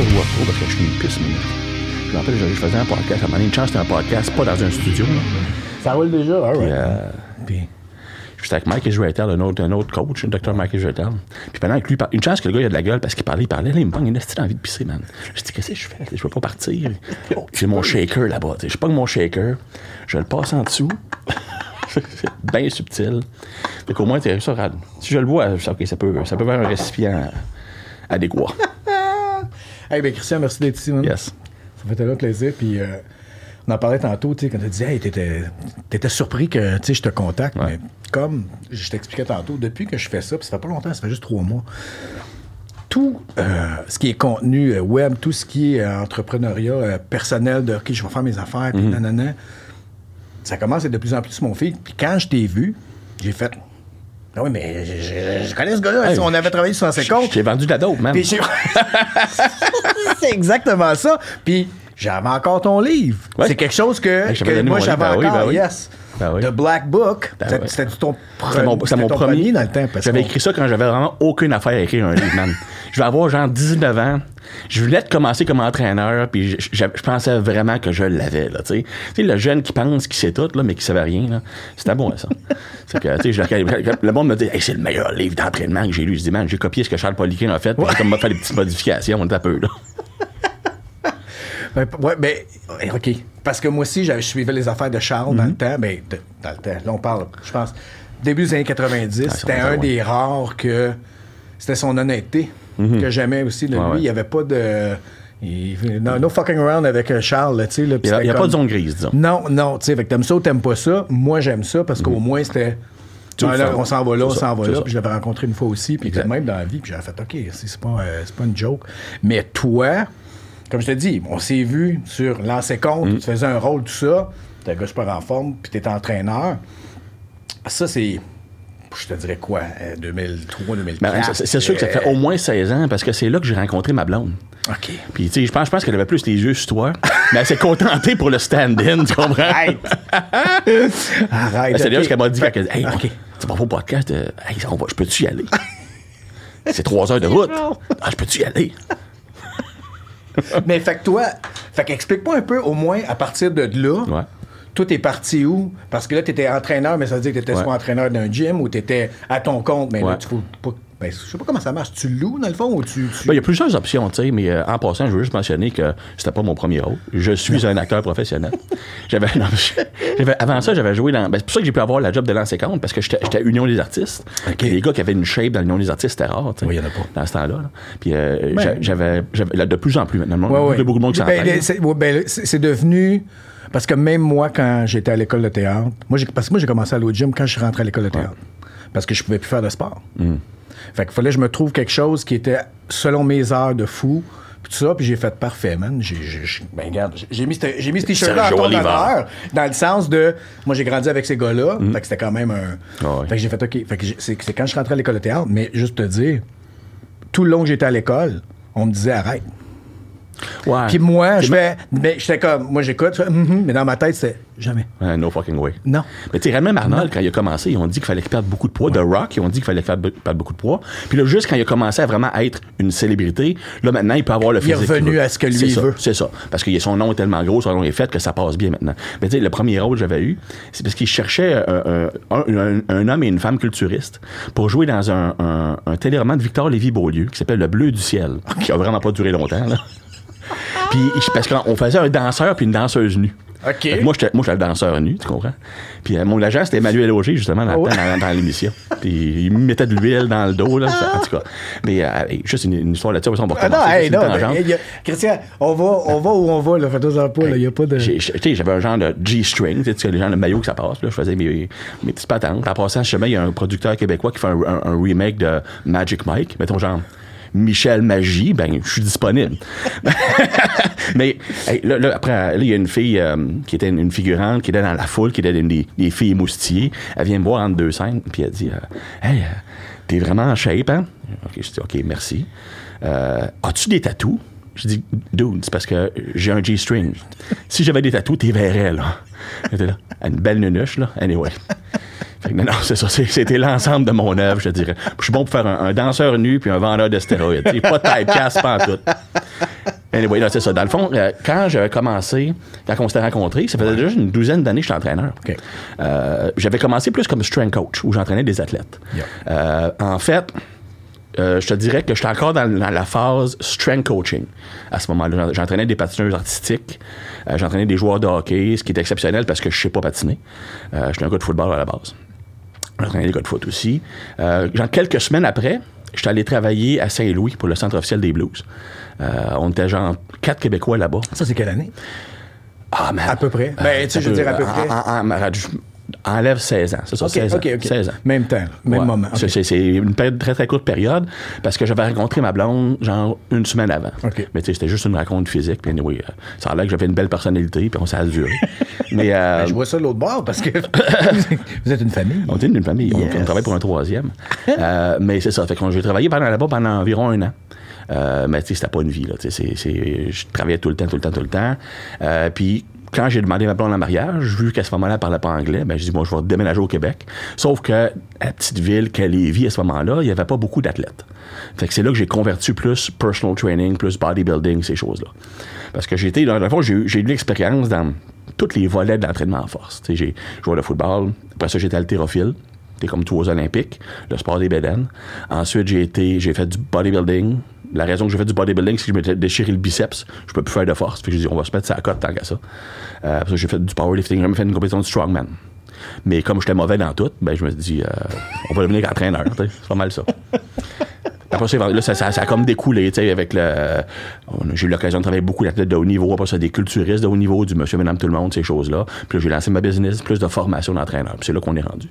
pourquoi je vois trop, parce que je suis une pisse minute. Je me rappelle, je, je faisais un podcast. À un moment donné, une chance, c'était un podcast, pas dans un studio. là. Ça roule déjà, all Puis, right. euh, puis j'étais avec Mike Israetel, un autre, un autre coach, le docteur Mike Israetel. Puis pendant que lui, une chance que le gars il a de la gueule parce qu'il parlait, il parlait, là, il me prend une estime envie de pisser, man. Je dis, qu'est-ce que je fais? Je veux pas partir. J'ai mon shaker là-bas. Je pas mon shaker, je le passe en dessous. C'est bien subtil. Fait qu'au moins, t'es ça, rad. Si je le vois, ça peut, ça peut faire un récipient adéquat. Hey, ben Christian, merci d'être ici, man. Yes. Ça fait tellement plaisir. Puis euh, on en parlait tantôt, tu sais, quand tu disais, hey, t'étais, t'étais surpris que tu sais, je te contacte. Ouais. Mais comme je t'expliquais tantôt, depuis que je fais ça, puis ça fait pas longtemps, ça fait juste trois mois, tout euh, ce qui est contenu euh, web, tout ce qui est euh, entrepreneuriat personnel, de OK, je vais faire mes affaires, puis nanana, ça commence à être de plus en plus mon fil. Puis quand je t'ai vu, j'ai fait. Ah oui, mais je, je- je connais ce gars-là. Hey, on avait travaillé sur un Je compte. t'ai vendu de la dope, man. J'ai- c'est exactement ça. Puis j'avais encore ton livre. Ouais. C'est quelque chose que, Hey, moi j'avais. Ben oui, encore. ben oui. Yes. Ben oui. The Black Book. Ben C'était- ton, pre- mon, c'est c'était mon ton premier. dans le temps. J'avais écrit ça quand j'avais vraiment aucune affaire à écrire un livre, man. Je vais avoir genre 19 ans. Je venais de commencer comme entraîneur, puis je, je- je pensais vraiment que je l'avais, là, tu sais. Le jeune qui pense qu'il sait tout, là, mais qui savait rien, là. C'était bon, ça. Que, je- le monde me dit, hey, c'est le meilleur livre d'entraînement que j'ai lu. Je dis, man, j'ai copié ce que Charles Poliquin a fait, puis comme fait des petites modifications, on est un peu, là. Ben, ouais, ben, OK. Parce que moi aussi, j'avais- je suivais les affaires de Charles dans le temps. Ben, de- dans le temps. Là, on parle, je pense, début des années 90. Ah, c'était un ouais. des rares que c'était son honnêteté que j'aimais aussi. de Mhm. Ouais, lui, il n'y avait pas de. il- no, no fucking around avec euh, Charles, là, tu sais. là, Il n'y a, y a pas de zone grise, disons. Non, non, tu sais, fait que t'aimes ça ou t'aimes pas ça. Moi, j'aime ça parce qu'au moins, c'était. Tu Ah, là, on s'en va là, on ça, s'en va là. ça. Puis je l'avais rencontré une fois aussi, puis Exact. même dans la vie, puis j'avais fait, OK, c'est c'est pas, euh, c'est pas une joke. Mais toi, comme je te dis, on s'est vu sur Lancer Compte, Mm. tu faisais un rôle, tout ça. T'es un gars super en forme, puis t'es entraîneur. Ça, c'est. Je te dirais quoi, euh, 2003, 2004. Ben, c'est- c'est sûr que ça fait au moins 16 ans, parce que c'est là que j'ai rencontré ma blonde. OK. Puis, tu sais, je pense, je pense qu'elle avait plus les yeux sur toi, mais elle s'est contentée pour le stand-in, tu comprends? Arrête! Arrête! C'est d'ailleurs OK. ce qu'elle m'a dit elle Hey, OK. tu vas pas au podcast, euh, hey, on va, je peux-tu y aller? C'est trois heures de route. Ah, je peux-tu y aller? Mais fait que toi, fait qu'explique-moi un peu, au moins, à partir de là, Ouais. Toi, t'es parti où? Parce que là, t'étais entraîneur, mais ça veut dire que t'étais Ouais. soit entraîneur d'un gym ou t'étais à ton compte, mais là, tu faut pas. Ben, je sais pas comment ça marche. Tu loues, dans le fond, ou tu. tu- Ben, Il y a plusieurs options, tu sais, mais euh, en passant, je veux juste mentionner que c'était pas mon premier rôle. Je suis un acteur professionnel. J'avais, avant ça, j'avais joué dans. ben, c'est pour ça que j'ai pu avoir la job de lancer compte, parce que j'étais, Union des artistes. OK. Les gars qui avaient une shape dans l'Union des artistes, c'était rare, tu sais. Oui, il y en a pas. Dans ce temps-là. là. Puis euh, Ben- j'a- j'avais, j'avais- là, de plus en plus maintenant. Ouais, Il y a ouais. beaucoup de monde qui Ben, c'est ben, c'est- devenu. Parce que même moi, quand j'étais à l'école de théâtre, moi, j'ai- parce que moi, j'ai commencé à aller au gym quand je suis rentré à l'école de théâtre. Parce que je pouvais plus faire de sport. Mm. Fait qu'il fallait que je me trouve quelque chose qui était selon mes heures de fou. Puis tout ça, puis j'ai fait parfait, man. J'ai, j'ai- ben, regarde, j'ai- mis, ce- j'ai mis ce t-shirt-là honneur, dans le sens de. Moi, j'ai grandi avec ces gars-là. Fait que c'était quand même un. Mm. Ouais. Fait que j'ai fait, OK. Fait que c'est, c'est quand je suis rentré à l'école de théâtre, mais juste te dire, tout le long que j'étais à l'école, on me disait arrête. Ouais. Puis moi, je fais. Mais j'étais comme. Moi, j'écoute, je fais, Mhm mais dans ma tête, c'est jamais. Ouais, no fucking way. Non. Mais tu sais, Raymond Arnold, quand il a commencé, ils ont dit qu'il fallait qu'il perde beaucoup de poids. The Rock, ils ont dit qu'il fallait qu'il perde beaucoup de poids. Puis là, juste quand il a commencé à vraiment être une célébrité, là, maintenant, il peut avoir le Il est physique. qu'il revenu veut. à ce que lui, C'est il ça, veut. C'est ça. Parce que son nom est tellement gros, son nom est fait que ça passe bien maintenant. Mais tu sais, le premier rôle que j'avais eu, c'est parce qu'il cherchait euh, un, un- un homme et une femme culturistes pour jouer dans un, un, un téléroman de Victor Lévy-Beaulieu qui s'appelle Le Bleu du ciel, qui a vraiment pas duré longtemps, là. Puis, parce qu'on faisait un danseur puis une danseuse nue. OK. Fait que Moi, j'étais, moi, j'étais le danseur nu, tu comprends? Puis euh, mon agent, c'était Emmanuel Auger, justement, dans, le Ah ouais? temps, dans, dans l'émission. Puis il me mettait de l'huile dans le dos, là. En tout cas. Mais euh, hey, juste une, une histoire là-dessus, on va Ah non, recommencer. hey, une non. tangente. ben, y a- Christian, on va, on va où on va, là. Fais-toi pas, là. Il n'y a pas de. Tu sais, J'avais un genre de G-string, tu sais, les gens de maillot que ça passe. Là, je faisais mes, mes petites patentes. En passant, chemin, il y a un producteur québécois qui fait un, un- un remake de Magic Mike. Mettons genre Michel Magie, ben, je suis disponible. Mais là, là, après, là, il y a une fille euh, qui était une, figurante, qui était dans la foule, qui était une des, filles moustillées. Elle vient me voir entre deux scènes, puis elle dit euh, Hey, euh, t'es vraiment en shape, hein? OK, je dis OK, merci. As-tu des tatous? Je dis, dude, c'est parce que j'ai un G-string. Si j'avais des tatous, t'es verrais, là. Une belle nunuche, là. Anyway. Fait que non, non, c'est ça. C'était l'ensemble de mon œuvre, je te dirais. Je suis bon pour faire un, un danseur nu puis un vendeur de stéroïdes. Tu sais, Pas de typecast, pas en tout. Anyway, là, c'est ça. Dans le fond, euh, quand j'avais commencé, quand on s'était rencontrés, ça faisait déjà une douzaine d'années que j'étais entraîneur. Euh, j'avais commencé plus comme strength coach, où j'entraînais des athlètes. Yeah. Euh, en fait, euh, je te dirais que j'étais encore dans, dans la phase strength coaching à ce moment-là. J'en- J'entraînais des patineurs artistiques, euh, j'entraînais des joueurs de hockey, ce qui est exceptionnel parce que je sais pas patiner. Euh, j'étais un gars de football à la base. J'entraînais des gars de foot aussi. Genre, quelques semaines après, j'étais allé travailler à Saint-Louis pour le Centre officiel des Blues. On était genre quatre Québécois là-bas. Ça, c'est quelle année? Ah, À peu près. Ben, tu sais, je veux dire à peu près. En, en- en- enlève 16 ans, c'est ça, OK, 16 ans. OK, OK. 16 ans. Même temps, même Ouais. moment. C'est- une période, très très courte période parce que j'avais rencontré ma blonde genre une semaine avant. Mais tu sais, c'était juste une rencontre physique. Puis anyway, euh, ça a l'air que j'avais une belle personnalité, puis on s'est duré. Mais euh, Ben, je vois ça de l'autre bord parce que vous êtes une famille. on était une famille. On- Yes. On, travaille pour un troisième. Euh, mais c'est ça. Fait que j'ai travaillé pendant là-bas pendant environ un an. Euh, mais tu sais, c'était pas une vie. Là, c'est- je travaillais tout le temps, tout le temps, tout le temps. Euh, puis quand j'ai demandé ma blonde en mariage, vu qu'à ce moment-là, elle parlait pas anglais, ben, je dis, bon, je vais déménager au Québec. Sauf que à la petite ville qu'elle à ce moment-là, il y avait pas beaucoup d'athlètes. Fait que c'est là que j'ai converti plus personal training, plus bodybuilding, ces choses-là. Parce que j'ai été, dans j'ai eu j'ai eu de l'expérience dans tous les volets de l'entraînement en force. Tu sais, j'ai joué au football, après ça, j'étais haltérophile. C'était comme tout aux Olympiques, le sport des bédaines. Ensuite, j'ai été, j'ai fait du bodybuilding. La raison que j'ai fait du bodybuilding, c'est que je m'étais déchiré le biceps. Je peux plus faire de force. Fait que j'ai dit, on va se mettre ça à cote tant qu'à ça. Euh, après ça, j'ai fait du powerlifting. J'ai même fait une compétition de strongman. Mais comme j'étais mauvais dans tout, ben, je me suis dit, euh, on va devenir entraîneur. C'est pas mal ça. Après ça, là, ça, a comme découlé, tu sais, avec le. J'ai eu l'occasion de travailler beaucoup d'athlètes de haut niveau, après ça, des culturistes de haut niveau, du monsieur, madame, tout le monde, ces choses-là. Puis là, j'ai lancé ma business, plus de formation d'entraîneur. Puis c'est là qu'on est rendu.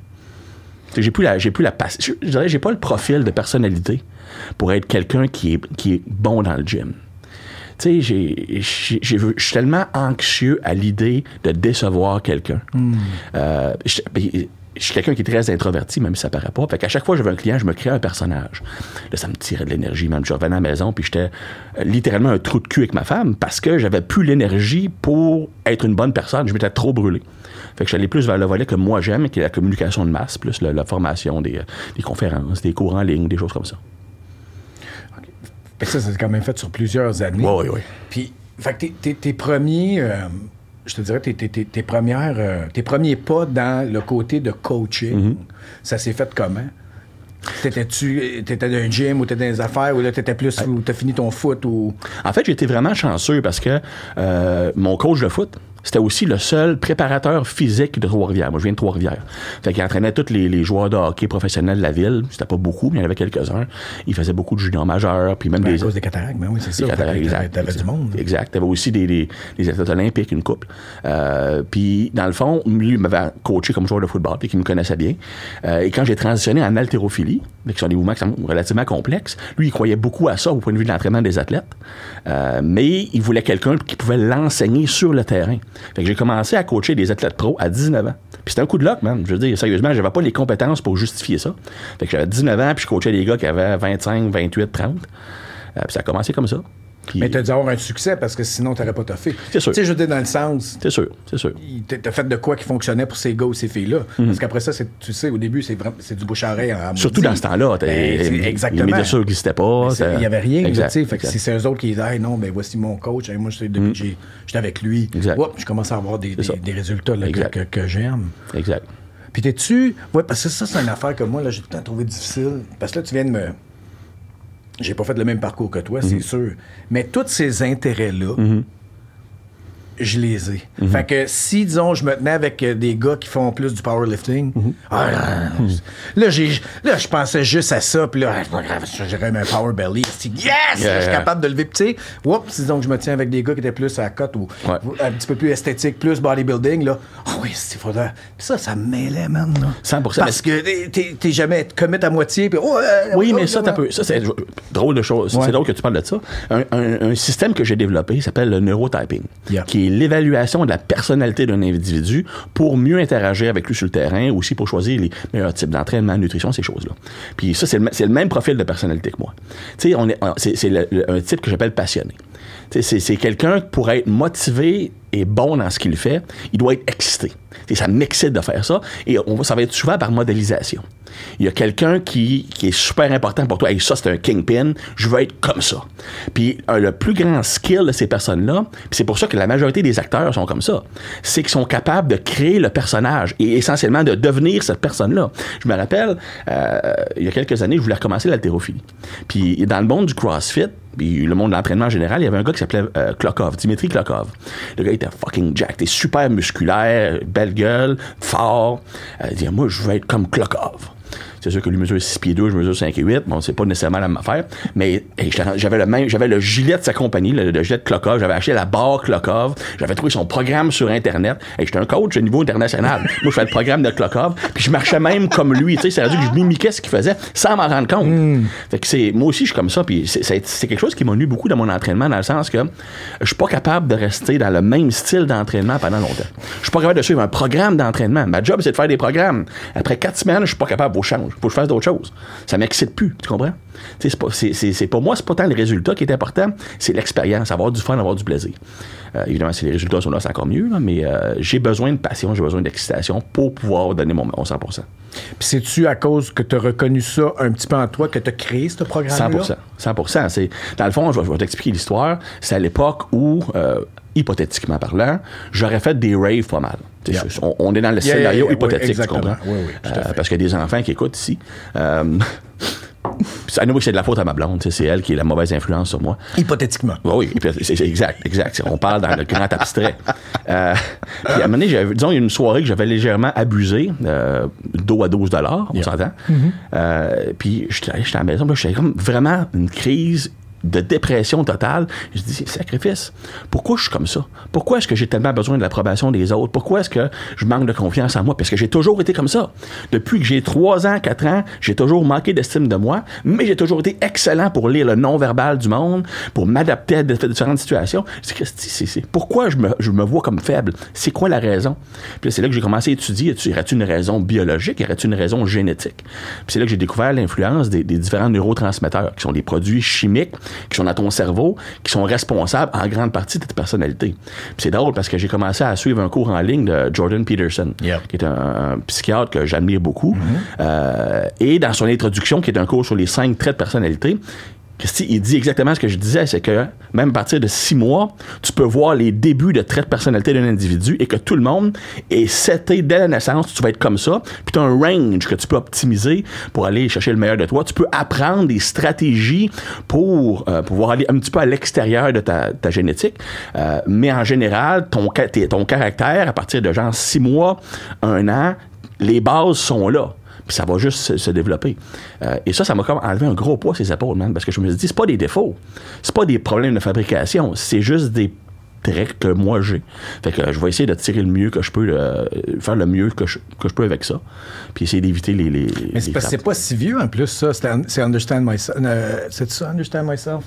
J'ai plus la, j'ai plus la. Je, je dirais, j'ai pas le profil de personnalité pour être quelqu'un qui est, qui est bon dans le gym. Tu sais, j'ai, j'ai- j'ai- je suis tellement anxieux à l'idée de décevoir quelqu'un. Euh, je, je suis quelqu'un qui est très introverti, même si ça paraît pas. Fait qu'à chaque fois que j'avais un client, je me créais un personnage. Là, ça me tirait de l'énergie, même. Je revenais à la maison, puis j'étais euh, littéralement un trou de cul avec ma femme parce que j'avais plus l'énergie pour être une bonne personne. Je m'étais trop brûlé. Fait que j'allais plus vers le volet que moi j'aime, qui est la communication de masse, plus la formation, des, euh, des conférences, des cours en ligne, des choses comme ça. Fait que ça, c'est quand même fait sur plusieurs années. Oui, oui, oui. Puis, fait que tes, premiers, euh, je te dirais, tes, tes- tes- tes premières, euh, tes premiers pas dans le côté de coaching, Mm-hmm. ça s'est fait comment? T'étais-tu, t'étais dans un gym ou t'étais dans des affaires ou là t'étais plus, ou t'as fini ton foot ou... En fait, j'ai été vraiment chanceux parce que euh, mon coach de foot, c'était aussi le seul préparateur physique de Trois-Rivières. Moi, je viens de Trois-Rivières. Fait qu'il entraînait tous les, les joueurs de hockey professionnels de la ville. C'était pas beaucoup, mais il y en avait quelques-uns. Il faisait beaucoup de juniors majeurs, puis même Ben, à des... cause des cataractes, ben oui, c'est ça. des cataractes, T'avais- exact. T'avais du monde. Exact. T'avais aussi des, des, des athlètes olympiques, une couple. Euh, puis, dans le fond, lui, il m'avait coaché comme joueur de football, puis qu'il me connaissait bien. Euh, et quand j'ai transitionné en haltérophilie, qui sont des mouvements qui sont relativement complexes, lui, il croyait beaucoup à ça au point de vue de l'entraînement des athlètes. Euh, mais il voulait quelqu'un qui pouvait l'enseigner sur le terrain. Fait que j'ai commencé à coacher des athlètes pro à 19 ans. Puis c'était un coup de luck, man. Je veux dire, sérieusement, j'avais pas les compétences pour justifier ça. Fait que j'avais 19 ans, puis je coachais des gars qui avaient 25, 28, 30. Euh, puis ça a commencé comme ça. Puis- Mais t'as dû avoir un succès parce que sinon t'aurais pas toffé. C'est sûr. Tu sais, je dire, dans le sens, C'est sûr, c'est sûr. t'as fait de quoi qui fonctionnait pour ces gars ou ces filles-là. Parce qu'après ça, c'est- tu sais, au début, c'est du bouche à oreille Surtout dans ce temps-là. Ben, exactement. Les médias sociaux n'existaient pas. C'est- Il n'y avait rien, Exact. Fait que c'est eux autres qui disaient, hey, non, ben voici mon coach. Hey, moi, depuis que j'ai- j'étais avec lui. Oups, je commence à avoir des, des, résultats là, que, que- que j'aime. Exact. Puis t'es-tu. Ouais, parce que ça, c'est une affaire que moi, là, j'ai tout le temps trouvé difficile. Parce que là, tu viens de me. J'ai pas fait le même parcours que toi, Mhm. c'est sûr. Mais tous ces intérêts-là, je les ai. Mhm. Fait que si, disons, je me tenais avec euh, des gars qui font plus du powerlifting, Mhm. ah, là, là, j'ai, là, je pensais juste à ça, puis là, c'est pas grave, j'aurais un power belly. Yes! Yeah, je suis yeah. capable de lever. Puis, tu sais, disons que je me tiens avec des gars qui étaient plus à la cote ou Ouais. un petit peu plus esthétique, plus bodybuilding, là. Ah oui, c'est faudrait. Puis ça, ça me mêlait, man. Là. 100%, Parce que t'es- jamais commit à moitié, puis oh, euh, Oui, oh, mais ça, oh, t'as peu. Ça, c'est drôle de chose. Ouais. C'est drôle que tu parles de ça. Un, un- un système que j'ai développé s'appelle le neurotyping, Yeah. qui l'évaluation de la personnalité d'un individu pour mieux interagir avec lui sur le terrain, aussi pour choisir les meilleurs types d'entraînement, nutrition, ces choses-là. Puis ça, c'est le, même profil de personnalité que moi. Tu sais, on est, c'est, un type que j'appelle passionné. C'est quelqu'un qui pour être motivé et bon dans ce qu'il fait, il doit être excité. Ça m'excite de faire ça. Et on, ça va être souvent par modélisation. Il y a quelqu'un qui, est super important pour toi. Hey, ça, c'est un kingpin. Je veux être comme ça. Puis le plus grand skill de ces personnes-là, c'est pour ça que la majorité des acteurs sont comme ça, c'est qu'ils sont capables de créer le personnage et essentiellement de devenir cette personne-là. Je me rappelle, euh, il y a quelques années, je voulais recommencer l'haltérophilie. Puis dans le monde du CrossFit, puis le monde de l'entraînement en général, il y avait un gars qui s'appelait euh, Klokov, Dimitri Klokov. Le gars était fucking jack, était super musculaire, belle gueule, fort. Euh, il dit, moi, je veux être comme Klokov. C'est sûr que lui mesure 6 pieds 2, je mesure 5 et 8. Bon, c'est pas nécessairement la même affaire. Mais j'avais le même, j'avais le gilet de sa compagnie, le, le gilet de Klokov. J'avais acheté la barre Klokov. J'avais trouvé son programme sur Internet. Et j'étais un coach au niveau international. Moi, je fais le programme de Klokov. Puis je marchais même comme lui. Tu sais, ça a dû que je mimiquais ce qu'il faisait sans m'en rendre compte. Fait que c'est, moi aussi, je suis comme ça. Puis c'est, quelque chose qui m'a nu beaucoup dans mon entraînement, dans le sens que je suis pas capable de rester dans le même style d'entraînement pendant longtemps. Je suis pas capable de suivre un programme d'entraînement. Ma job, c'est de faire des programmes. Après quatre semaines, je suis pas capable, que je change. Faut que je fasse d'autres choses. Ça m'excite plus. Tu comprends? C'est pas, c'est, c'est, c'est pour moi, c'est pas tant le résultat qui est important, c'est l'expérience, avoir du fun, avoir du plaisir. Euh, évidemment, si les résultats sont là, c'est encore mieux, là, mais euh, j'ai besoin de passion, j'ai besoin d'excitation pour pouvoir donner mon, mon 100%. Puis c'est-tu à cause que tu as reconnu ça un petit peu en toi que tu as créé ce programme-là? 100%. 100%. C'est, dans le fond, je vais, je vais t'expliquer l'histoire. C'est à l'époque où, euh, hypothétiquement parlant, j'aurais fait des raves pas mal. On, on est dans le Yeah, scénario yeah, yeah. hypothétique, Oui, tu comprends? Oui, oui, tout à Euh, parce qu'il y a des enfants qui écoutent ici. Euh, nous que c'est de la faute à ma blonde. C'est elle qui est la mauvaise influence sur moi. Hypothétiquement. Oui, oui, c'est- exact, exact. On parle dans le grand abstrait. Euh, puis à un moment donné, j'avais- disons, il y a une soirée que j'avais légèrement abusé, euh, d'eau à 12 dollars, on Yeah. s'entend. Euh, puis j'étais j'étais à la maison, j'avais comme vraiment une crise de dépression totale. Je dis, sacrifice, pourquoi je suis comme ça? Pourquoi est-ce que j'ai tellement besoin de l'approbation des autres? Pourquoi est-ce que je manque de confiance en moi? Parce que j'ai toujours été comme ça. Depuis que j'ai 3 ans, 4 ans, j'ai toujours manqué d'estime de moi, mais j'ai toujours été excellent pour lire le non-verbal du monde, pour m'adapter à différentes situations. Je dis, c'est- c'est- pourquoi je me, je me vois comme faible? C'est quoi la raison? Puis c'est là que j'ai commencé à étudier. Y aurait-tu une raison biologique? Y aurait-tu une raison génétique? Puis c'est là que j'ai découvert l'influence des différents neurotransmetteurs, qui sont des produits chimiques, qui sont dans ton cerveau, qui sont responsables en grande partie de ta personnalité. C'est drôle parce que j'ai commencé à suivre un cours en ligne de Jordan Peterson, Yep. qui est un, un psychiatre que j'admire beaucoup. Euh, et dans son introduction, qui est un cours sur les cinq traits de personnalité, Christy, il dit exactement ce que je disais, c'est que même à partir de six mois, tu peux voir les débuts de traits de personnalité d'un individu et que tout le monde est seté dès la naissance, tu vas être comme ça, puis tu as un range que tu peux optimiser pour aller chercher le meilleur de toi. Tu peux apprendre des stratégies pour euh, pouvoir aller un petit peu à l'extérieur de ta, génétique, Euh, mais en général, ton, ton caractère, à partir de genre six mois, un an, les bases sont là puis ça va juste se, se développer. Euh, et ça, ça m'a comme enlevé un gros poids ses épaules, man, parce que je me suis dit, c'est pas des défauts, c'est pas des problèmes de fabrication, c'est juste des traits que moi j'ai. Fait que euh, je vais essayer de tirer le mieux que je peux, euh, faire le mieux que je, que je peux avec ça, puis essayer d'éviter les, les, Mais c'est parce que c'est trappes. pas si vieux en plus, ça. C'est Understand Myself. C'est ça, Understand Myself?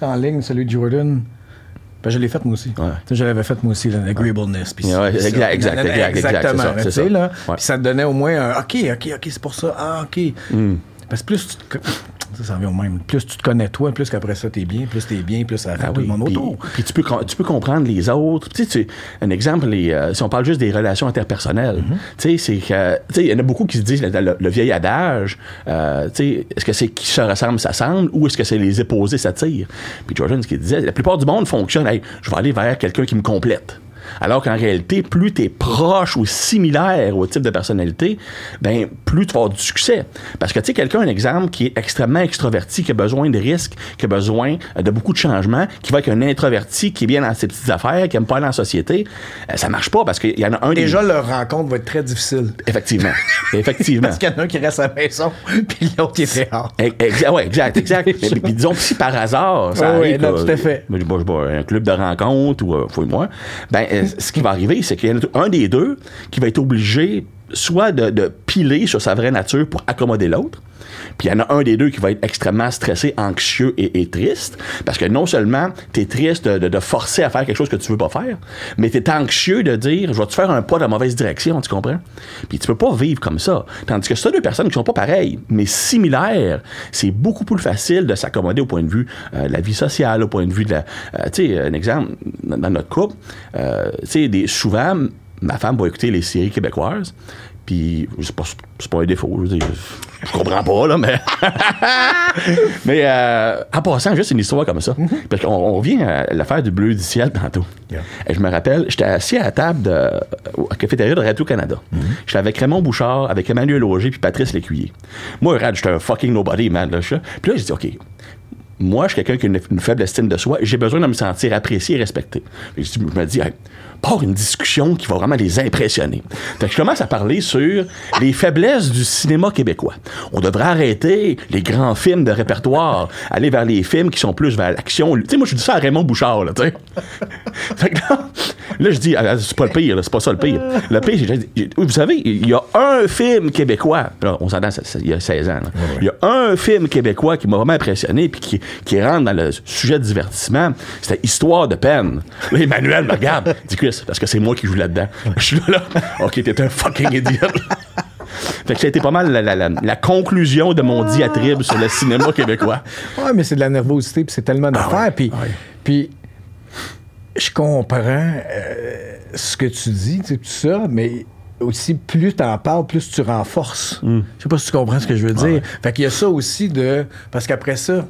En ligne, celui de Jordan. Ben, je l'ai fait moi aussi. Ouais. Je l'avais fait moi aussi, l'agreeableness. Ouais, exact, exact, exact, exact, Exactement. c'est ça, ça. là, ça te donnait au moins un OK, OK, OK, c'est pour ça. Ah, OK. Hmm. Parce que plus tu Ça, ça revient au même. Plus tu te connais toi, plus qu'après ça, t'es bien, plus t'es bien, plus ça affecte Ah tout oui, le monde puis, autour. puis tu, peux, com- tu peux comprendre les autres. Tu sais, tu- un exemple, les, euh, si on parle juste des relations interpersonnelles, Mm-hmm. tu sais, c'est que, tu sais, il y en a beaucoup qui se disent, le, le- le vieil adage, euh, tu sais, est-ce que c'est qui se ressemble, s'assemble, ou est-ce que c'est les opposés s'attirent? Puis Jordan, ce qu'il disait, la plupart du monde fonctionne, hey, je vais aller vers quelqu'un qui me complète. Alors qu'en réalité, plus tu es proche ou similaire au type de personnalité, ben plus tu vas avoir du succès. Parce que tu sais, quelqu'un, un exemple, qui est extrêmement extraverti, qui a besoin de risques, qui a besoin euh, de beaucoup de changements, qui va avec un introverti qui est bien dans ses petites affaires, qui aime pas aller en société, euh, ça marche pas parce qu'il y en a un des- Déjà, leur rencontre va être très difficile. Effectivement. Effectivement. Parce qu'il y en a un qui reste à la maison, puis l'autre qui est dehors. Ex- ex- ouais, exact, exact. Mais, disons que si par hasard, ça ouais, arrive, non, là, tout à fait. moi, pas, un club de rencontre ou euh, fouille-moi, ben, ce qui va arriver, c'est qu'il y en a un des deux qui va être obligé soit de, piler sur sa vraie nature pour accommoder l'autre, puis il y en a un des deux qui va être extrêmement stressé, anxieux et, triste. Parce que non seulement tu es triste de, forcer à faire quelque chose que tu veux pas faire, mais tu es anxieux de dire je vais te faire un pas dans la mauvaise direction, tu comprends? Puis tu peux pas vivre comme ça. Tandis que c'est deux personnes qui sont pas pareilles, mais similaires, c'est beaucoup plus facile de s'accommoder au point de vue euh, de la vie sociale, au point de vue de la. euh, tu sais, un exemple, dans, notre couple, euh, tu sais, souvent, ma femme va écouter les séries québécoises. Puis, c'est pas, c'est pas un défaut. Je, dire, je comprends pas, là, mais. mais euh, en passant, juste une histoire comme ça. Parce qu'on on revient à l'affaire du bleu du ciel tantôt. Yeah. Et je me rappelle, j'étais assis à la table de, à cafétéria de Radio-Canada. J'étais avec Raymond Bouchard, avec Emmanuel Auger puis Patrice Lécuyer. Moi, Rad, j'étais un fucking nobody, man. Là, puis là, j'ai dit, OK, moi, je suis quelqu'un qui a une, une faible estime de soi j'ai besoin de me sentir apprécié et respecté. Je me dis, hey, part une discussion qui va vraiment les impressionner. Fait que je commence à parler sur les faiblesses du cinéma québécois. On devrait arrêter les grands films de répertoire, aller vers les films qui sont plus vers l'action. Tu sais, moi, je dis ça à Raymond Bouchard, là, tu sais. fait que là, là, je dis, ah, c'est pas le pire, c'est pas ça le pire. Le pire, c'est vous savez, il y a un film québécois, là, on s'entend, il y a 16 ans, il y a un film québécois qui m'a vraiment impressionné puis qui, qui rentre dans le sujet de divertissement, c'était Histoire de peine. Là, Emmanuel me regarde, dit Chris, parce que c'est moi qui joue là-dedans. Je suis là, là, ok, t'es un fucking idiot. fait que ça a été pas mal la, la- la- la conclusion de mon diatribe sur le cinéma québécois. Ouais, mais c'est de la nervosité, puis c'est tellement d'affaires. ouais, puis, ouais. puis je comprends euh, ce que tu dis, tu sais, tout ça, mais aussi, plus tu en parles, plus tu renforces. Mm. Je sais pas si tu comprends ce que je veux dire. Fait qu'il y a ça aussi de. Parce qu'après ça,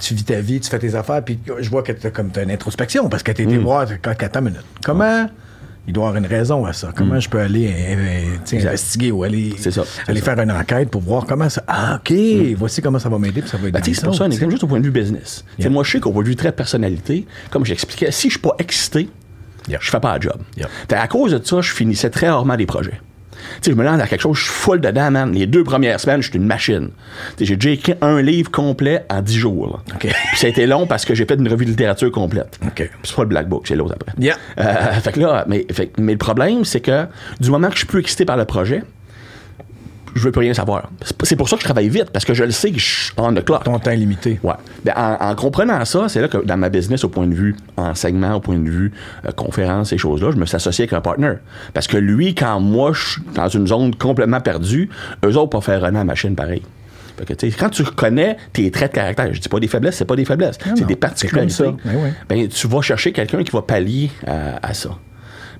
tu vis ta vie, tu fais tes affaires, puis je vois que tu as comme t'as une introspection, parce que tu Mm. été voir. Quand, attends une minute. Comment. Il doit y avoir une raison à ça? Comment je peux aller euh, euh, Mm. Investiguer ou aller, ça, aller ça. faire une enquête pour voir comment ça. Ah, OK, voici comment ça va m'aider, puis ça va aider. Ben, c'est pour ça, un exemple juste au point de vue business. Yeah. Moi, je sais qu'au point de vue très personnalité, comme j'expliquais, si je suis pas excité, Yeah. je fais pas la job. Yeah. À cause de ça, je finissais très rarement des projets. Je me lance dans quelque chose, je suis full dedans, man. Les deux premières semaines, je suis une machine. J'ai déjà écrit un livre complet en dix jours. Puis ça a été long parce que j'ai fait une revue de littérature complète. C'est pas le Black Book, c'est l'autre après. Yeah. Euh, fait que là, mais, fait- mais le problème, c'est que du moment que je suis plus excité par le projet, je veux plus rien savoir. C'est pour ça que je travaille vite, parce que je le sais que je suis on the clock. Ton temps est limité. Ouais. Ben, en, en comprenant ça, c'est là que dans ma business, au point de vue enseignement, au point de vue euh, conférence, ces choses-là, je me suis associé avec un partner. Parce que lui, quand moi, je suis dans une zone complètement perdue, eux autres, pas faire runner la machine pareil. Fait que, tu sais, quand tu connais tes traits de caractère, je dis pas des faiblesses, c'est pas des faiblesses, c'est des particularités. comme ça. Ben. Ben, tu vas chercher quelqu'un qui va pallier à, à ça.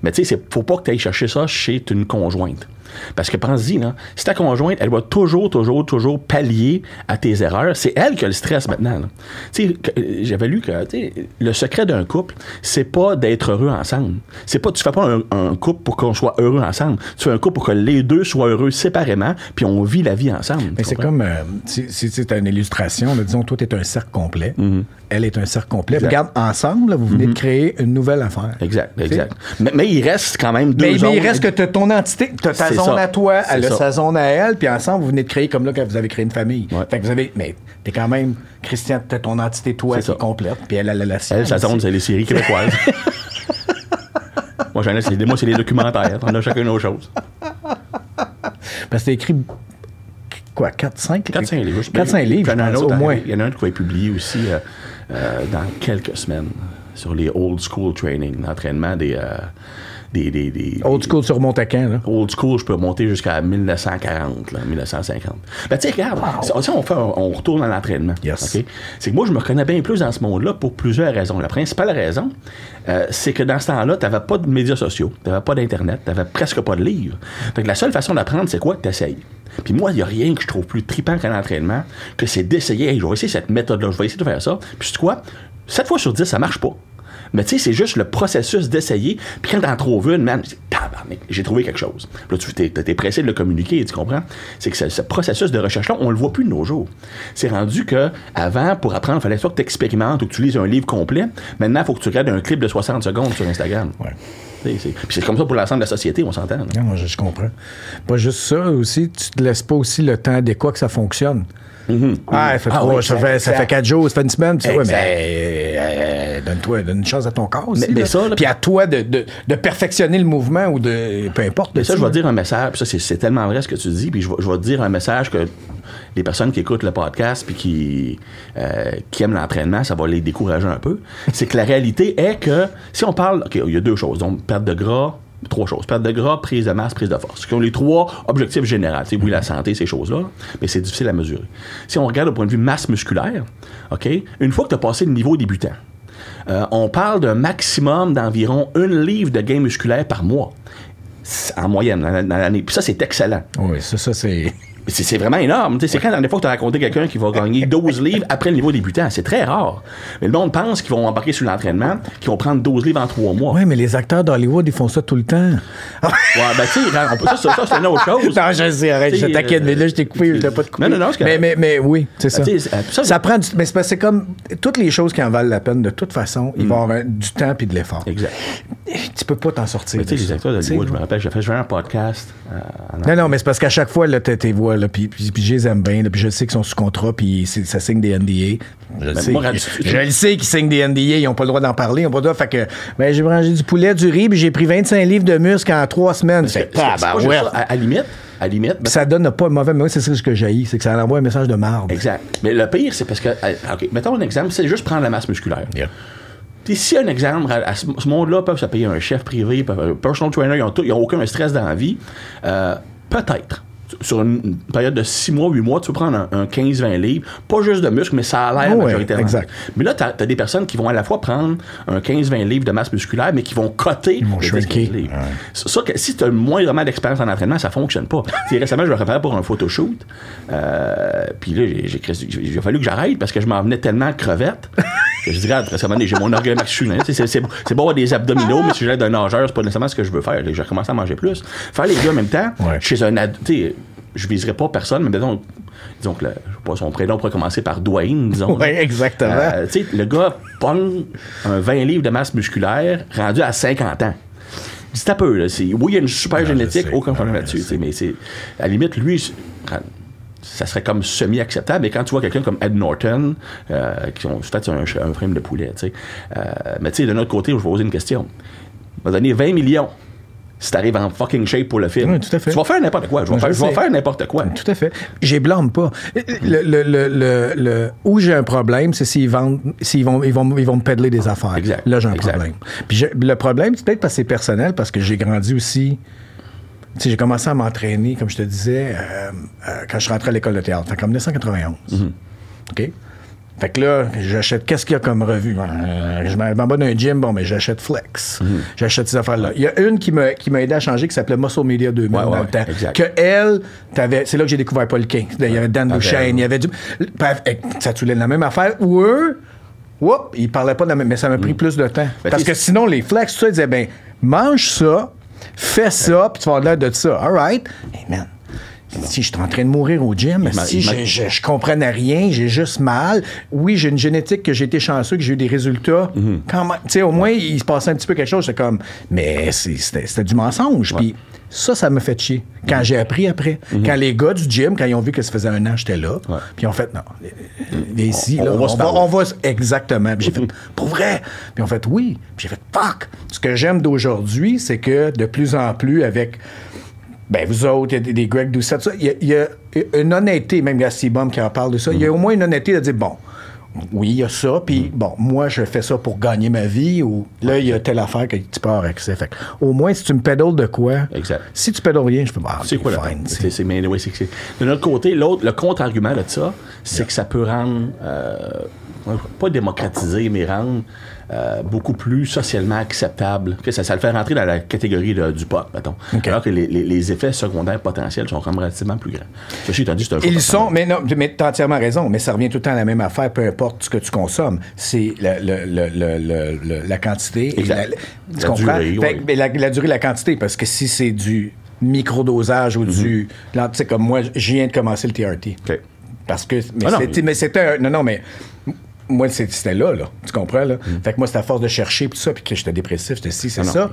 Mais tu sais, faut pas que tu ailles chercher ça chez une conjointe. Parce que pense-y, là, si ta conjointe, elle va toujours, toujours, toujours pallier à tes erreurs, c'est elle qui a le stress maintenant. Tu sais, euh, j'avais lu que le secret d'un couple, c'est pas d'être heureux ensemble. C'est pas, tu fais pas un, un couple pour qu'on soit heureux ensemble. Tu fais un couple pour que les deux soient heureux séparément, puis on vit la vie ensemble. Mais c'est comme, euh, c'est une illustration, là, disons, toi, tu es un cercle complet, elle est un cercle complet. Exact. Regarde, ensemble, là, vous venez de créer une nouvelle affaire. Exact, exact. Mais, mais il reste quand même deux Mais, mais il reste que as ton entité, as ta zone ça. à toi, elle a sa zone à elle, puis ensemble, vous venez de créer comme là quand vous avez créé une famille. Ouais. Fait que vous avez, mais t'es quand même, Christian, t'as ton entité toi C'est qui est complète, puis elle, elle a la sienne. Elle, sa zone, c'est les séries québécoises. moi, j'en ai, c'est, moi, c'est les documentaires. On a chacun nos choses. Parce que t'as écrit, quoi, 4, 5? 4-5 livres. 4-5 livres, Il y en a un je pense, au moins. Il y en a un qui va être publié aussi euh, euh, dans quelques semaines sur les old school training, l'entraînement des, euh, des, des, des- Old school sur Montacan, là? Old school, je peux monter jusqu'à 1940, là, 1950. Ben, tu sais, regarde, si on, fait un- on retourne à l'entraînement. Yes. C'est que moi, je me reconnais bien plus dans ce monde-là pour plusieurs raisons. La principale raison, euh, c'est que dans ce temps-là, tu n'avais pas de médias sociaux, tu n'avais pas d'Internet, tu n'avais presque pas de livres. Fait que la seule façon d'apprendre, c'est quoi? Tu essayes. Puis moi, il n'y a rien que je trouve plus trippant qu'un entraînement que c'est d'essayer. Hey, je vais essayer cette méthode-là, je vais essayer de faire ça. Puis tu quoi? 7 fois sur 10, ça marche pas. Mais tu sais, c'est juste le processus d'essayer. Puis quand t'en trouves une, man, j'ai trouvé quelque chose. Puis là, tu t'es, t'es pressé de le communiquer, tu comprends? C'est que ce, ce processus de recherche-là, on le voit plus de nos jours. C'est rendu que avant, pour apprendre, il fallait soit que tu expérimentes ou que tu lises un livre complet. Maintenant, il faut que tu regardes un clip de 60 secondes sur Instagram. Ouais. C'est- c'est- Puis c'est comme ça pour l'ensemble de la société, on s'entend. moi, je, je comprends. Pas juste ça aussi, tu te laisses pas aussi le temps adéquat que ça fonctionne. Ah, ça fait, Ah trois- oui, ça, fait, ça exact. fait quatre jours, ça fait une semaine. Tu sais, ouais, mais euh, donne-toi donne une chance à ton corps aussi. Mais- ça, là- Puis à toi de, de, de perfectionner le mouvement ou de. Peu importe. Mais ça, je vais dire un message, puis ça, c'est- c'est tellement vrai ce que tu dis, puis je vais, je vais te dire un message que les personnes qui écoutent le podcast puis qui, euh, qui aiment l'entraînement, ça va les décourager un peu. C'est que la réalité est que si on parle, OK, il y a deux choses, donc perte de gras, trois choses, perte de gras, prise de masse, prise de force, qui ont les trois objectifs généraux. Oui, la santé, ces choses-là, mais c'est difficile à mesurer. Si on regarde au point de vue masse musculaire, OK, une fois que tu as passé le niveau débutant, euh, on parle d'un maximum d'environ une livre de gain musculaire par mois. En moyenne, dans l'année. Puis ça, c'est excellent. Oui, ça, ça c'est. Mais C'est vraiment énorme. C'est quand la dernière fois que tu as raconté quelqu'un qui va gagner 12 livres après le niveau débutant. C'est très rare. Mais le monde pense qu'ils vont embarquer sur l'entraînement, qu'ils vont prendre 12 livres en 3 mois. Oui, mais les acteurs d'Hollywood, ils font ça tout le temps. Ouais, ben, tu sais, on peut- ça, ça, ça, c'est une autre chose. Non, je sais, arrête, je t'inquiète, mais là, je t'ai coupé, je t'ai pas de couper. Non, non, non, c'est mais, mais, mais oui, c'est ça. Ben, ça- Ça prend du. Mais c'est comme toutes les choses qui en valent la peine, de toute façon, il va y avoir un- du temps puis de l'effort. Exact. Tu peux pas t'en sortir. Tu sais, les acteurs d'Hollywood, je me rappelle, j'ai fait un podcast. euh, Non, non, mais c'est parce qu'à chaque fois, là, tes voix, là, puis, puis, puis je les aime bien, là, puis je sais qu'ils sont sous contrat, puis ça signe des NDA. Je le Ben, sais. moi, je, le sais qu'ils signent des NDA, ils n'ont pas le droit d'en parler, ils n'ont pas le droit. Fait que, ben, j'ai mangé du poulet, du riz, puis j'ai pris 25 livres de muscles en trois semaines. C'est pas ça. À, à limite, à limite, ben, Ça donne pas mauvais, mais moi, c'est ça ce que j'ai, c'est que ça envoie un message de marde. Exact. Mais le pire, c'est parce que. euh, OK, mettons un exemple, c'est juste prendre la masse musculaire. Yeah. Puis si un exemple, à, à ce, ce monde-là, peuvent se payer un chef privé, peuvent- un personal trainer, ils ont, tout- ils ont aucun stress dans la vie, euh, peut-être. Sur une, période de 6 mois, 8 mois, tu peux prendre un, un 15-20 livres, pas juste de muscle, mais ça a l'air Oh ouais, majoritairement. exact. Mais là, tu as, des personnes qui vont à la fois prendre un 15-20 livres de masse musculaire, mais qui vont coter vont le shrinker. 10-15 livres. Ouais. Ça, que- si tu as moindrement d'expérience en entraînement, ça fonctionne pas. Récemment, je me préparais pour un photoshoot. Euh, puis là, j'ai- j'ai cré- j'ai- il a fallu que j'arrête parce que je m'en venais tellement crevette que je dirais, récemment, j'ai mon orgueil masculin. C'est beau avoir des abdominaux, mais si l'aide d'un nageur, c'est pas nécessairement ce que je veux faire. J'ai recommencé à manger plus. Faire les deux en même temps, Ouais. chez un ad- tu sais, je viserais pas personne, mais disons, disons que le- je sais pas, son prénom pourrait commencer par Dwayne, disons. Ouais, exactement. Euh, tu sais, le gars pogne un 20 livres de masse musculaire rendu à 50 ans. C'est un peu, là. c'est- Oui, il y a une super génétique, aucun problème là-dessus. Mais c'est. À la limite, lui, ça serait comme semi-acceptable. Mais quand tu vois quelqu'un comme Ed Norton, euh, qui ont fait un, un frame de poulet, tu sais. Euh, mais tu sais, de notre côté, je vais poser une question. On va donner 20 millions si t'arrives en fucking shape pour le film. Oui, tout à fait. Tu vas faire n'importe quoi. Je vais, Je faire, je vais sais. faire n'importe quoi. Tout à fait. J'ai blâme pas. Le, le, le, le, où j'ai un problème, c'est s'ils vendent, s'ils vont, ils vont, ils vont me pédler des affaires. Exact. Là, j'ai un Exact. problème. Puis le problème, c'est peut-être parce que c'est personnel, parce que j'ai grandi aussi. Tu sais, j'ai commencé à m'entraîner, comme je te disais, euh, euh, quand je suis rentré à l'école de théâtre. Qu'en 1991. Mm-hmm. OK? Fait que là, j'achète, qu'est-ce qu'il y a comme revue? Euh, je m'en vais dans un gym, bon, mais j'achète Flex. Mm-hmm. J'achète ces affaires-là. Il y a une qui m'a, qui m'a aidé à changer qui s'appelait Muscle Media 2000 Ouais, dans ouais, le temps. exact. Que elle, t'avais, c'est là que j'ai découvert Paul King. Il y avait Dan Duchesne, ben, il y avait du. Eh, ça te la même affaire. Ou eux, whoop, ils parlaient pas de la même. Mais ça m'a pris plus de temps. Ben, Parce que sinon, les flex, tout ça, ils disaient, ben, mange ça, fais ça, puis tu vas avoir l'air de ça. All right. Hey, man. Si je suis en train de mourir au gym, si je, je, je comprenais rien, j'ai juste mal. Oui, j'ai une génétique que j'ai été chanceux, que j'ai eu des résultats. Quand tu sais, au moins, il se passait un petit peu quelque chose. C'était comme, mais c'est- c'était c'était du mensonge. Puis ça, ça me fait chier. Quand j'ai appris après, quand les gars du gym, quand ils ont vu que ça faisait un an, j'étais là, puis ils ont fait, non, viens ici, On- là, on va se on on va exactement. Puis j'ai fait, pour vrai. Puis on fait, oui. Puis j'ai fait, fuck. Ce que j'aime d'aujourd'hui, c'est que de plus en plus, avec ben, vous autres, il y a des, Greg Doucette, ça, il y, a- il y a une honnêteté, même Bum qui en parle de ça, il y a au moins une honnêteté de dire, bon, oui, il y a ça, puis bon, moi, je fais ça pour gagner ma vie, ou là, il y a telle affaire que tu peux avoir accès. Fait au moins, si tu me pédales de quoi, Exact. si tu pédales rien, je fais, bah, C'est quoi la fine, sais. C'est, mais c'est- De notre côté, l'autre, le contre-argument de ça, c'est que ça peut rendre, euh, pas démocratiser, mais rendre euh, beaucoup plus socialement acceptable. Que ça, ça le fait rentrer dans la catégorie de- du pot, mettons. Alors que les, les- les effets secondaires potentiels sont quand même relativement plus grands. Ceci étant dit, c'est un Ils sont, mais non, mais t'as entièrement raison, mais ça revient tout le temps à la même affaire, peu importe ce que tu consommes. C'est la, le- le- la quantité. et. La, tu La comprends? durée, Fait oui. la, la durée, la quantité, parce que si c'est du microdosage ou du. là, Tu sais, comme moi, je viens de commencer le TRT. Parce que. Mais Ah c'était, Non, non, mais. Moi, c'était là, là. Tu comprends, là? Fait que moi, c'était à force de chercher, tout ça, puis que j'étais dépressif, j'étais si, c'est Ah ça.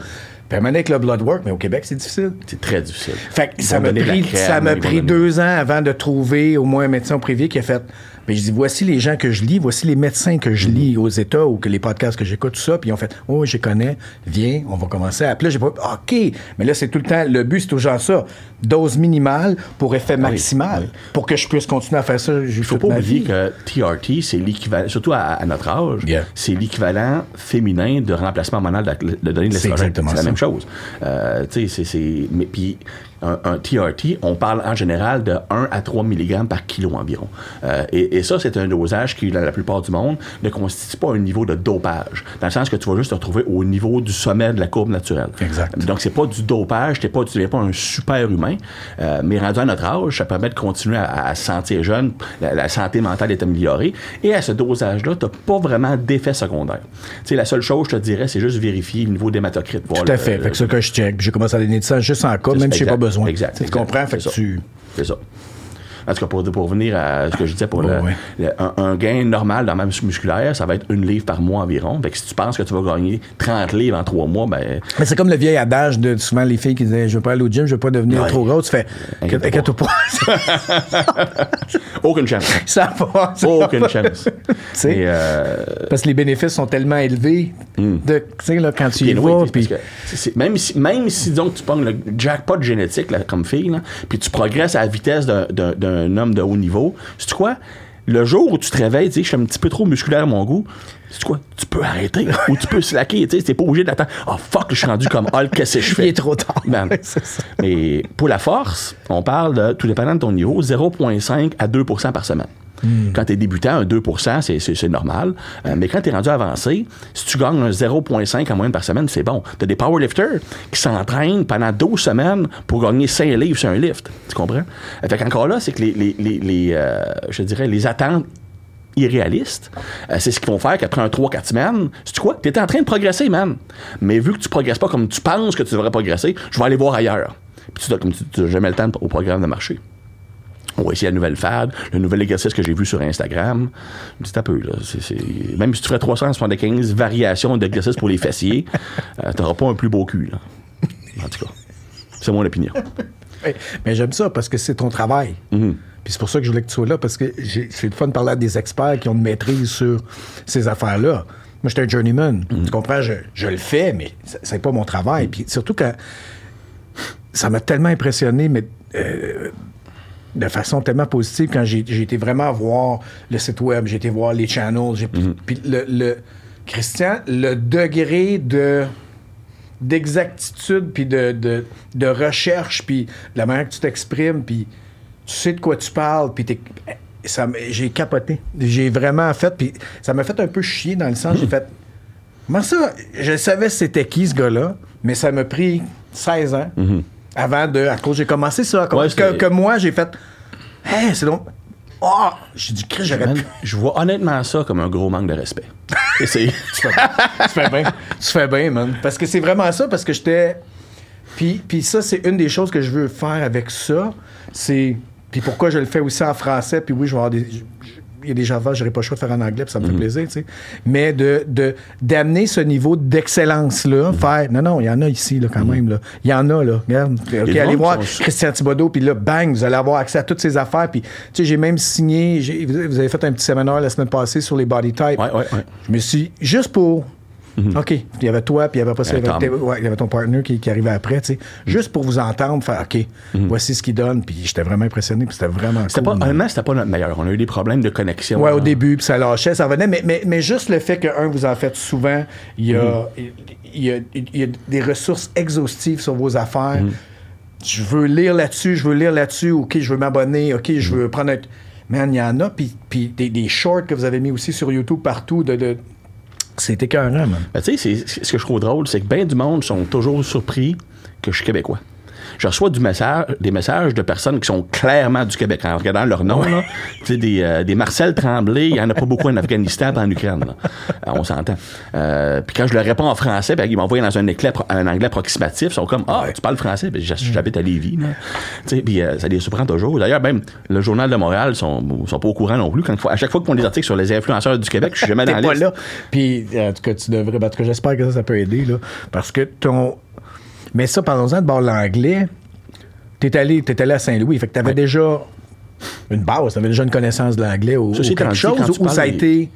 Puis à avec le blood work, mais au Québec, c'est difficile. C'est très difficile. Fait que ça m'a pris, ça m'a pris deux ans avant de trouver au moins un médecin privé qui a fait. Ben, je dis, voici les gens que je lis, voici les médecins que je lis aux États ou que les podcasts que j'écoute, tout ça. Puis ils ont fait, oh, je connais, viens, on va commencer à. Puis là, j'ai pas, OK. Mais là, c'est tout le temps, le but, c'est toujours ça. Dose minimale pour effet maximal. Pour que je puisse continuer à faire ça. Il faut pas oublier que TRT, c'est l'équivalent, surtout à, à notre âge, Yeah. c'est l'équivalent féminin de remplacement hormonal de, de donner de l'estrogène. exactement C'est la même chose. Euh, tu sais, c'est-. Mais puis, un, un TRT, on parle en général de 1 à 3 mg par kilo environ. Euh, et, et ça, c'est un dosage qui, dans la plupart du monde, ne constitue pas un niveau de dopage. Dans le sens que tu vas juste te retrouver au niveau du sommet de la courbe naturelle. Exact. Donc, c'est pas du dopage, t'es pas, tu deviens pas un super humain, euh, mais rendu à notre âge, ça permet de continuer à, à se sentir jeune, la, la santé mentale est améliorée, et à ce dosage-là, t'as pas vraiment d'effet secondaire. Tu sais, la seule chose, je te dirais, c'est juste vérifier le niveau d'hématocrite. Tout à le- fait. le- fait que ça que je check. J'ai commencé à donner de ça juste en cas, même si j'ai pas besoin. Exact. Tu comprends? Fait que C'est ça. tu. C'est ça. En tout cas, pour, pour revenir à ce que je disais, pour le- un, un gain normal dans masse musculaire, ça va être une livre par mois environ. Fait que si tu penses que tu vas gagner 30 livres en trois mois, ben, Mais c'est comme le vieil adage de souvent les filles qui disaient Je veux pas aller au gym, je veux pas devenir Ouais. trop grosse. Tu fais Inquiète-toi Inquiète-toi pas. aucune chance. ça va. Aucune chance. Et, euh, Parce que les bénéfices sont tellement élevés de, sais, là, quand tu y vas. Puis, même, si, même si donc tu pognes le jackpot génétique là, comme fille, puis tu progresses à la vitesse d'un- d'un homme de haut niveau, c'est quoi? Le jour où tu te réveilles, tu sais, je suis un petit peu trop musculaire à mon goût, c'est quoi? Tu peux arrêter ou tu peux slacker, tu sais, t'es pas obligé d'attendre. Oh fuck, je suis rendu comme Hulk, qu'est-ce que je fais? il est trop tard. Ça. Mais pour la force, on parle de, tout dépendant de ton niveau, 0,5 à 2% par semaine. Hmm. Quand tu es débutant, un 2 c'est, normal. Euh, mais quand tu es rendu avancé, si tu gagnes un 0,5 en moyenne par semaine, c'est bon. Tu as des powerlifters qui s'entraînent pendant 12 semaines pour gagner 5 livres sur un lift. Tu comprends? Euh, Fait qu'encore là, c'est que les, euh, je dirais, les attentes irréalistes. C'est ce qu'ils vont faire qu'après un 3-4 semaines, c'est quoi? Tu es en train de progresser, man. Mais vu que tu progresses pas comme tu penses que tu devrais progresser, je vais aller voir ailleurs. Puis tu dois, comme tu n'as jamais le temps au programme de marché. On va essayer la nouvelle fad, le nouvel exercice que j'ai vu sur Instagram. C'est un peu, là. Même si tu ferais 375 variations d'exercices pour les fessiers, euh, t'auras pas un plus beau cul, là. En tout cas. C'est mon opinion. Mais, j'aime ça parce que c'est ton travail. Mhm. Puis c'est pour ça que je voulais que tu sois là parce que c'est le fun de parler à des experts qui ont une maîtrise sur ces affaires-là. Moi, j'étais un journeyman. Mhm. Tu comprends? Je, je le fais, mais c'est- pas mon travail. Puis surtout quand ça m'a tellement impressionné, mais euh, de façon tellement positive quand j'ai été vraiment voir le site web, j'ai été voir les channels, j'ai puis le, le- Christian, le degré de d'exactitude puis de, de, de recherche puis la manière que tu t'exprimes puis tu sais de quoi tu parles puis t'es- ça j'ai capoté. J'ai vraiment fait puis ça m'a fait un peu chier dans le sens j'ai fait Comment ça? Je savais c'était qui ce gars-là, mais ça m'a pris 16 ans avant de. À cause j'ai commencé ça. Ouais, que, moi, j'ai fait. Hey, c'est donc. Oh! J'ai dit, Chris, j'aurais pu. je vois honnêtement ça comme un gros manque de respect. C'est- tu fais bien. Tu fais bien, man. Parce que c'est vraiment ça, parce que j'étais. Puis, puis ça, c'est une des choses que je veux faire avec ça. C'est. Puis pourquoi je le fais aussi en français, puis oui, je vais avoir des. Il y a des je n'aurai pas le choix de faire en anglais, puis ça me fait plaisir, tu sais. Mais de, de, d'amener ce niveau d'excellence-là, faire. Non, non, il y en a ici, là, quand même, là. Il y en a, là. Regarde. Allez voir sont- Christian Thibodeau, puis là, bang, vous allez avoir accès à toutes ces affaires. Puis, tu sais, j'ai même signé. vous avez fait un petit séminaire la semaine passée sur les body types. Ouais, ouais, ouais. Je me suis juste pour. OK. Puis il y avait toi, puis il y avait pas ça, il y Ouais, avait, Tom. ouais, il y avait ton partner qui, qui arrivait après, tu sais. Juste pour vous entendre, faire OK, voici ce qu'il donne. Puis j'étais vraiment impressionné, puis c'était vraiment C'était cool. pas, honnêtement, c'était pas notre meilleur. On a eu des problèmes de connexion. Ouais, au là. début, puis ça lâchait, ça revenait. Mais, mais, mais juste le fait que, un, vous en faites souvent, il y a, il y a, il y a des ressources exhaustives sur vos affaires. Je veux lire là-dessus, je veux lire là-dessus, OK, je veux m'abonner, OK, je veux prendre un. Man, il y en a, puis, puis des, des shorts que vous avez mis aussi sur YouTube partout. De, de... C'était écœurant, man. Ben, tu sais, c'est- ce que je trouve drôle, c'est que bien du monde sont toujours surpris que je suis québécois. Je reçois du message, des messages de personnes qui sont clairement du Québec. En regardant leur nom, là, des, euh, des Marcel Tremblay, il y en a pas beaucoup en Afghanistan en Ukraine. là. Euh, on s'entend. Euh, puis quand je leur réponds en français, ben, ils m'envoient dans un, éclat, un anglais approximatif. Ils sont comme, ah, tu parles français? Ben, j'ha- j'habite à Lévis. puis euh, ça les surprend toujours. D'ailleurs, même le Journal de Montréal sont, sont pas au courant non plus. Quand, à chaque fois qu'ils font des articles sur les influenceurs du Québec, je suis jamais dans la liste. là. Puis, en tout cas, tu devrais. En tout cas, j'espère que ça, ça peut aider, là. Parce que ton. Mais ça, parlons-en de bord l'anglais. T'es allé, allé à Saint-Louis. Fait que t'avais déjà une base, t'avais déjà une connaissance de l'anglais ou, Ceci ou quelque dit, chose, tu ou ça a des- été.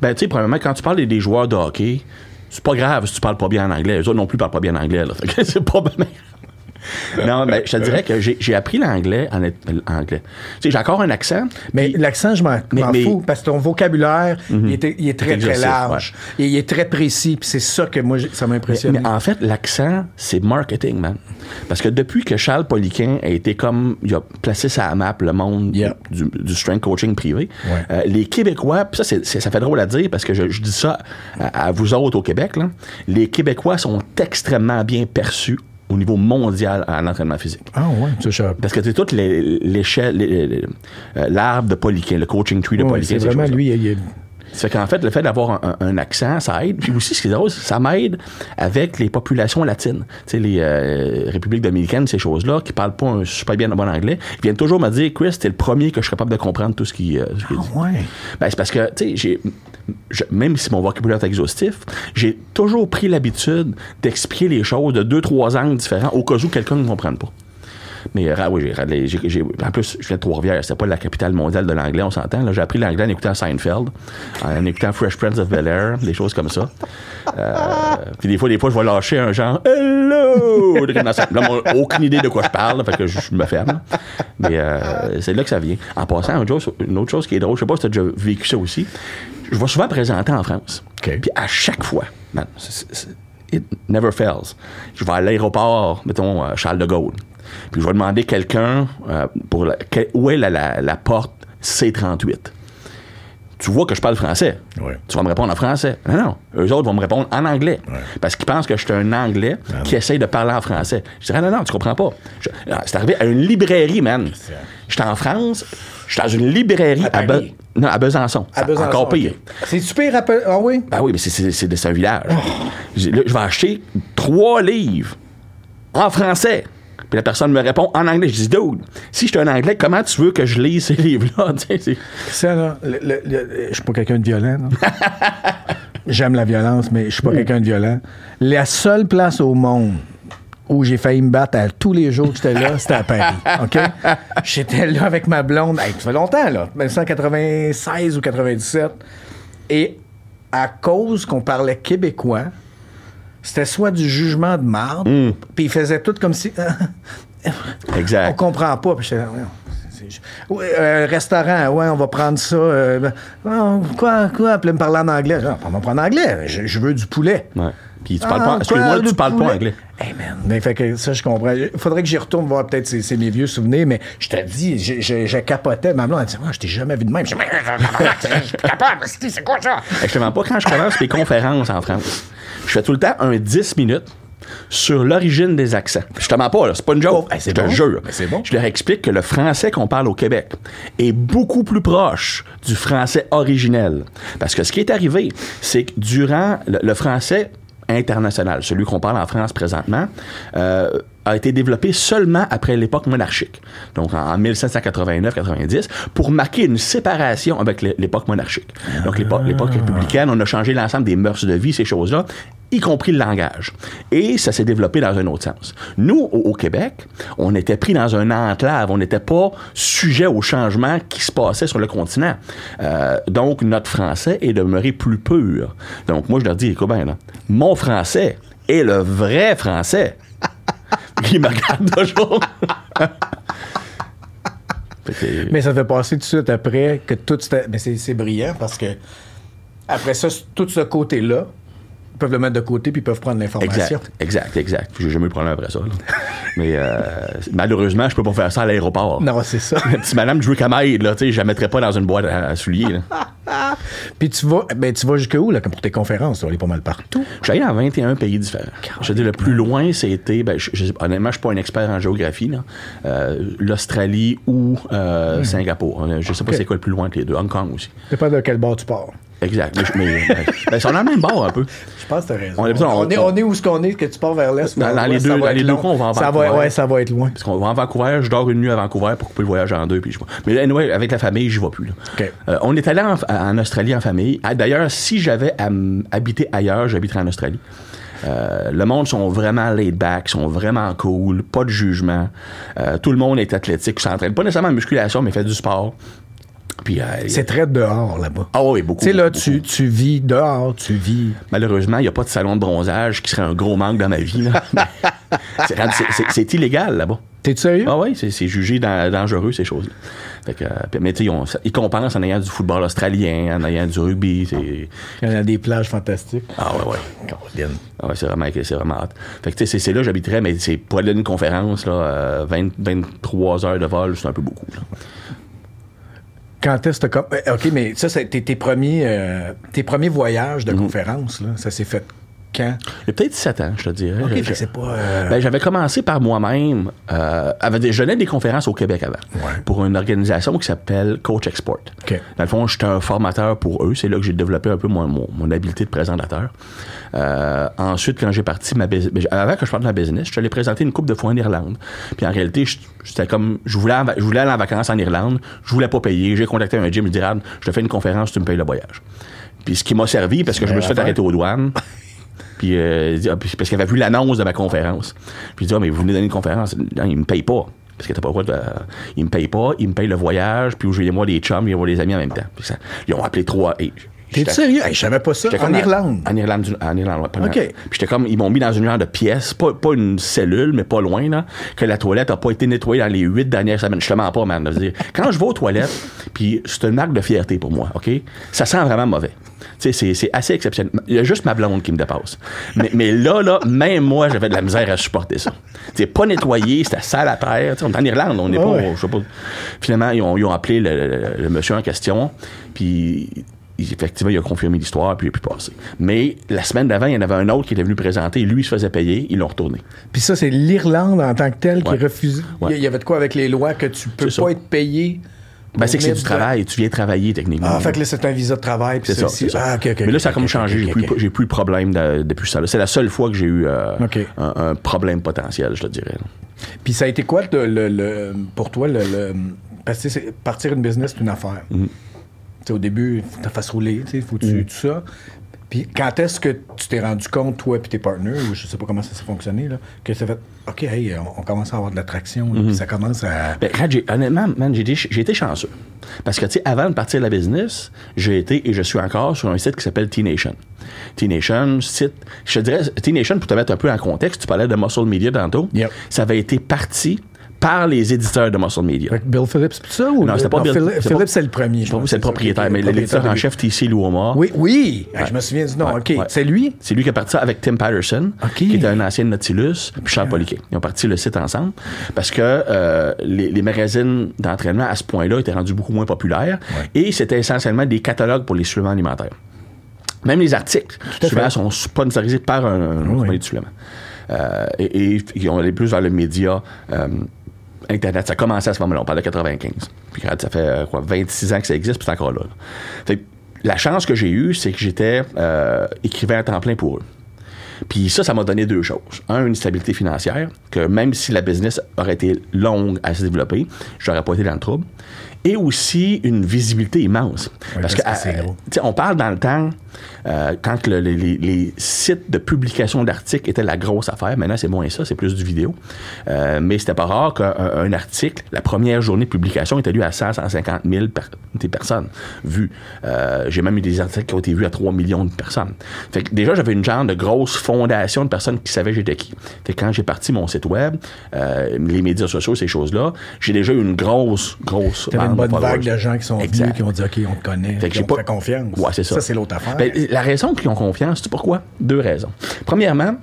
Ben, tu sais, premièrement, quand tu parles des, joueurs de hockey, c'est pas grave si tu parles pas bien en anglais. Les autres non plus parlent pas bien en anglais, là. Fait que c'est pas. non, mais je te dirais que j'ai appris l'anglais en, anglais. Tu sais, j'ai encore un accent. Mais puis- l'accent, je m'en fous, parce que ton vocabulaire, il, est, il est très, très large. Et il est très précis, puis c'est ça que moi, ça m'a impressionné. Mais en fait, l'accent, c'est marketing, man. Parce que depuis que Charles Poliquin a été comme, il a placé sa map le monde Yeah. du, du strength coaching privé, Ouais. euh, les Québécois, pis ça, c'est- ça fait drôle à dire parce que je, je dis ça à, à vous autres au Québec, là, les Québécois sont extrêmement bien perçus au niveau mondial en entraînement physique. Ah ouais, ça, je Parce que c'est toute l'échelle, euh, l'arbre de Poliquin, le coaching tree de Ouais, Poliquin. c'est ces vraiment lui, il est- Ça fait qu'en fait, le fait d'avoir un, un accent, ça aide. Puis aussi, ce qui est drôle, c'est ça m'aide avec les populations latines. Tu sais, les euh, républiques dominicaines, ces choses-là, qui parlent pas un super bien bon anglais, ils viennent toujours me dire, Chris, t'es le premier que je suis capable de comprendre tout ce qui, euh, ce qui est dit. Ah ouais. Ben, c'est parce que, tu sais, j'ai. Même si mon vocabulaire est exhaustif, j'ai toujours pris l'habitude d'expliquer les choses de deux, trois angles différents au cas où quelqu'un ne comprenne pas. Mais euh, oui, j'ai, en plus, je viens de Trois-Rivières, c'était pas la capitale mondiale de l'anglais, on s'entend. J'ai appris l'anglais en écoutant Seinfeld, en écoutant Fresh Prince of Bel-Air, des choses comme ça. Euh, puis des fois, des fois, je vais lâcher un genre Hello! Là, aucune idée de quoi je parle, fait que je, me ferme. Mais euh, c'est là que ça vient. En passant, une autre chose qui est drôle, je sais pas si tu as déjà vécu ça aussi. Je vais souvent présenter en France. Puis à chaque fois, man, c'est- it never fails. Je vais à l'aéroport, mettons, euh, Charles de Gaulle. Puis je vais demander quelqu'un euh, pour la- que- où est la, la- la porte C38. Tu vois que je parle français. Ouais. Tu vas me répondre en français. Non, non. Eux autres vont me répondre en anglais. Parce qu'ils pensent que je suis un anglais qui essaye de parler en français. Je dirais, non, non, tu comprends pas. Non, c'est arrivé à une librairie, man. J'étais en France, j'étais dans une librairie À à, Be- Paris. non, à Besançon. À Besançon, Encore pire. C'est super rappel. Ah oui? Ben oui, mais c'est- un village. Oh. Là, je vais acheter trois livres en français. Puis la personne me répond en anglais. Je dis, dude, si je suis un anglais, comment tu veux que je lise ces livres-là? Tu sais, c'est- Ça, là, le- le- le- je suis pas quelqu'un de violent. J'aime la violence, mais je suis pas quelqu'un de violent. La seule place au monde où j'ai failli me battre à tous les jours que j'étais là, c'était à Paris. OK? J'étais là avec ma blonde. Hey, ça fait longtemps, là. 1996 ou 97. Et à cause qu'on parlait québécois, c'était soit du jugement de marde, puis ils faisaient tout comme si. On Exact. comprend pas. Puis Oui, euh, restaurant, ouais, on va prendre ça. euh, non, quoi, quoi? Puis me parler en anglais. Non, on va prendre en anglais. Je, je veux du poulet. Ouais. Puis tu parles Ah, pas, excuse-moi, tu parles pas anglais. Fait que ça, je comprends. Faudrait que j'y retourne voir peut-être c'est c'est mes vieux souvenirs, mais je te dis, je, je, je capotais. Ma blonde, elle dit, Ah, je t'ai jamais vu de même. Je suis capable, c'est quoi ça? Je te mens pas, quand je commence mes conférences en France, je fais tout le temps un 10 minutes sur l'origine des accents. Je te mens pas, là, c'est pas une joke. Oh, c'est je te bon. jure. Mais c'est bon. Je leur explique que le français qu'on parle au Québec est beaucoup plus proche du français originel. Parce que ce qui est arrivé, c'est que durant le français international, celui qu'on parle en France présentement, euh, a été développé seulement après l'époque monarchique, donc en, en 1789-90, pour marquer une séparation avec l'é- l'époque monarchique. Donc l'époque l'époque républicaine, on a changé l'ensemble des mœurs de vie, ces choses-là, y compris le langage. Et ça s'est développé dans un autre sens. Nous, au, au Québec, on était pris dans un enclave, on n'était pas sujet aux changements qui se passaient sur le continent. Euh, donc notre français est demeuré plus pur. Donc moi, je leur dis, écoute bien, là, mon français est le vrai français. Que- Mais ça fait passer tout de suite après que tout. Mais c'est brillant parce que après ça, tout ce côté-là, peuvent le mettre de côté puis ils peuvent prendre l'information. Exact, exact, exact. J'ai jamais eu de problème après ça. là. Mais euh, malheureusement, je peux pas faire ça à l'aéroport. Non, c'est ça. Si madame qu'elle m'aide, là, tu sais, je la mettrais pas dans une boîte à, à souliers. là. puis tu vas, ben, tu vas jusque où là, pour tes conférences? Tu vas aller pas mal partout. Je suis allé dans 21 pays différents. Je veux dire, le plus loin, c'était, ben, je, je- honnêtement, je suis pas un expert en géographie. Euh, l'Australie ou euh, Singapour. Euh, Je sais pas Hmm. C'est quoi le plus loin que les deux. Hong Kong aussi. Dépend de quel bord tu pars. Exact. Mais, je- mais, ben, ben, sont dans le même bord un peu. Je pense que t'as raison. On est- on- est, on est où ce qu'on est, que tu pars vers l'est. ou Dans- vers dans les deux- dans les deux coins, on va en ça va, Vancouver. Ouais, ça va être loin. Parce qu'on va à Vancouver, je dors une nuit à Vancouver pour couper le voyage en deux. Puis je. Mais anyway, avec la famille, j'y vais plus. là. Euh, on est allé en, en Australie en famille. Ah, D'ailleurs, si j'avais habiter ailleurs, j'habiterais en Australie. Euh, le monde sont vraiment laid back, sont vraiment cool, pas de jugement. Euh, tout le monde est athlétique, s'entraîne. Pas nécessairement en musculation, mais fait du sport. Euh, C'est très dehors là-bas. ah oui, beaucoup. Tu sais, là, beaucoup. tu, tu vis dehors, tu vis. Malheureusement, il n'y a pas de salon de bronzage qui serait un gros manque dans ma vie. là. c'est, illégal là-bas. T'es sérieux? Ah oui, c'est, jugé dan- dangereux, ces choses-là. Fait que, euh, mais tu sais, ils compensent en ayant du football australien, en ayant du rugby. Il y en a des plages fantastiques. Ah ouais, ouais. Ah ouais, c'est vraiment, hot. Fait que tu sais, c'est, là que j'habiterais, mais c'est pour aller à une conférence, là, euh, 20 23 heures de vol, c'est un peu beaucoup. là. Quand est-ce que euh, OK, mais ça, c'est tes, premiers, euh, tes premiers voyages Mhm. de conférence, là, ça s'est fait quand? Il y a peut-être 17 ans, je te dirais. OK, Je- je- pas. euh, Ben, j'avais commencé par moi-même. Euh, je donnais des conférences au Québec avant. Ouais. Pour une organisation qui s'appelle Coach Export. OK. Dans le fond, j'étais un formateur pour eux. C'est là que j'ai développé un peu mon, mon, mon habileté de présentateur. Euh, ensuite, quand j'ai parti ma business, avant que je parte de ma business, je suis allé présenter une coupe de fois en Irlande. Puis en réalité, j'étais comme, je voulais, en je voulais aller en vacances en Irlande. Je voulais pas payer. J'ai contacté un gym. Je dis, je te fais une conférence, tu me payes le voyage. Puis ce qui m'a servi, parce que je me suis fait affaire. arrêter aux douanes. Puis, euh, ah, parce qu'il avait vu l'annonce de ma conférence. Puis il dit, ah, mais vous venez donner une conférence. Non, il me paye pas. Parce que t'as pas le droit de. Il me paye pas, il me paye le voyage, puis où j'ai moi des chums, il y a des amis en même temps. Ça- ils ont appelé trois. T'es j'étais- sérieux? Hey, je savais pas ça. j'étais En dans- Irlande. En Irlande, du- en Irlande, ouais, OK. Puis j'étais comme, ils m'ont mis dans une genre de pièce, pas, pas une cellule, mais pas loin, là, que la toilette a pas été nettoyée dans les huit dernières semaines. Je te mens pas, man. de dire, quand je vais aux toilettes, puis c'est une marque de fierté pour moi, OK? Ça sent vraiment mauvais. Tu sais, c'est- assez exceptionnel. Il y a juste ma blonde qui me dépasse. Mais, mais là, là, même moi, j'avais de la misère à supporter ça. C'est pas nettoyé, c'était sale à terre. Tu on est en Irlande, on n'est pas, ouais. je sais pas. Finalement, ils ont, ils ont appelé le, le- le monsieur en question, puis effectivement, il a confirmé l'histoire, puis il a pu passer. Mais la semaine d'avant, il y en avait un autre qui était venu présenter, lui, il se faisait payer, ils l'ont retourné. Puis ça, c'est l'Irlande en tant que telle Ouais. qui refuse. Ouais. Il y avait de quoi avec les lois que tu peux ça. pas être payé. Ben, c'est que c'est du travail, tu viens travailler techniquement. Ah, fait que là, c'est un visa de travail. puis c'est ça. Ah. Mais là, ça a comme changé. j'ai, plus, j'ai plus de problème de- depuis ça. C'est la seule fois que j'ai eu euh, un, un problème potentiel, je te dirais. Puis ça a été quoi le, le- le- pour toi le, le- parce que partir une business c'est une affaire. Mm-hmm. Au début, faut que tu fasses rouler, il faut que tu tout ça. Puis quand est-ce que tu t'es rendu compte, toi et tes partenaires, ou je sais pas comment ça s'est fonctionné, là, que ça fait OK, hey, on, on commence à avoir de l'attraction, là, puis ça commence à. Ben, quand honnêtement, j'ai été, j'ai été chanceux. Parce que, tu sais, avant de partir de la business, j'ai été et je suis encore sur un site qui s'appelle T-Nation. T-Nation, site, je te dirais, T-Nation, pour te mettre un peu en contexte, tu parlais de Muscle Media tantôt. Yep. Ça avait été parti par les éditeurs de Muscle Media. Que Bill Phillips, tout ça? Ou Non, c'était pas Bill- Phillips, c'est Phillips, c'est le premier. je pense c'est le propriétaire, mais l'éditeur en chef, TC Luoma. Oui, oui. Je me souviens du nom. Ouais, OK. ouais. C'est lui? C'est lui qui a parti ça avec Tim Patterson, OK. qui était un ancien Nautilus, puis Charles Poliquet. Ils ont parti le site ensemble parce que euh, les, les magazines d'entraînement à ce point-là étaient rendus beaucoup moins populaires et c'était essentiellement des catalogues pour les suppléments alimentaires. Même les articles, souvent, sont sponsorisés par un, un Oui. suppléments. Euh, et, et ils ont allé plus vers le média. euh, Internet, ça a commencé à ce moment-là, on parle de 95. Puis ça fait euh, quoi, 26 ans que ça existe, puis c'est encore là. là. Fait que la chance que j'ai eue, c'est que j'étais euh, écrivain à temps plein pour eux. Puis ça, ça m'a donné deux choses. Un, une stabilité financière, que même si la business aurait été longue à se développer, je n'aurais pas été dans le trouble. Et aussi une visibilité immense. parce que euh, on parle dans le temps, euh, quand le- les, sites de publication d'articles étaient la grosse affaire. Maintenant, c'est moins ça, c'est plus du vidéo. Euh, mais c'était pas rare qu'un un article, la première journée de publication, était lu à 100, 150 000 per- des personnes vues. Euh, J'ai même eu des articles qui ont été vus à 3 millions de personnes. Fait que déjà, j'avais une genre de grosse fondation de personnes qui savaient j'étais qui. Fait que quand j'ai parti mon site web, euh, les médias sociaux, ces choses-là, j'ai déjà eu une grosse, grosse une bonne followers. vague de gens qui sont venus, Exact. qui ont dit OK, on te connaît, Fait que qui j'ai ont pas- fait confiance. Ouais, c'est ça. Ça, c'est l'autre affaire. Ben, la raison qu'ils ont confiance, c'est pourquoi? Deux raisons. Premièrement,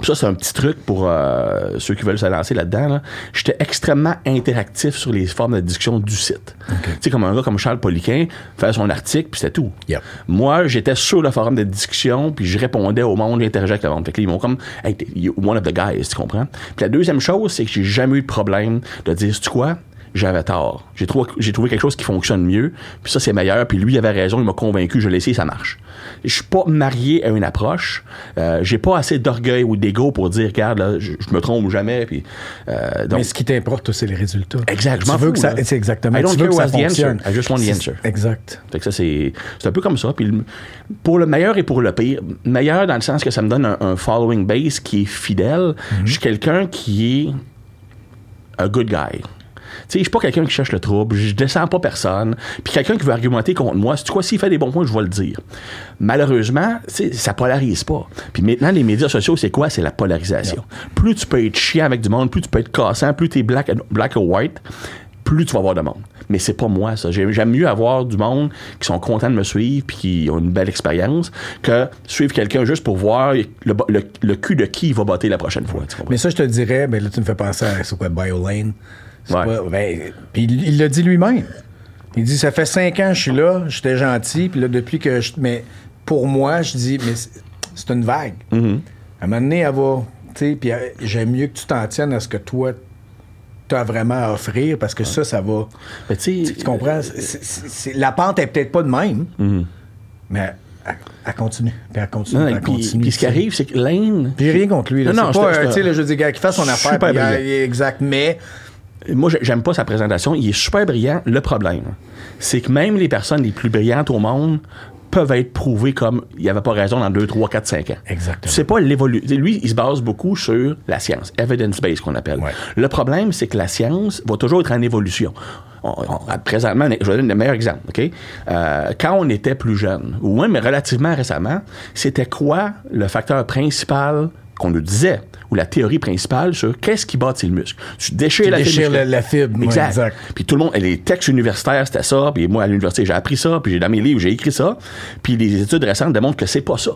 ça, c'est un petit truc pour euh, ceux qui veulent se lancer là-dedans. Là. J'étais extrêmement interactif sur les formes de discussion du site. Tu sais, comme un gars comme Charles Poliquin faisait son article, puis c'était tout. Yep. Moi, j'étais sur le forum de discussion, puis je répondais au monde, j'interagissais avec le monde. Fait que là, ils m'ont comme, hey, one of the guys, tu comprends? Puis la deuxième chose, c'est que j'ai jamais eu de problème de dire, tu quoi? J'avais tort. J'ai trouvé, j'ai trouvé quelque chose qui fonctionne mieux, puis ça, c'est meilleur, puis lui, il avait raison, il m'a convaincu, je l'ai essayé, ça marche. Je suis pas marié à une approche. Euh, j'ai pas assez d'orgueil ou d'ego pour dire, regarde, là, je, je me trompe jamais, puis... euh, donc, Mais ce qui t'importe, c'est les résultats. Exact, je Tu veux fous, que ça, c'est exactement. I don't tu veux que ça fonctionne. I just want the answer. Exact. Fait que ça, c'est c'est un peu comme ça. Puis le- pour le meilleur et pour le pire, meilleur dans le sens que ça me donne un, un following base qui est fidèle. Je suis quelqu'un qui est a good guy. Sais, je suis pas quelqu'un qui cherche le trouble, je descends pas personne. Puis quelqu'un qui veut argumenter contre moi, c'est quoi s'il fait des bons points, je vais le dire. Malheureusement, ça polarise pas. Puis maintenant, les médias sociaux, c'est quoi? C'est la polarisation. Plus tu peux être chiant avec du monde, plus tu peux être cassant, plus tu es black, black or white, plus tu vas avoir de monde. Mais c'est pas moi, ça. J'aime mieux avoir du monde qui sont contents de me suivre puis qui ont une belle expérience que suivre quelqu'un juste pour voir le, le- le cul de qui il va botter la prochaine fois. Mais ça, je te dirais, ben là, tu me fais penser à c'est quoi, BioLane? C'est Ouais. pas- ben, puis il l'a dit lui-même. Il dit Ça fait cinq ans que je suis là, j'étais gentil, puis là, depuis que je. Mais pour moi, je dis Mais c'est une vague. Mm-hmm. À un moment donné, elle va. Tu sais, puis euh, j'aime mieux que tu t'en tiennes à ce que toi, tu as vraiment à offrir, parce que ça, ça va. Mais tu comprends? C'est- la pente est peut-être pas de même, mais elle, continue. Puis elle continue. Mm-hmm. non, puis et elle puis, continue. puis ce qui arrive, c'est que Lane. Puis j'ai rien contre lui. Là. Non, pas, c'est- euh, là, je veux dire, gars, qu'il fasse son affaire. Puis, euh, exact. Mais Moi, j'ai- j'aime pas sa présentation. Il est super brillant. Le problème, c'est que même les personnes les plus brillantes au monde peuvent être prouvées comme il n'y avait pas raison dans 2, 3, 4, 5 ans. Exactement. C'est pas l'évolution. Lui, il se base beaucoup sur la science, evidence-based qu'on appelle. Ouais. Le problème, c'est que la science va toujours être en évolution. On- on- présentement, je vais donner le meilleur exemple. OK? Euh, quand on était plus jeune, ou même relativement récemment, c'était quoi le facteur principal qu'on nous disait, ou la théorie principale sur qu'est-ce qui bâtit le muscle? Tu déchires Tu la déchires fibre la- la fibre, ouais, Exact. exact. Puis tout le monde, les textes universitaires, c'était ça. Puis moi, à l'université, j'ai appris ça. Puis j'ai dans mes livres, j'ai écrit ça. Puis les études récentes démontrent que c'est pas ça.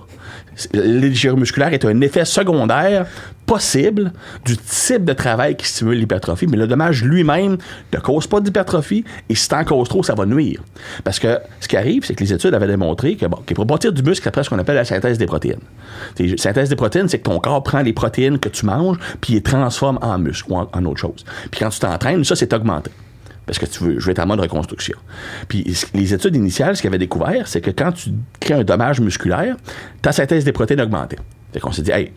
L'égyre musculaire est un effet secondaire possible du type de travail qui stimule l'hypertrophie, mais le dommage lui-même ne cause pas d'hypertrophie et si t'en causes trop, ça va nuire. Parce que ce qui arrive, c'est que les études avaient démontré que, bon, que pour bâtir du muscle, après ce qu'on appelle la synthèse des protéines. La synthèse des protéines, c'est que ton corps prend les protéines que tu manges puis il transforme en muscle ou en, autre chose. Puis quand tu t'entraînes, ça, c'est augmenté. Parce que tu veux, je vais être en mode reconstruction. Puis les études initiales, ce qu'ils avaient découvert, c'est que quand tu crées un dommage musculaire, ta synthèse des protéines augmentait. Fait qu'on s'est dit, hey,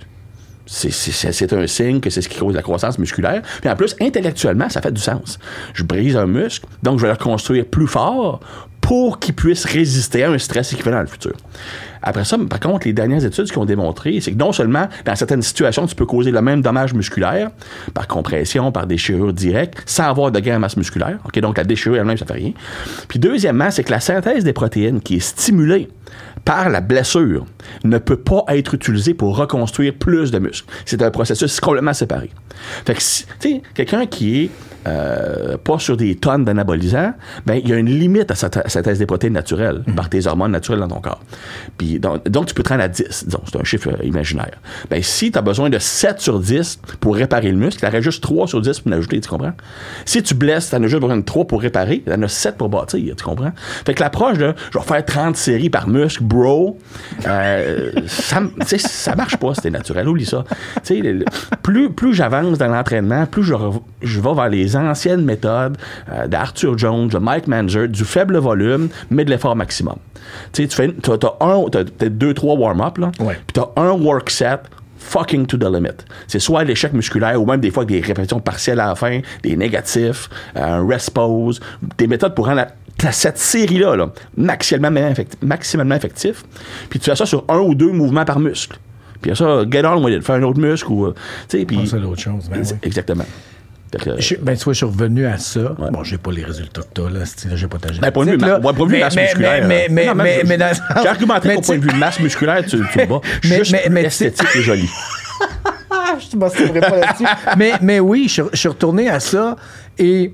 c'est un signe que c'est ce qui cause la croissance musculaire. Puis en plus, intellectuellement, ça fait du sens. Je brise un muscle, donc je vais le reconstruire plus fort pour qu'il puisse résister à un stress équivalent dans le futur. Après ça, par contre, les dernières études qui ont démontré, c'est que non seulement dans certaines situations, tu peux causer le même dommage musculaire par compression, par déchirure directe, sans avoir de gain en masse musculaire. OK, donc la déchirure elle-même, ça fait rien. Puis deuxièmement, c'est que la synthèse des protéines qui est stimulée par la blessure ne peut pas être utilisée pour reconstruire plus de muscles. C'est un processus complètement séparé. Fait que, si- tu sais, quelqu'un qui est euh, pas sur des tonnes d'anabolisants, ben il y a une limite à sa sa synthèse des protéines naturelles par tes hormones naturelles dans ton corps. Puis donc, tu peux te rendre à 10, disons, c'est un chiffre euh, imaginaire. Ben si tu as besoin de 7 sur 10 pour réparer le muscle, tu juste 3 sur 10 pour l'ajouter, tu comprends? Si tu blesses, tu as juste besoin de 3 pour réparer, tu en as 7 pour bâtir, tu comprends? Fait que l'approche de je vais faire 30 séries par muscle, bro, euh, ça, ça marche pas, c'était naturel, oublie ça. Plus, plus j'avance dans l'entraînement, plus je, je vais vers les anciennes méthodes euh, d'Arthur Jones, de Mike Manger, du faible volume, mais de l'effort maximum. Tu fais, t'as un, t'as peut-être deux, trois warm-up, là, Ouais. puis t'as un work set fucking to the limit. C'est soit l'échec musculaire ou même des fois avec des répétitions partielles à la fin, des négatifs, euh, un rest pause, des méthodes pour rendre la- cette série-là là, maximalement, effectif, maximalement effectif. Puis tu fais ça sur un ou deux mouvements par muscle. Puis ça, get on with it, fais un autre muscle ou... euh, tu sais, puis... Pense à l'autre chose, ben oui. Exactement. Que, Je- ben, tu vois, je suis revenu à ça. Bon, j'ai pas les résultats que t'as, là. J'ai pas ta Ben, point de vue, génétique, ma- là. ouais, point de vue Mais- masse mais- musculaire. Mais, mais, Non, mais, mais, J'ai argumenté qu'au point de vue masse musculaire, tu, tu bats. Mais- Juste mais- mais tu- esthétique et joli. Je te masturberai pas là-dessus. mais, mais oui, je, je suis retourné à ça et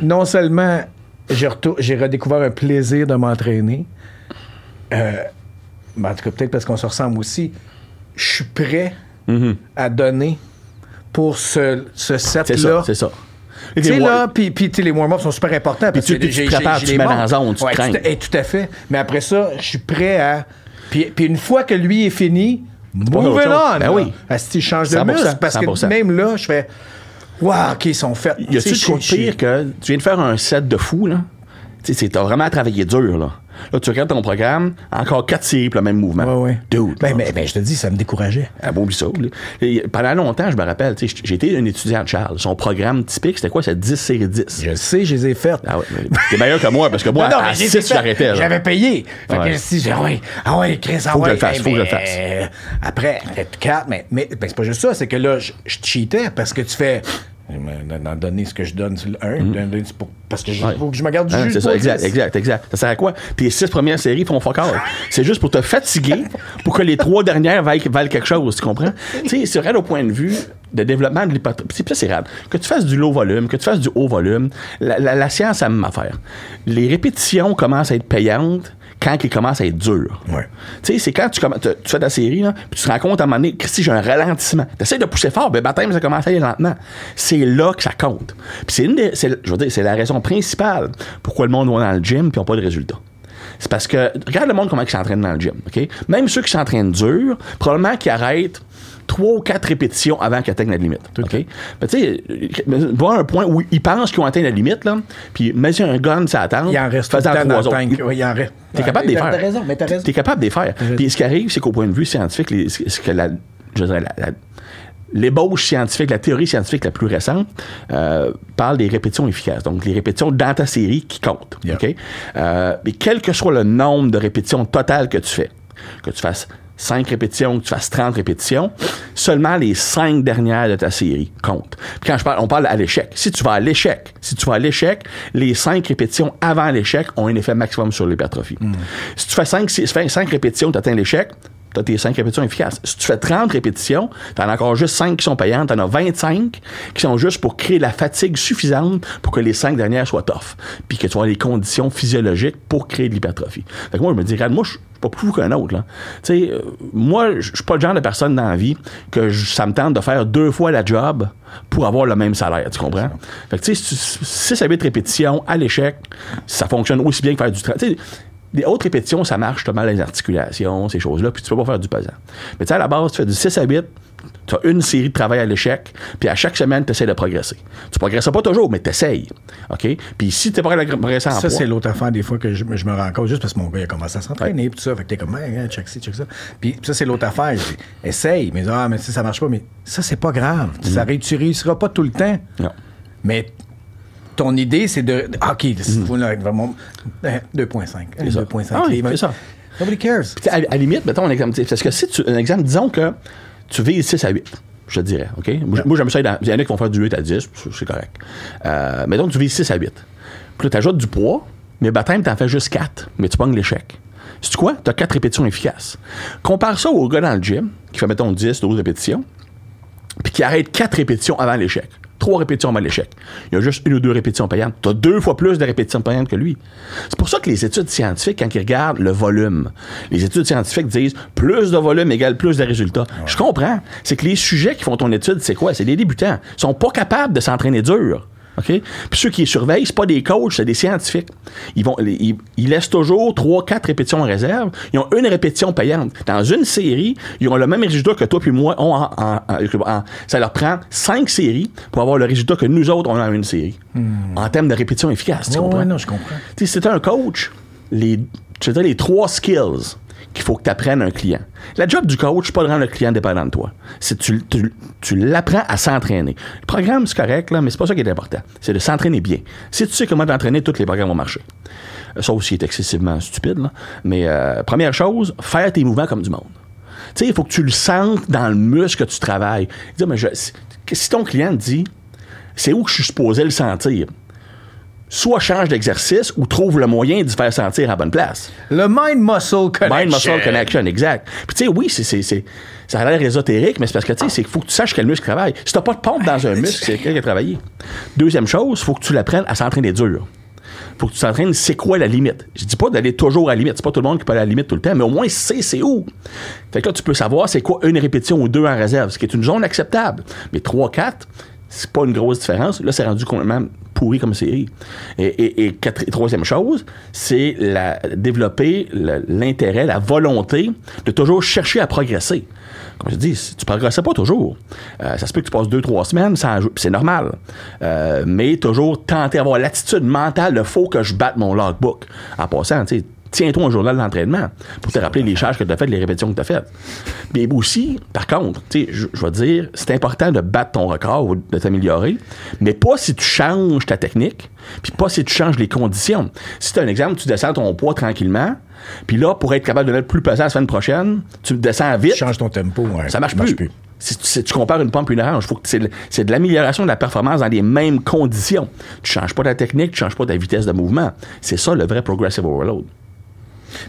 non seulement j'ai, retour- j'ai redécouvert un plaisir de m'entraîner, euh, ben, en tout cas, peut-être parce qu'on se ressemble aussi, je suis prêt Mm-hmm. à donner pour ce, ce C'est ça, set-là. c'est ça. Tu sais, là, puis, puis les warm-ups sont super importants. Parce tu- tu prépares, tu mets dans la zone, tu tout, à- eh, tout à fait. Mais après ça, je suis prêt à. Puis, puis une fois que lui est fini, moving on. Ben là. oui. Asti, je change de 100%, muscle. Parce que 100%. même là, je fais. Waouh, OK, ils sont faits. Y a-tu Tu de pire que tu viens de faire un set de fou, là? Tu sais, t'as vraiment travaillé dur, là. Là, tu regardes ton programme, encore quatre séries pour le même mouvement. Ouais, ouais. Dude. Ben, là, ben, ben, je te dis, ça me décourageait. Ah bon, ça. pendant longtemps, je me rappelle, été un étudiant de Charles. Son programme typique, c'était quoi? C'était 10 séries 10. Je sais, je les ai faites. Ah ouais, mais t'es meilleur que moi, parce que moi, Non, non, à mais j'ai 6, fait- j'arrêtais. J'avais payé. Fait Ouais. que si j'ai, ah ouais, ah ouais, Chris, ah Faut que je le fasse, eh faut que je le ben, fasse. après, peut-être 4, mais, mais ben, c'est pas juste ça, c'est que là, je cheatais parce que tu fais. D'en donner ce que je donne sur le 1, donner pour- parce que je-. Ouais. faut que je me garde du Hein, jus. c'est ça, exact, 10. exact, exact. Ça sert à quoi? Puis les six premières séries font fuck. C'est juste pour te fatiguer, pour que les trois dernières valent, valent quelque chose, tu comprends? tu sais, c'est vrai au point de vue de développement de l'hypertrophie. Puis ça, c'est rare. Que tu fasses du low volume, que tu fasses du haut volume, la, la- la science, ça même affaire. Les répétitions commencent à être payantes quand ils commencent à être. Ouais. Tu sais, c'est quand tu, tu tu fais ta série, là, puis tu te rends compte à un moment donné, Christy, j'ai un ralentissement. Tu essaies de pousser fort, ben, baptême, ça commence à aller lentement. C'est là que ça compte. Puis c'est une des- c'est- je veux dire, c'est la raison principale pourquoi le monde va dans le gym puis n'ont pas de résultats. C'est parce que, regarde le monde comment ils s'entraînent dans le gym, OK? Même ceux qui s'entraînent dur, probablement qu'ils arrêtent trois ou quatre répétitions avant qu'ils atteignent la limite. OK? Ben, tu sais, voir un point où ils pensent qu'ils ont atteint la limite, là, puis mets un gun, ça attend. Il en reste tout le dans tank. Il en reste. T'es capable de les faire. T'as raison, mais t'as raison. T'es capable de les faire. Puis ce qui arrive, c'est qu'au point de vue scientifique, les- ce que la, je dirais, la- la- l'ébauche scientifique, la théorie scientifique la plus récente, euh, parle des répétitions efficaces. Donc, les répétitions dans ta série qui comptent. Yeah. Euh, mais quel que soit le nombre de répétitions totales que tu fais, que tu fasses 5 répétitions, que tu fasses 30 répétitions, seulement les 5 dernières de ta série comptent. Puis quand je parle, on parle à l'échec. Si tu vas à l'échec, si tu vas à l'échec, les 5 répétitions avant l'échec ont un effet maximum sur l'hypertrophie. Si tu fais 5, 5 répétitions, tu atteins l'échec, tu as tes 5 répétitions efficaces. Si tu fais 30 répétitions, tu en as encore juste 5 qui sont payantes, tu en as 25 qui sont juste pour créer la fatigue suffisante pour que les 5 dernières soient tough, puis que tu aies les conditions physiologiques pour créer de l'hypertrophie. Fait que moi, je me dis, regarde, moi, je suis pas plus fou qu'un autre. Là. Tu sais, euh, moi, je suis pas le genre de personne dans la vie que ça me tente de faire deux fois la job pour avoir le même salaire, tu comprends? Fait que tu sais, 6 à 8 répétitions à l'échec, ça fonctionne aussi bien que faire du travail. Les hautes répétitions, ça marche justement les articulations, ces choses-là, puis tu peux pas faire du pesant. Mais tu sais, à la base, tu fais du 6 à 8, tu as une série de travail à l'échec, puis à chaque semaine, tu essaies de progresser. Tu progresses pas toujours, mais tu essayes. OK? Puis si tu n'es pas progressé en Ça, c'est l'autre affaire des fois que je, me- je me rends compte, juste parce que mon gars, il a commencé à s'entraîner, puis tout ça. Fait que t'es comme, hey, hey, check ci, check ça. Puis ça, c'est l'autre affaire. Je essaye, mais ah, mais ça, ça marche pas. Mais ça, c'est pas grave. Ça, ré- tu réussiras pas tout le temps. Non. Mais ton idée, c'est de. ah, OK, là, vraiment. euh, 2,5. Allez, ça. 2,5. Ah c'est ça. Nobody cares. Puis, à, la limite, mettons un exemple. Parce que si tu. Un exemple, disons que tu vises 6 à 8. Je te dirais, OK? Moi, j'aime ça. Il y en a qui vont faire du 8 à 10, c'est- c'est correct. Euh, mettons que tu vises 6 à 8. Puis là, tu ajoutes du poids, mais baptême, tu en fais juste 4, mais tu pognes l'échec. C'est quoi? Tu as 4 répétitions efficaces. Compare ça au gars dans le gym qui fait, mettons, 10, 12 répétitions, puis qui arrête 4 répétitions avant l'échec. 3 répétitions avant l'échec. Il y a juste une ou deux répétitions payantes. Tu as deux fois plus de répétitions payantes que lui. C'est pour ça que les études scientifiques, quand ils regardent le volume, les études scientifiques disent plus de volume égale plus de résultats. Je comprends. C'est que les sujets qui font ton étude, c'est quoi? C'est des débutants. Ils sont pas capables de s'entraîner dur. OK? Puis ceux qui les surveillent, c'est pas des coachs, c'est des scientifiques. Ils, vont, ils, ils laissent toujours 3-4 répétitions en réserve. Ils ont une répétition payante. Dans une série, ils ont le même résultat que toi puis moi ont en, en- en- en- Ça leur prend 5 séries pour avoir le résultat que nous autres, on a en une série. En termes de répétition efficace, tu Oh, comprends? ouais, non, je comprends. Tu sais, si t'es un coach, les, dirais les trois skills qu'il faut que tu apprennes un client. La job du coach, c'est pas de rendre le client dépendant de toi. Tu, tu, tu l'apprends à s'entraîner. Le programme, c'est correct, là, mais c'est pas ça qui est important. C'est de s'entraîner bien. Si tu sais comment t'entraîner, tous les programmes vont marcher. Euh, Sauf s'il est excessivement stupide, là. Mais euh, première chose, faire tes mouvements comme du monde. Tu sais, il faut que tu le sentes dans le muscle que tu travailles. Dire, mais je- si, si ton client te dit, c'est où que je suis supposé le sentir? Soit change d'exercice ou trouve le moyen d'y faire sentir à la bonne place. Le mind-muscle connection. Mind muscle connection, exact. Puis tu sais, oui, c'est, c'est, c'est- ça a l'air ésotérique, mais c'est parce que tu sais, c'est qu'il faut que tu saches quel muscle travaille. Si t'as pas de pompe dans un muscle, c'est quelqu'un qui a travaillé. Deuxième chose, il faut que tu l'apprennes à s'entraîner dur. faut que tu t'entraînes, c'est quoi la limite? Je dis pas d'aller toujours à la limite, c'est pas tout le monde qui peut aller à la limite tout le temps, mais au moins c'est c'est où? Fait que là, tu peux savoir c'est quoi une répétition ou deux en réserve, ce qui est une zone acceptable. Mais 3-4, c'est pas une grosse différence. Là, c'est rendu complètement pourri comme série. Et, troisième chose, c'est développer l'intérêt, la volonté de toujours chercher à progresser. Comme je dis, si tu progresses pas toujours. Euh, ça se peut que tu passes deux, trois semaines sans jouer, c'est normal. Euh, mais toujours tenter d'avoir l'attitude mentale de faut que je batte mon logbook. En passant, tu sais, tiens-toi un journal d'entraînement pour te rappeler les charges que tu as faites, les répétitions que tu as faites. Mais aussi, par contre, tu sais, je vais te dire, c'est important de battre ton record ou de t'améliorer, mais pas si tu changes ta technique, puis pas si tu changes les conditions. Si tu as un exemple, tu descends ton poids tranquillement, puis là, pour être capable de mettre plus pesant la semaine prochaine, tu descends vite, Change ton tempo. ouais. ça marche plus. Si tu, si tu compares une pompe et une orange, faut que c'est de l'amélioration de la performance dans les mêmes conditions. Tu changes pas ta technique, tu changes pas ta vitesse de mouvement. C'est ça le vrai progressive overload.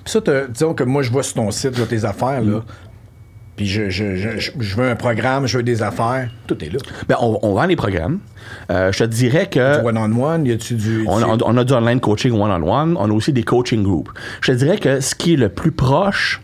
Puis ça, disons que moi, je vois sur ton site là, tes affaires, là. Puis je, je, je, veux un programme, je veux des affaires. Tout est là. Ben, on, on vend les programmes. Euh, je te dirais que Du one-on-one, y a-tu du. on, tu- on- on a du online coaching one-on-one. On a aussi des coaching groups. Je te dirais que ce qui est le plus proche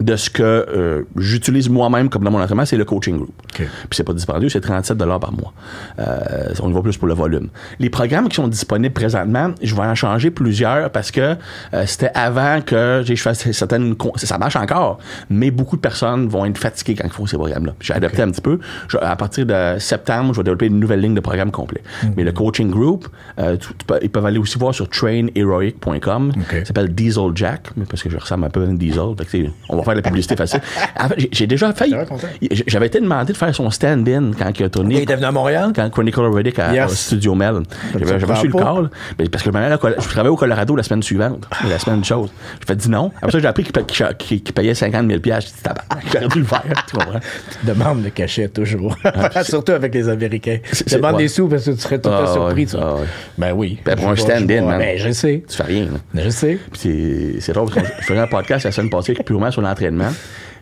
de ce que euh, j'utilise moi-même comme dans mon entraînement, c'est le coaching group. OK. Puis c'est pas dispendieux, c'est 37 par mois. Euh, on y va plus pour le volume. Les programmes qui sont disponibles présentement, je vais en changer plusieurs parce que euh, c'était avant que je fasse certaines... Ça marche encore, mais beaucoup de personnes vont être fatiguées quand ils font ces programmes-là. J'ai adapté un petit peu. Je- à partir de septembre, je vais développer une nouvelle ligne de programme complet. Mais le coaching group, tu- tu peux- ils peuvent aller aussi voir sur trainheroic.com. OK. Ça s'appelle Diesel Jack, mais parce que je ressemble un peu à un diesel. Fait que on va faire de la publicité facile. En fait, j'ai- déjà content. J'avais été demandé de faire son stand-in quand il a Il tourné. était venu à Montréal? Quand Chronicle Reddick à, Yes. au Studio Mel. me J'avais reçu le call. mais parce que je, à je travaillais au Colorado la semaine suivante. La semaine de choses. J'ai fait dit non. Après ça, j'ai appris qu'il payait 50 000 J'ai dit tabarnak, j'aurais dû le faire. Tu comprends? Demande le cachet, toujours. Surtout avec les Américains. Demande ouais. des sous parce que tu serais tout à Ah, surpris. ouais, ah, ouais. Ben oui. Ben, pour Je un stand-in, je man. Ben, je sais. Tu fais rien. là. Je sais. Puis c'est- c'est drôle parce que je faisais un podcast la semaine passée purement sur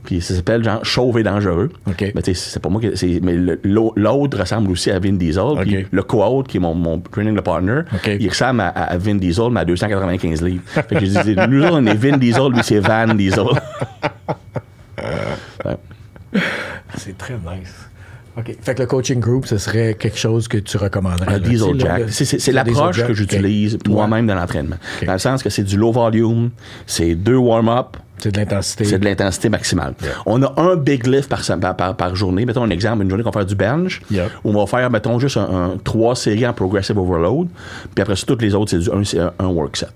Puis ça s'appelle genre Chauve et dangereux. Mais tu sais, c'est pas moi qui. c'est- Mais l'autre ressemble aussi à Vin Diesel. Puis le co-autre, qui est mon, mon training partner, il ressemble à, à Vin Diesel, mais à 295 livres. fait que j'ai dit, nous autres, on est Vin Diesel, lui, c'est Van Diesel. Ouais. C'est très nice. OK. Fait que le coaching group, ce serait quelque chose que tu recommanderais. Un diesel jack. C'est- l'approche que j'utilise moi-même dans l'entraînement. Dans le sens que c'est du low volume, c'est deux warm-up, C'est de l'intensité. c'est de l'intensité maximale. On a un big lift par, par, journée. Mettons un exemple, une journée qu'on va faire du bench, Yeah. où on va faire, mettons, juste un, un- trois séries en progressive overload. Puis après ça, toutes les autres, c'est du un, un, work set.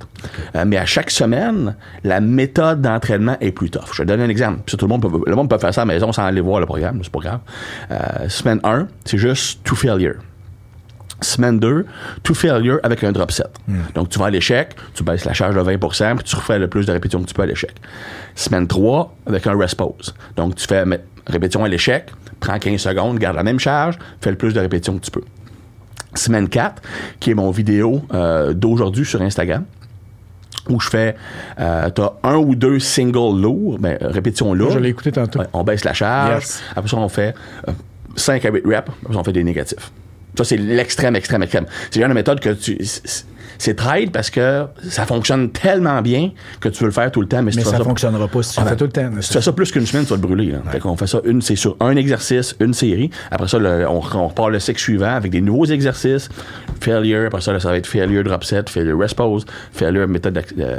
Euh, mais à chaque semaine, la méthode d'entraînement est plus tough. Je te donne un exemple. Puis ça, tout le monde peut, le monde peut faire ça à la maison sans aller voir le programme, c'est pas grave. Euh, semaine 1, c'est juste to failure. Semaine 2, to failure avec un drop set. Donc, tu vas à l'échec, tu baisses la charge de 20% puis tu refais le plus de répétitions que tu peux à l'échec. Semaine 3, avec un rest pause. Donc, tu fais répétition à l'échec, prends 15 secondes, garde la même charge, fais le plus de répétitions que tu peux. Semaine 4, qui est mon vidéo euh, d'aujourd'hui sur Instagram, où je fais, euh, tu as un ou deux singles lourds, ben, répétitions lourdes. Je l'ai écouté tantôt. Ouais, on baisse la charge. Yes. Après ça, on fait 5 à 8 reps. Après ça, on fait des négatifs. Ça, c'est l'extrême, extrême, extrême. C'est le genre de méthode que tu. c'est- trade parce que ça fonctionne tellement bien que tu veux le faire tout le temps, mais, si Mais tu ça fais fonctionnera pas si tu le fais tout le temps. si tu fais ça plus qu'une semaine, tu vas te brûler. Là. Fait qu'on fait ça, une, c'est sur un exercice, une série. Après ça, le- on, on repart le cycle suivant avec des nouveaux exercices. Failure, après ça, là, ça va être failure drop set, failure rest pause, failure méthode euh,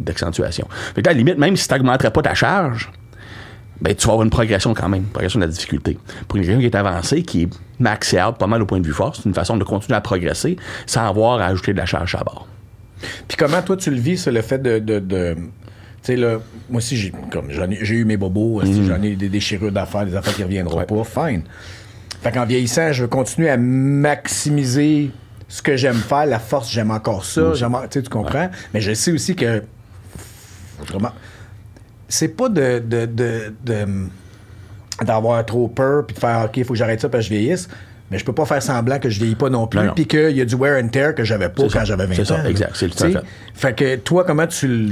d'accentuation. Fait que là, à la limite, même si tu n'augmenterais pas ta charge, ben, tu vas avoir une progression quand même, une progression de la difficulté. Pour quelqu'un qui est avancé, qui est maxé out pas mal au point de vue force, c'est une façon de continuer à progresser sans avoir à ajouter de la charge à bord. Puis comment toi tu le vis, c'est le fait de. de, de- tu sais, là, moi aussi, j'ai, comme, j'en ai, j'ai eu mes bobos, Mm. aussi, j'en ai des déchirures d'affaires, des affaires qui reviendront pas. Fine. Fait qu'en vieillissant, je veux continuer à maximiser ce que j'aime faire, la force, j'aime encore ça. J'aime, tu sais, tu comprends? Mais je sais aussi que. Vraiment. C'est pas de. de, de, de- d'avoir trop peur puis de faire OK, il faut que j'arrête ça parce que je vieillisse. Mais je peux pas faire semblant que je vieillis pas non plus, puis qu'il y a du wear and tear que j'avais pas quand j'avais 20 ans. C'est ça, exact. C'est le fait. Fait que toi, comment tu le.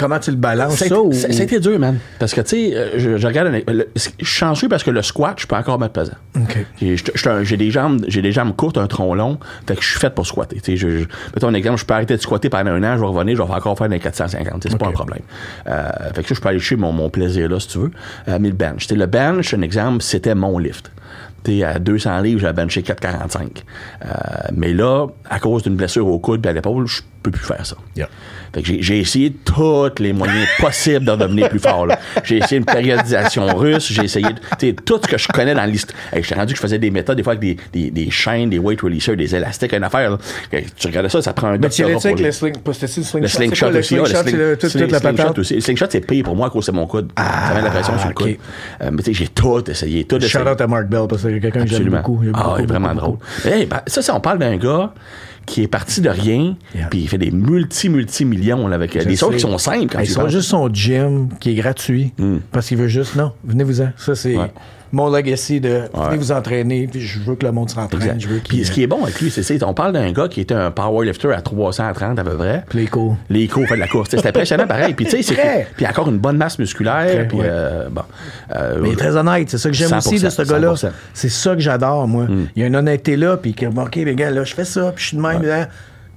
Comment tu le balances, Ça ça? été- ou- ça- ça a été dur, man. Parce que, tu sais, euh, je, je regarde. le- je suis chanceux parce que le squat, je peux encore mettre pesant. OK. J'ai des jambes j'ai des jambes courtes, un tronc long, fait que je suis fait pour squatter. Tu sais, je, je, mettons un exemple, je peux arrêter de squatter pendant un an, je vais revenir, je vais encore faire des 450. tu sais, C'est pas un problème. Euh, fait que ça, je peux aller chercher mon, mon plaisir là, si tu veux. Euh, mais le bench. Tu sais, le bench, un exemple, c'était mon lift. Tu sais, à 200 livres, j'ai benché 445. Euh, mais là, à cause d'une blessure au coude et à l'épaule, je peux plus faire ça. Yeah. Fait que j'ai, essayé tous les moyens possibles de devenir plus fort. J'ai essayé une périodisation russe, j'ai essayé de- tout ce que je connais dans l'histoire. Hey, j'étais rendu que je faisais des méthodes, des fois avec des, des, des chaînes, des weight releasers, des élastiques, une affaire. là. Tu regardais ça, ça prend un Mais tu avec les- le sling, le slingshot? quoi, aussi. le slingshot, c'est le- toute- sling- toute la slingshot patente. aussi. Le slingshot, c'est pire pour moi à cause c'est mon coude. ça met la pression sur le coude. Euh, mais tu sais, j'ai tout essayé, tout essayé. Shout out à Mark Bell, parce que c'est quelqu'un que j'aime beaucoup. Ah, beaucoup, il est vraiment beaucoup, drôle. Hey, ben, ça, ça, on parle d'un gars qui est parti de rien, Yeah. puis il fait des multi-multi-millions avec euh, des choses qui sont simples quand Ils sont juste son gym qui est gratuit parce qu'il veut juste, non, venez-vous-en. Ça, c'est Hmm. Ouais. Mon legacy de venez vous entraîner, puis je veux que le monde s'entraîne. Puis ce qui est bon avec lui, c'est. On parle d'un gars qui était un powerlifter à 330 à peu près. Puis les cours. Les cours fait de la course. C'était impressionnant pareil. Puis tu sais, puis encore une bonne masse musculaire. Puis euh, bon. Euh, Mais il est très honnête, c'est ça que j'aime aussi de 100%, ce gars-là. 100%. C'est ça que j'adore, moi. Il y a une honnêteté là, puis qui OK, les gars, là, je fais ça, puis je suis de même, là.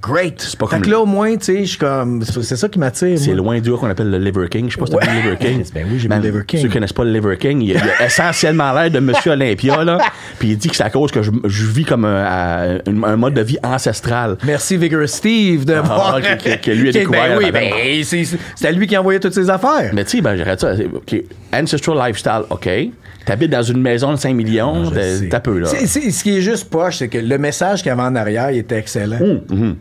Great. pas fait comme- que là, au moins, tu sais, je suis comme. C'est c'est ça qui m'attire. C'est loin du gars qu'on appelle le Liver King. Je sais pas si t'as Ouais. vu le Liver King. Ben oui, j'ai le Liver King. Ceux qui connaissent pas le Liver King, il, a- a essentiellement l'air de Monsieur Olympia, là. Puis il dit que c'est à cause que je, je vis comme un, à- un- un mode de vie ancestral. Merci Vigorous Steve de voir que- lui a Qui- découvert Ben oui, ben, c'est c'est à lui qui envoyait toutes ses affaires. Mais tu sais, ben, j'arrête ça. Ancestral lifestyle, OK. T'habites dans une maison de 5 millions, de- sais. t'as peu, là. C'est- c'est- ce qui est juste poche, c'est que le message qu'il y avait en arrière il était excellent. Hum,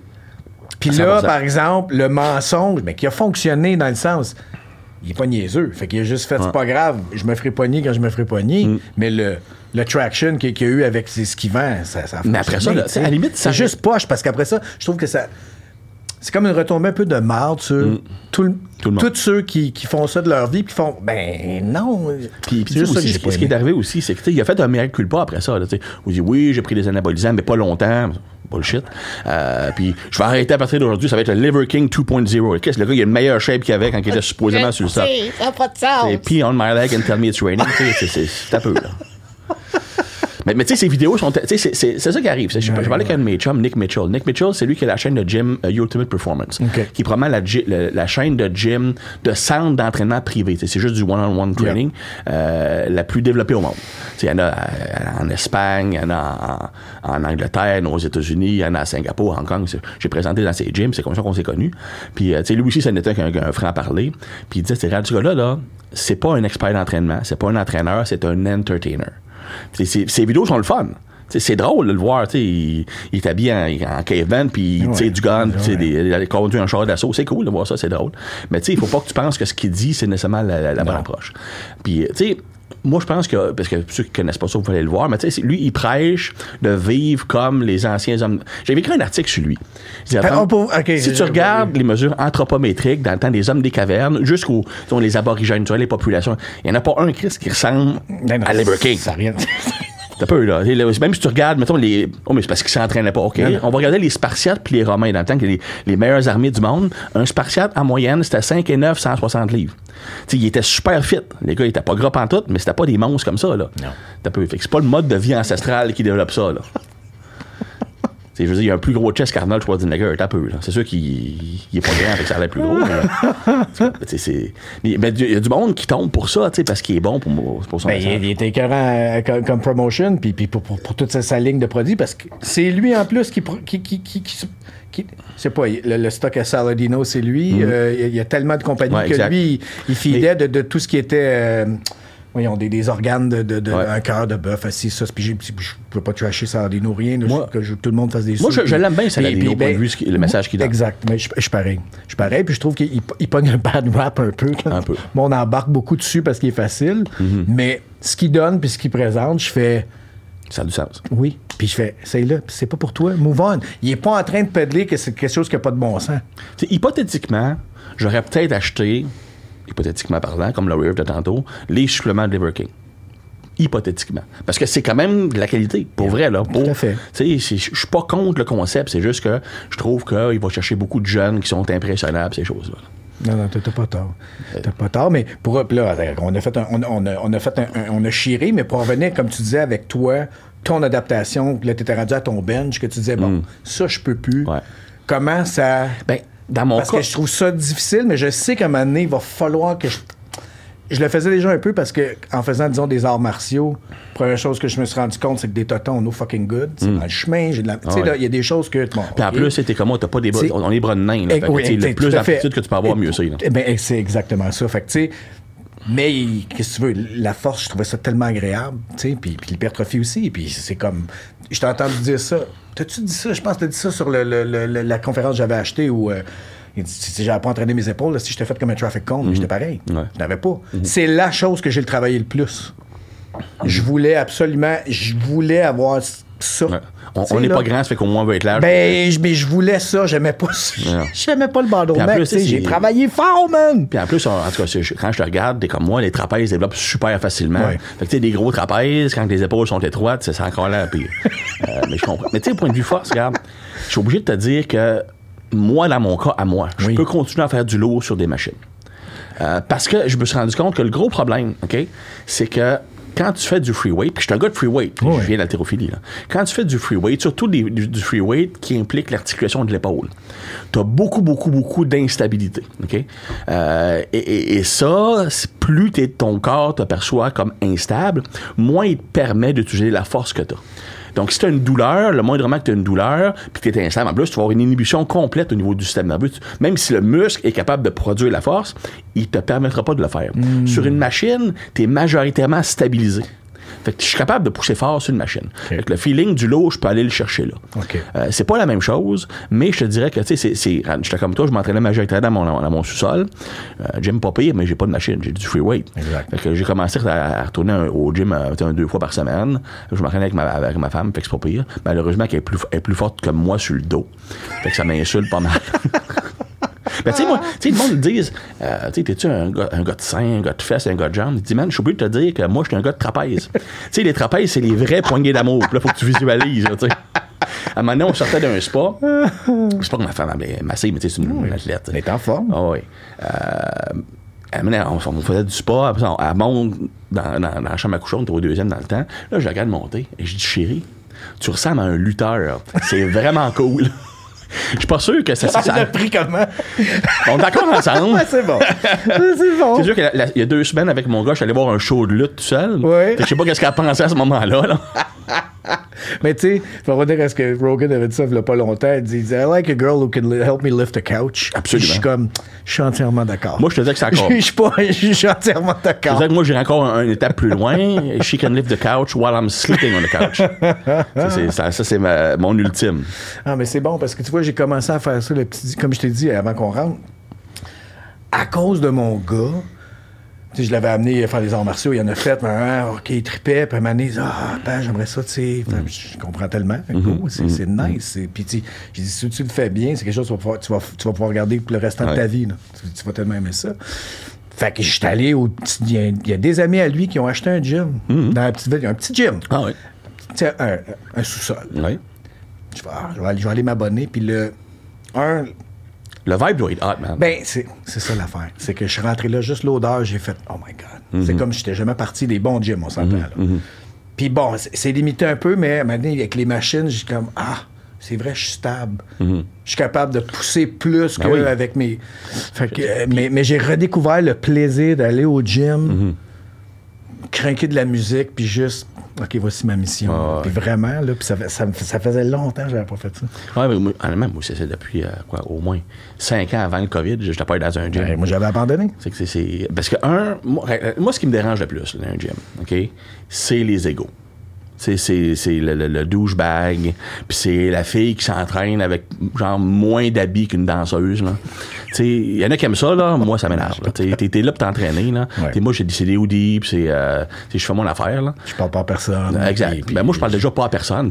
Puis là, 100%. par exemple, le mensonge, mais qui a fonctionné dans le sens. Il est pas niaiseux. Fait qu'il a juste fait, c'est pas grave, je me ferai pogner quand je me ferai pogner. Hum. Mais le, le traction qu'il qu'il y a eu avec ce qu'il vend, ça, ça a Mais après ça, là, à la limite, ça- C'est juste poche parce qu'après ça, je trouve que ça. C'est comme une retombée un peu de marde sur tout le- Hum. Tout le monde. tous ceux qui, qui font ça de leur vie puis qui font ben non. Puis, c'est juste ça que aussi, ce, pas qui- ce qui est arrivé aussi, c'est que tu sais, il a fait un miracle culpa après ça. Là. Où il dit oui, j'ai pris des anabolisants, mais pas longtemps. Bullshit. Euh, puis je vais arrêter à partir d'aujourd'hui, ça va être le Liver King 2.0. Qu'est-ce le gars, il a une meilleure shape qu'il avait quand il était supposément sur le stock. Ça n'a pas de sens. C'est pee on my leg and tell me it's raining. C'est un peu, là. Mais, mais tu sais, ces vidéos sont. tu sais, C'est ça qui arrive. Je, je parlais avec un de mes chums, Nick Mitchell. Nick Mitchell, c'est lui qui a la chaîne de gym euh, Ultimate Performance. Qui est probablement la, gy- la, la chaîne de gym, de centre d'entraînement privé. C'est juste du one-on-one training euh, la plus développée au monde. Il y en a euh, en Espagne, il y en a en, en Angleterre, aux États-Unis, il y en a à Singapour, Hong Kong. J'ai présenté dans ces gyms, c'est comme ça qu'on s'est connus. Puis, euh, tu sais, lui aussi, ça n'était qu'un franc-parler. Puis il disait, c'est ce gars-là, là, c'est pas un expert d'entraînement, c'est pas un entraîneur, c'est un entertainer. Ces, vidéos sont le fun. C'est drôle de le voir, tu il, il est habillé en, en caveman, puis il tire du gun, puis il conduit un char d'assaut. C'est cool de voir ça, c'est drôle. Mais tu sais, il faut pas que tu penses que ce qu'il dit, c'est nécessairement la, la- la bonne approche. Puis, tu sais, moi, je pense que, parce que ceux qui connaissent pas ça, vous pouvez aller le voir, mais tu sais, lui, il prêche de vivre comme les anciens hommes. J'avais écrit un article sur lui. Il disait, Ah, peut- si tu regardes les mesures anthropométriques dans le temps des hommes des cavernes, jusqu'aux les aborigènes, tu vois, les populations, il n'y en a pas un Christ qui ressemble Non, non, à Liver King. Ça rien. T'as peu, là. Même si tu regardes, mettons, les. Oh, mais c'est parce qu'ils s'entraînaient pas, OK? On va regarder les Spartiates puis les Romains, dans le temps que les, les meilleures armées du monde. Un Spartiate, en moyenne, c'était 5 et 9, 160 livres. Tu sais, ils étaient super fit. Les gars, ils étaient pas gras pantoute, mais c'était pas des monstres comme ça, là. Non. T'as peu. Fait que c'est pas le mode de vie ancestral qui développe ça, là. Je veux dire, il y a un plus gros chest qu'Arnold Schwarzenegger, t'as peu. C'est sûr qu'il il est pas grand, que ça a l'air plus gros, mais. mais il y a du monde qui tombe pour ça, parce qu'il est bon pour, pour son Ben, il, était écœurant euh, comme, promotion, puis, pour, pour, pour toute sa, ligne de produits, parce que c'est lui en plus qui. qui, qui, sais pas, le, stock à Saladino, c'est lui. Euh, il y a- tellement de compagnies que lui, il, il fidait de, de tout ce qui était. Voyons, des, des organes de, de, de- Ouais. un cœur de bœuf, assis, ça. Puis je peux pas trasher Saladino, rien. là, Moi- je- que je- tout le monde fasse des Moi, je- l'aime bien, Saladino, puis- au point de ben, vue ce qui- le message qu'il donne. Exact. Mais je, suis pareil. Je suis pareil, puis je trouve qu'il il- il pogne un bad rap un peu. quand Un peu. on embarque beaucoup dessus parce qu'il est facile. Mhm. Mais ce qu'il donne puis ce qu'il présente, je fais Ça a du sens. oui. Puis je fais, c'est là, c'est pas pour toi, move on. Il est pas en train de pédaler que c'est quelque chose qui a pas de bon sens. Tu sais, hypothétiquement, j'aurais peut-être acheté, hypothétiquement parlant, comme le Rear de tantôt, les suppléments de Liver King. Hypothétiquement. Parce que c'est quand même de la qualité, pour vrai, là. Pour, à fait. Je suis pas contre le concept, c'est juste que je trouve qu'il va chercher beaucoup de jeunes qui sont impressionnables, ces choses-là. Non, non, t'as pas tort. T'as pas tort, mais pour là, on a fait un, on, on a, on a fait un, un- on a chiré, mais pour revenir, comme tu disais, avec toi, ton adaptation, là, t'étais rendu à ton bench, que tu disais, bon, ça, je peux plus. Mm. Ouais. Comment ça. Ben, dans mon Parce cas, que je trouve ça difficile, mais je sais qu'à un moment donné, il va falloir que je. Je le faisais déjà un peu parce que en faisant, disons, des arts martiaux, première chose que je me suis rendu compte, c'est que des totons, no fucking good. C'est dans le chemin, j'ai de la. Tu sais. Ah là, il y a des choses que. Bon, Puis en plus, c'était comme moi, t'as pas des bras, on est bras de nain. Là, Eh, que, oui, le exact, plus d'aptitude que tu peux avoir, mieux c'est. Eh ben, c'est exactement ça. Fait que, tu sais, mais qu'est-ce que tu veux, la force, je trouvais ça tellement agréable, tu sais, puis, puis l'hypertrophie aussi, puis c'est comme, je t'ai entendu dire ça. T'as-tu dit ça? Je pense que t'as dit ça sur le- le- le- la conférence que j'avais achetée où euh, il dit, si j'avais pas entraîné mes épaules, là, si j'étais fait comme un traffic cone, mais j'étais pareil. Mhm. Ouais. Je n'avais pas. C'est la chose que j'ai le travaillé le plus. Je voulais absolument, je voulais avoir ça. Ouais. On n'est là, pas grand, ça fait qu'au moins on veut être large. ben, je- mais je voulais ça, j'aimais pas ça. J'aimais pas le bandeau Puis en mec, J'ai travaillé fort, man! Puis en plus, en tout cas, quand je te regarde, t'es comme moi, les trapèzes se développent super facilement. Ouais. Fait que tu sais, des gros trapèzes, quand les épaules sont étroites, c'est encore là pire. Euh, mais je comprends. Mais tu sais, point de vue force, regarde, je suis obligé de te dire que moi, dans mon cas, à moi, je Oui. peux continuer à faire du lourd sur des machines. Euh, parce que je me suis rendu compte que le gros problème, OK, c'est que quand tu fais du free weight, puis je suis un gars de free weight, je viens d'haltérophilie, là. Quand tu fais du free weight, surtout des- du, du free weight qui implique l'articulation de l'épaule, tu as beaucoup, beaucoup, beaucoup d'instabilité. OK? Euh, et, et- et ça, plus t'es- ton corps te perçoit comme instable, moins il te permet d'utiliser la force que tu as. Donc, si tu as une douleur, le moindrement que tu as une douleur, puis que tu es instable, en plus, tu vas avoir une inhibition complète au niveau du système nerveux. Même si le muscle est capable de produire la force, il te permettra pas de le faire. Sur une machine, tu es majoritairement stabilisé. Fait que je suis capable de pousser fort sur une machine. Fait que le feeling du lot, je peux aller le chercher là. OK. Euh, c'est pas la même chose, mais je te dirais que, tu sais, c'est-. J'étais comme toi, je m'entraînais majoritairement dans mon, dans mon sous-sol. Euh, gym pas pire, mais j'ai pas de machine, j'ai du free weight. Exact. Fait que j'ai commencé à, à retourner un- au gym euh, un, deux fois par semaine. Je m'entraînais avec ma, avec ma femme, fait que c'est pas pire. Malheureusement, qu'elle est plus, elle est plus forte que moi sur le dos. Fait que ça m'insulte pas mal. Ben, tu sais, moi, tu sais, le monde me dit, euh, tu sais, t'es-tu un gars, un gars de sein, un gars de fesses, un gars de jambes? Il dit, man, je suis obligé de te dire que moi, je suis un gars de trapèze. tu sais, les trapèzes, c'est les vrais poignées d'amour. Là, faut que tu visualises, tu sais. À un moment donné, on sortait d'un spa. C'est pas que ma femme avait massé, mais tu sais, c'est une, une athlète. Elle est en forme. Ah oui. Euh, on, on faisait du spa, après ça, on- elle monte dans, dans- dans la chambre à coucher, on était au deuxième dans le temps. Là, je la regarde monter et je dis, chérie, tu ressembles à un lutteur. C'est vraiment cool. Je suis pas sûr que ça. ça, Ça ça- a pris comment? on est d'accord ensemble. Ouais, c'est bon. c'est bon. C'est sûr qu'il y a deux semaines avec mon gars, je suis allé voir un show de lutte tout seul. Que Je sais pas qu'est-ce qu'elle pensait à ce moment-là. là. Mais tu sais, faut revenir à ce que Rogan avait dit ça il y a pas longtemps. Il disait I like a girl who can help me lift a couch. Absolument. Je suis comme, je suis entièrement d'accord. Moi, je te disais que c'est encore. Je suis pas, je suis entièrement Je d'accord. disais que moi, j'ai encore un, une étape plus loin. She can lift the couch while I'm sleeping on the couch. Ça, c'est, ça, c'est mon ultime. Ah, mais c'est bon parce que tu vois, j'ai commencé à faire ça, le petit, comme je t'ai dit avant qu'on rentre. À cause de mon gars, je l'avais amené à faire des arts martiaux, il en a fait, mais, ah, OK, il tripait, puis il dit, ah, ben, j'aimerais ça, tu sais. Fait, Je comprends tellement. Fait que, cool, c'est, c'est nice. C'est- Puis, tu sais, j'ai dit, si tu le fais bien, c'est quelque chose que tu vas pouvoir, tu vas, tu vas pouvoir regarder pour le restant de ta vie. là. Tu, tu vas tellement aimer ça. Fait que j'étais allé au. Il y, a- y des amis à lui qui ont acheté un gym dans la petite ville. Il y a un petit gym. Ah oui. Tu sais, un, un sous-sol. Oui. Je vais, ah, je vais aller, je vais aller m'abonner. Puis le. Un, Le vibe doit être hot, man. ben, c'est c'est ça l'affaire. C'est que je suis rentré là, juste l'odeur, j'ai fait Oh my God. C'est comme si j'étais jamais parti des bons gyms, on s'entend. là. Puis bon, c'est limité un peu, mais maintenant, avec les machines, j'ai comme Ah, c'est vrai, je suis stable. Je suis capable de pousser plus oui. qu'avec mes. Fait que, euh, mais mais j'ai redécouvert le plaisir d'aller au gym, craquer de la musique, puis juste. OK, voici ma mission. Ah. Puis vraiment, là, puis ça, ça, faisait longtemps que j'avais pas fait ça. Ouais, mais moi, honnêtement, moi, c'est c'est depuis, euh, quoi, au moins 5 ans avant le COVID, j'étais pas allé dans un gym. Ben, moi, j'avais abandonné. C'est que c'est- c'est. Parce que, un, moi, euh, moi, ce qui me dérange le plus là, dans un gym, OK, c'est les égaux. C'est, c'est, c'est le, le- le douchebag, puis c'est la fille qui s'entraîne avec genre moins d'habits qu'une danseuse. là. Tu sais, Il y en a qui aiment ça, là. moi ça m'énerve. T'es, là pour t'entraîner. Là. Ouais. Moi, j'ai c'est des hoodies, puis c'est, euh, je fais mon affaire. Là. Je parle pas à personne. Exact. Puis- puis- ben, moi, je parle déjà pas à personne.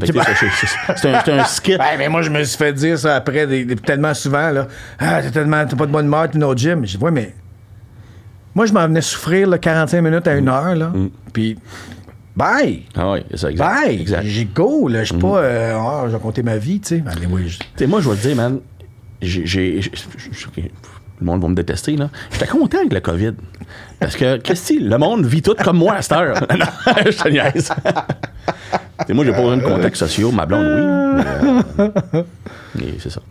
C'est, un, un skit. Ben, mais moi, je me suis fait dire ça après des- des- tellement souvent, là. Ah, t'as tellement, t'as pas de bonne humeur, t'es au gym. J'ai dit, ouais, mais. Moi, je m'en venais souffrir, là, 45 minutes à une heure, là. Puis, bye! Ah oui, c'est ça, exact. Bye! Exact. J'ai go, là. Je suis pas, euh, ah, je vais compter ma vie, tu sais. Tu sais, moi, je vais te dire, man, j'ai. j'ai- j'ai- j'ai- le monde va me détester, là. J'étais content avec le COVID. Parce que, qu'est-ce que le monde vit tout comme moi à cette heure. non, je te niaise. Moi, j'ai pas besoin de contacts sociaux. Ma blonde, oui. Mais, euh, mais c'est ça.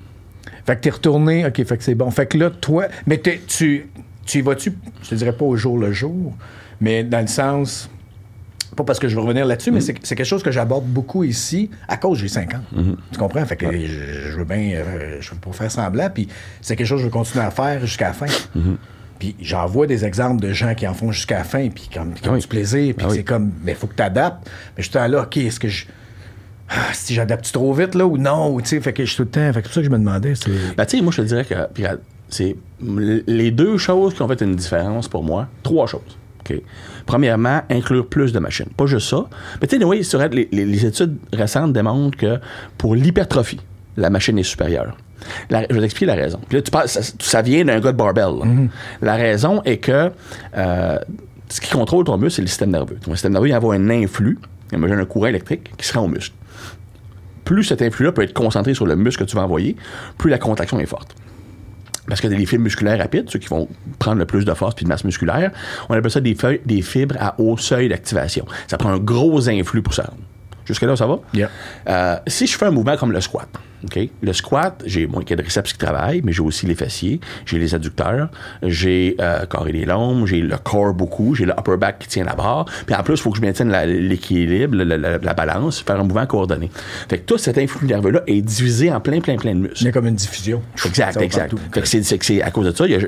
Fait que t'es retourné, ok, fait que c'est bon. Fait que là, toi, mais tu, tu y vas-tu, je te dirais pas au jour le jour, mais dans le sens, pas parce que je veux revenir là-dessus, mais c'est c'est quelque chose que j'aborde beaucoup ici à cause j'ai 50 ans. Tu comprends? Fait que je, je veux bien, euh, je veux pas faire semblant, puis c'est quelque chose que je veux continuer à faire jusqu'à la fin. Puis j'en vois des exemples de gens qui en font jusqu'à la fin, puis comme, qui ont Oui. du plaisir, puis Ah oui. c'est comme, mais il faut que tu adaptes. Mais je suis là, OK, est-ce que je. Ah, si j'adapte trop vite, là, ou non, ou tu sais, fait que je suis tout le temps. Fait que c'est pour ça que je me demandais. Ben, tu sais, moi, je te dirais que puis, regarde, c'est les deux choses qui ont fait une différence pour moi. Trois choses. Premièrement, inclure plus de machines. Pas juste ça. Mais tu sais, anyway, les, les- les études récentes démontrent que pour l'hypertrophie, la machine est supérieure. La- je vais t'expliquer la raison. Puis là, tu parles, ça, ça vient d'un gars de barbell. là. La raison est que euh, ce qui contrôle ton muscle, c'est le système nerveux. Ton système nerveux, il envoie un influx, imagine un courant électrique, qui se rend au muscle plus cet influx-là peut être concentré sur le muscle que tu vas envoyer, plus la contraction est forte. Parce que les fibres musculaires rapides, ceux qui vont prendre le plus de force puis de masse musculaire, on appelle ça des, feuilles- des fibres à haut seuil d'activation. Ça prend un gros influx pour ça. Jusque là, ça va? Yeah. Euh, si je fais un mouvement comme le squat, Le squat, j'ai mon quadriceps qui travaille, mais j'ai aussi les fessiers, j'ai les adducteurs, j'ai euh, carré des lombes, j'ai le corps beaucoup, j'ai le upper back qui tient la barre, puis en plus, il faut que je maintienne l'équilibre, la, la- la balance, faire un mouvement coordonné. Fait que tout cet influx nerveux-là est divisé en plein, plein, plein de muscles. Il y a comme une diffusion. Exact, exact. partout. Fait que c'est, c'est que c'est à cause de ça, il y, a,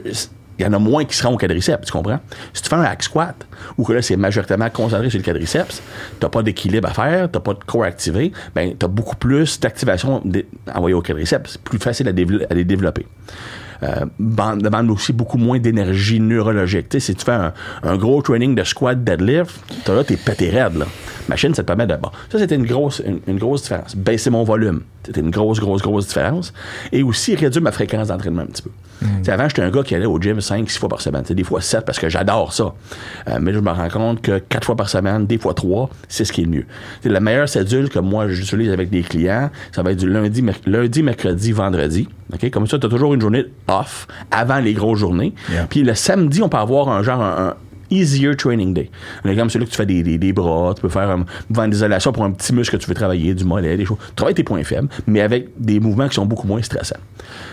il y en a moins qui seront au quadriceps, tu comprends? Si tu fais un hack squat, ou que là, c'est majoritairement concentré sur le quadriceps, t'as pas d'équilibre à faire, t'as pas de corps activé, ben, t'as beaucoup plus d'activation envoyée au quadriceps. Plus facile à, à les développer. Euh, demande aussi beaucoup moins d'énergie neurologique. Tu sais, si tu fais un, un gros training de squat deadlift, t'as là, t'es pété raide, là. Machine, ça te permet de. Bon, ça, c'était une grosse, une, une grosse différence. Baisser mon volume, c'était une grosse, grosse, grosse différence. Et aussi réduire ma fréquence d'entraînement un petit peu. Sais, Avant, j'étais un gars qui allait au gym 5, 6 fois par semaine. Des fois 7 parce que j'adore ça. Euh, mais je me rends compte que 4 fois par semaine, des fois 3, c'est ce qui est le mieux. Tu sais, la meilleure cédule que moi j'utilise avec des clients, ça va être du lundi, merc- lundi mercredi, vendredi. Comme ça, tu as toujours une journée off avant les grosses journées. Yeah. Puis le samedi, on peut avoir un genre un, un easier training day. Un exemple, c'est là que tu fais des, des, des bras, tu peux faire un mouvement d'isolation pour un petit muscle que tu veux travailler, du mollet, des choses. Tu travailles tes points faibles, mais avec des mouvements qui sont beaucoup moins stressants.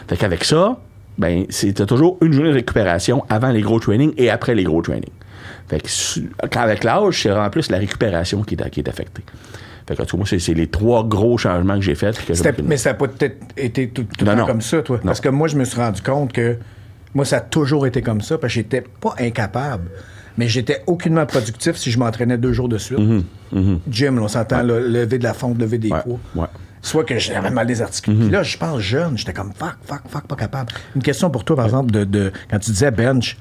Fait qu'avec ça, ben, c'est toujours une journée de récupération avant les gros trainings et après les gros trainings. Fait que avec l'âge, c'est vraiment plus la récupération qui est, qui est affectée. Fait que, en tout cas, moi, c'est, les trois gros changements que j'ai faits. mais ça n'a pas peut-être été tout, tout le Non, temps non. comme ça, toi. Parce que moi, je me suis rendu compte que moi, ça a toujours été comme ça, parce que j'étais pas incapable, mais j'étais aucunement productif si je m'entraînais deux jours de suite. Gym, là, on s'entend, lever de la fonte, lever des Mm-hmm. Ouais, poids. ouais. Soit que j'avais mal des articules. Puis là, je pense jeune, j'étais comme fuck, fuck, fuck, pas capable. Une question pour toi, par exemple, de, de- quand tu disais bench.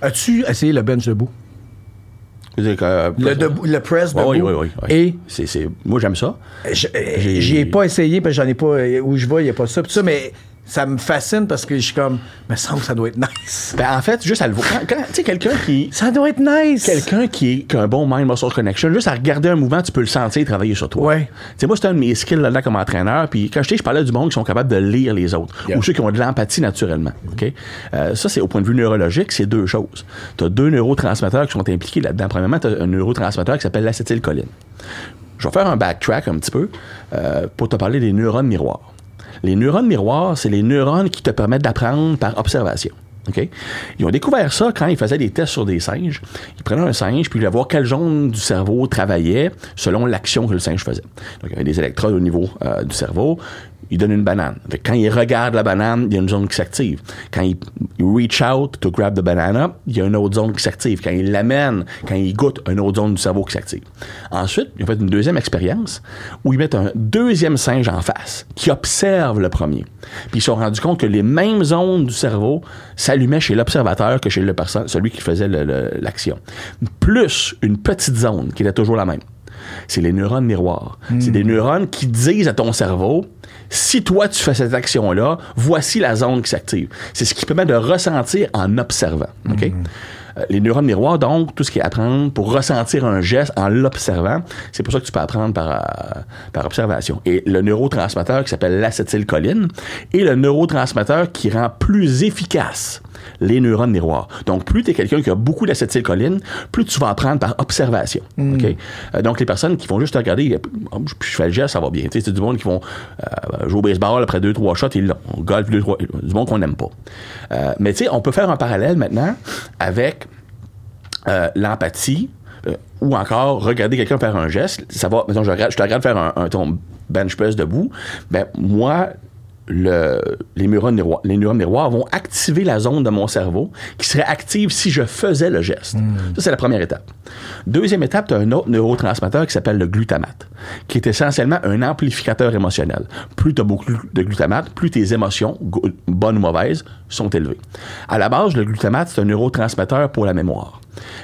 As-tu essayé le bench debout? Je veux dire que, euh, Le, le press debout? oui, oui, oui, oui. Et C'est, c'est, moi, j'aime ça. Je- euh, J'ai- J'y ai pas essayé parce que j'en ai pas. euh, Où je vais, il n'y a pas ça. Pis ça, mais ça me fascine parce que je suis comme. Me semble que ça doit être nice. Ben, en fait, juste à le voir. Quand, tu sais, quelqu'un qui. Ça doit être nice. Quelqu'un qui, a un bon mind-muscle connection, juste à regarder un mouvement, tu peux le sentir travailler sur toi. Ouais. Tu sais, moi, c'est un de mes skills là-dedans comme entraîneur. Puis quand je je parlais du monde qui sont capables de lire les autres Yeah. ou ceux qui ont de l'empathie naturellement. OK? Euh, ça, c'est au point de vue neurologique, c'est deux choses. Tu as deux neurotransmetteurs qui sont impliqués là-dedans. Premièrement, tu as un neurotransmetteur qui s'appelle l'acétylcholine. Je vais faire un backtrack un petit peu euh, pour te parler des neurones miroirs. Les neurones miroirs, c'est les neurones qui te permettent d'apprendre par observation. OK? Ils ont découvert ça quand ils faisaient des tests sur des singes. Ils prenaient un singe, puis ils voulaient voir quelle zone du cerveau travaillait selon l'action que le singe faisait. Donc, il y avait des électrodes au niveau euh, du cerveau. Ils donnent une banane. Fait que quand ils regardent la banane, il y a une zone qui s'active. Quand ils reach out to grab the banana, il y a une autre zone qui s'active. Quand ils l'amènent, quand ils goûtent, une autre zone du cerveau qui s'active. Ensuite, ont fait une deuxième expérience où ils mettent un deuxième singe en face qui observe le premier. Puis ils se sont rendus compte que les mêmes zones du cerveau s'allumaient chez l'observateur que chez le perso- celui qui faisait l'action. Plus une petite zone qui était toujours la même. C'est les neurones miroirs. C'est des neurones qui disent à ton cerveau, si toi tu fais cette action-là, voici la zone qui s'active. C'est ce qui permet de ressentir en observant. OK? Euh, Les neurones miroirs, donc, tout ce qui est apprendre pour ressentir un geste en l'observant, c'est pour ça que tu peux apprendre par, euh, par observation. Et le neurotransmetteur qui s'appelle l'acétylcholine est le neurotransmetteur qui rend plus efficace les neurones miroirs. Donc, plus tu es quelqu'un qui a beaucoup d'acétylcholine, plus tu vas apprendre par observation. OK? Euh, donc, les personnes qui vont juste te regarder, euh, oh, je fais le geste, ça va bien. C'est du monde qui vont euh, jouer au baseball après deux, trois shots, ils l'ont. Golf, deux, trois, du monde qu'on n'aime pas. Euh, mais tu sais, on peut faire un parallèle maintenant avec l'empathie ou encore regarder quelqu'un faire un geste. Ça va, mettons, je, regarde- je te regarde faire un, un ton bench press debout. Ben, moi, le, les, neurones miroirs, les neurones miroirs vont activer la zone de mon cerveau qui serait active si je faisais le geste. Ça, c'est la première étape. Deuxième étape, tu as un autre neurotransmetteur qui s'appelle le glutamate, qui est essentiellement un amplificateur émotionnel. Plus tu as beaucoup de glutamate, plus tes émotions, bonnes ou mauvaises, sont élevées. À la base, le glutamate, c'est un neurotransmetteur pour la mémoire.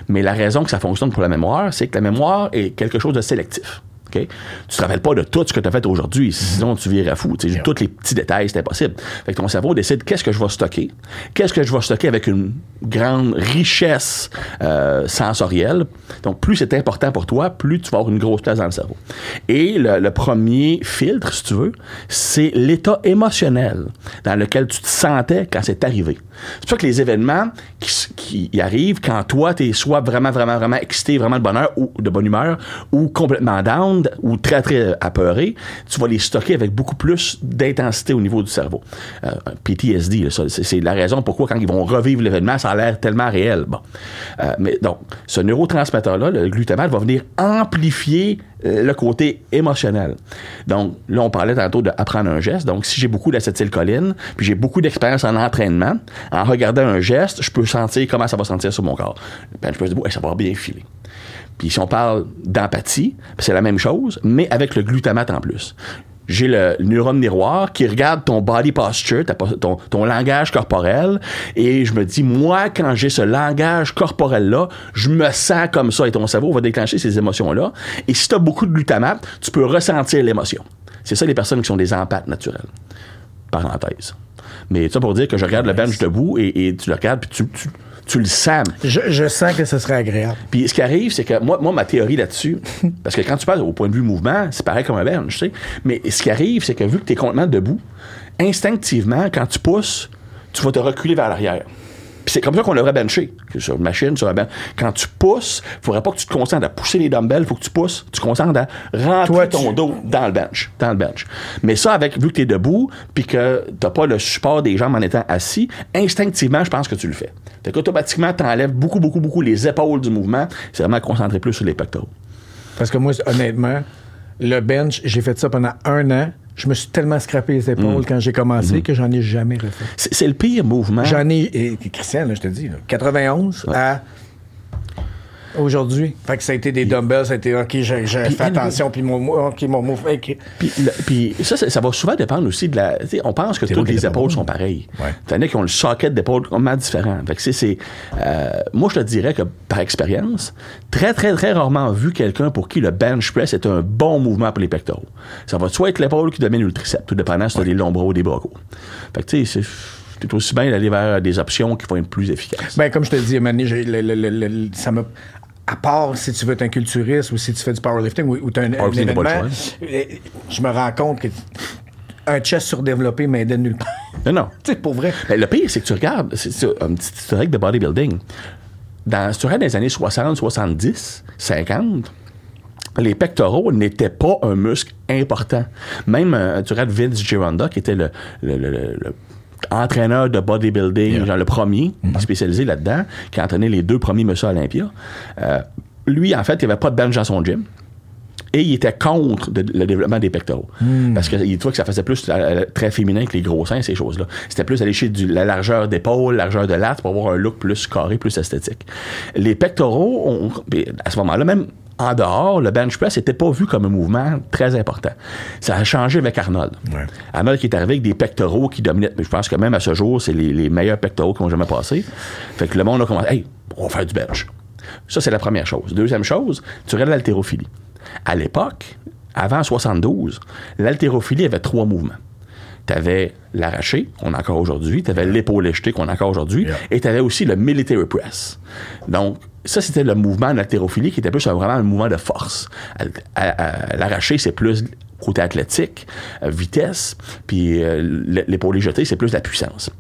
Mais la raison que ça fonctionne pour la mémoire, c'est que la mémoire est quelque chose de sélectif. OK? Tu te rappelles pas de tout ce que tu as fait aujourd'hui, sinon tu virais fou. Tu sais, Tous les petits détails, c'est impossible. Fait que ton cerveau décide qu'est-ce que je vais stocker, qu'est-ce que je vais stocker avec une grande richesse euh, sensorielle. Donc, plus c'est important pour toi, plus tu vas avoir une grosse place dans le cerveau. Et le, le premier filtre, si tu veux, c'est l'état émotionnel dans lequel tu te sentais quand c'est arrivé. C'est pour ça que les événements qui, arrivent quand toi, tu es soit vraiment, vraiment, vraiment excité, vraiment de bonheur ou de bonne humeur, ou complètement down, ou très, très apeuré, tu vas les stocker avec beaucoup plus d'intensité au niveau du cerveau. Euh, PTSD, c'est la raison pourquoi quand ils vont revivre l'événement, ça a l'air tellement réel. Bon. Euh, mais donc, ce neurotransmetteur-là, le glutamate, va venir amplifier euh, le côté émotionnel. Donc, là, on parlait tantôt d'apprendre un geste. Donc, si j'ai beaucoup d'acétylcholine, puis j'ai beaucoup d'expérience en entraînement, en regardant un geste, je peux sentir comment ça va sentir sur mon corps. Ben, je peux dire, ouais, ça va bien filer. Puis si on parle d'empathie, c'est la même chose, mais avec le glutamate en plus. J'ai le neurone miroir qui regarde ton body posture, ta ton, ton langage corporel, et je me dis, moi, quand j'ai ce langage corporel-là, je me sens comme ça, et ton cerveau va déclencher ces émotions-là. Et si tu as beaucoup de glutamate, tu peux ressentir l'émotion. C'est ça les personnes qui sont des empathes naturels. Parenthèse. Mais ça pour dire que je regarde le bench debout et, et tu le regardes, puis tu, tu, tu le sens. Je, je sens que ce serait agréable. Puis ce qui arrive, c'est que moi, moi ma théorie là-dessus, parce que quand tu parles au point de vue mouvement, c'est pareil comme un bench, tu sais. Mais ce qui arrive, c'est que vu que tu es complètement debout, instinctivement, quand tu pousses, tu vas te reculer vers l'arrière. C'est comme ça qu'on devrait bencher. que Sur une machine, sur un bench. Quand tu pousses, il faudrait pas que tu te concentres à pousser les dumbbells, il faut que tu pousses, tu te concentres à rentrer Toi, ton tu- dos dans le bench. Dans le bench. Mais ça, avec, vu que tu es debout, puis que tu pas le support des jambes en étant assis, instinctivement, je pense que tu le fais. Fait qu'automatiquement, tu enlèves beaucoup, beaucoup, beaucoup les épaules du mouvement. C'est vraiment concentré plus sur les pectoraux. Parce que moi, honnêtement, le bench, j'ai fait ça pendant un an. Je me suis tellement scrappé les épaules Mm. quand j'ai commencé Mm-hmm. que j'en ai jamais refait. C'est le pire mouvement. J'en ai, et, Christian, là, je te dis, là, 91 à aujourd'hui. Fait que ça a été des dumbbells, ça a été, OK, j'ai fait attention, puis mon, mou- OK, mon mouvement. Puis, le- puis ça, ça, ça va souvent dépendre aussi de la. On pense que toutes les épaules bon. sont pareilles. Ouais. T'en as qui ont le socket d'épaule complètement différent. Fait que c'est, euh, moi, je te dirais que par expérience, très, très, très rarement vu quelqu'un pour qui le bench press est un bon mouvement pour les pectoraux. Ça va soit être l'épaule qui domine ou le triceps, tout dépendant si tu as des longs bras ou des bras. Fait que tu sais, c'est. C'est aussi bien d'aller vers des options qui vont être plus efficaces. Ben, comme je te dis, le- ça m'a. À part si tu veux être un culturiste ou si tu fais du powerlifting ou, tu as un, un événement, je me rends compte que un chest surdéveloppé m'aidait nulle part. Non, non. tu sais, pour vrai. Ben, le pire, c'est que tu regardes, c'est un petit historique de bodybuilding. Dans, si tu regardes les années 60, 70, 50, les pectoraux n'étaient pas un muscle important. Même, euh, tu regardes Vince Gironda, qui était le, le- le- le- le entraîneur de bodybuilding, genre le premier, spécialisé là-dedans, qui a entraîné les deux premiers Monsieur Olympia. Euh, lui, en fait, il n'y avait pas de bench dans son gym. Et il était contre de- le développement des pectoraux. Parce qu'il trouvait que ça faisait plus euh, très féminin que les gros seins, ces choses-là. C'était plus aller chez du- la largeur d'épaule, largeur de latte pour avoir un look plus carré, plus esthétique. Les pectoraux, ont- à ce moment-là, même en dehors, le bench press n'était pas vu comme un mouvement très important. Ça a changé avec Arnold. Ouais. Arnold qui est arrivé avec des pectoraux qui dominaient. Mais je pense que même à ce jour, c'est les, les meilleurs pectoraux qui ont jamais passé. Fait que le monde a commencé, hey, on va faire du bench. Ça, c'est la première chose. Deuxième chose, tu regardes l'haltérophilie. À l'époque, avant 72, l'haltérophilie avait trois mouvements. Tu avais l'arraché, qu'on a encore aujourd'hui, tu avais l'épaule jeté, qu'on a encore aujourd'hui, Yeah. et tu avais aussi le military press. Donc, ça, c'était le mouvement de l'haltérophilie qui était plus vraiment un mouvement de force. À- c'est plus côté athlétique, euh, vitesse, puis euh, l'épaule jetée, c'est plus la puissance.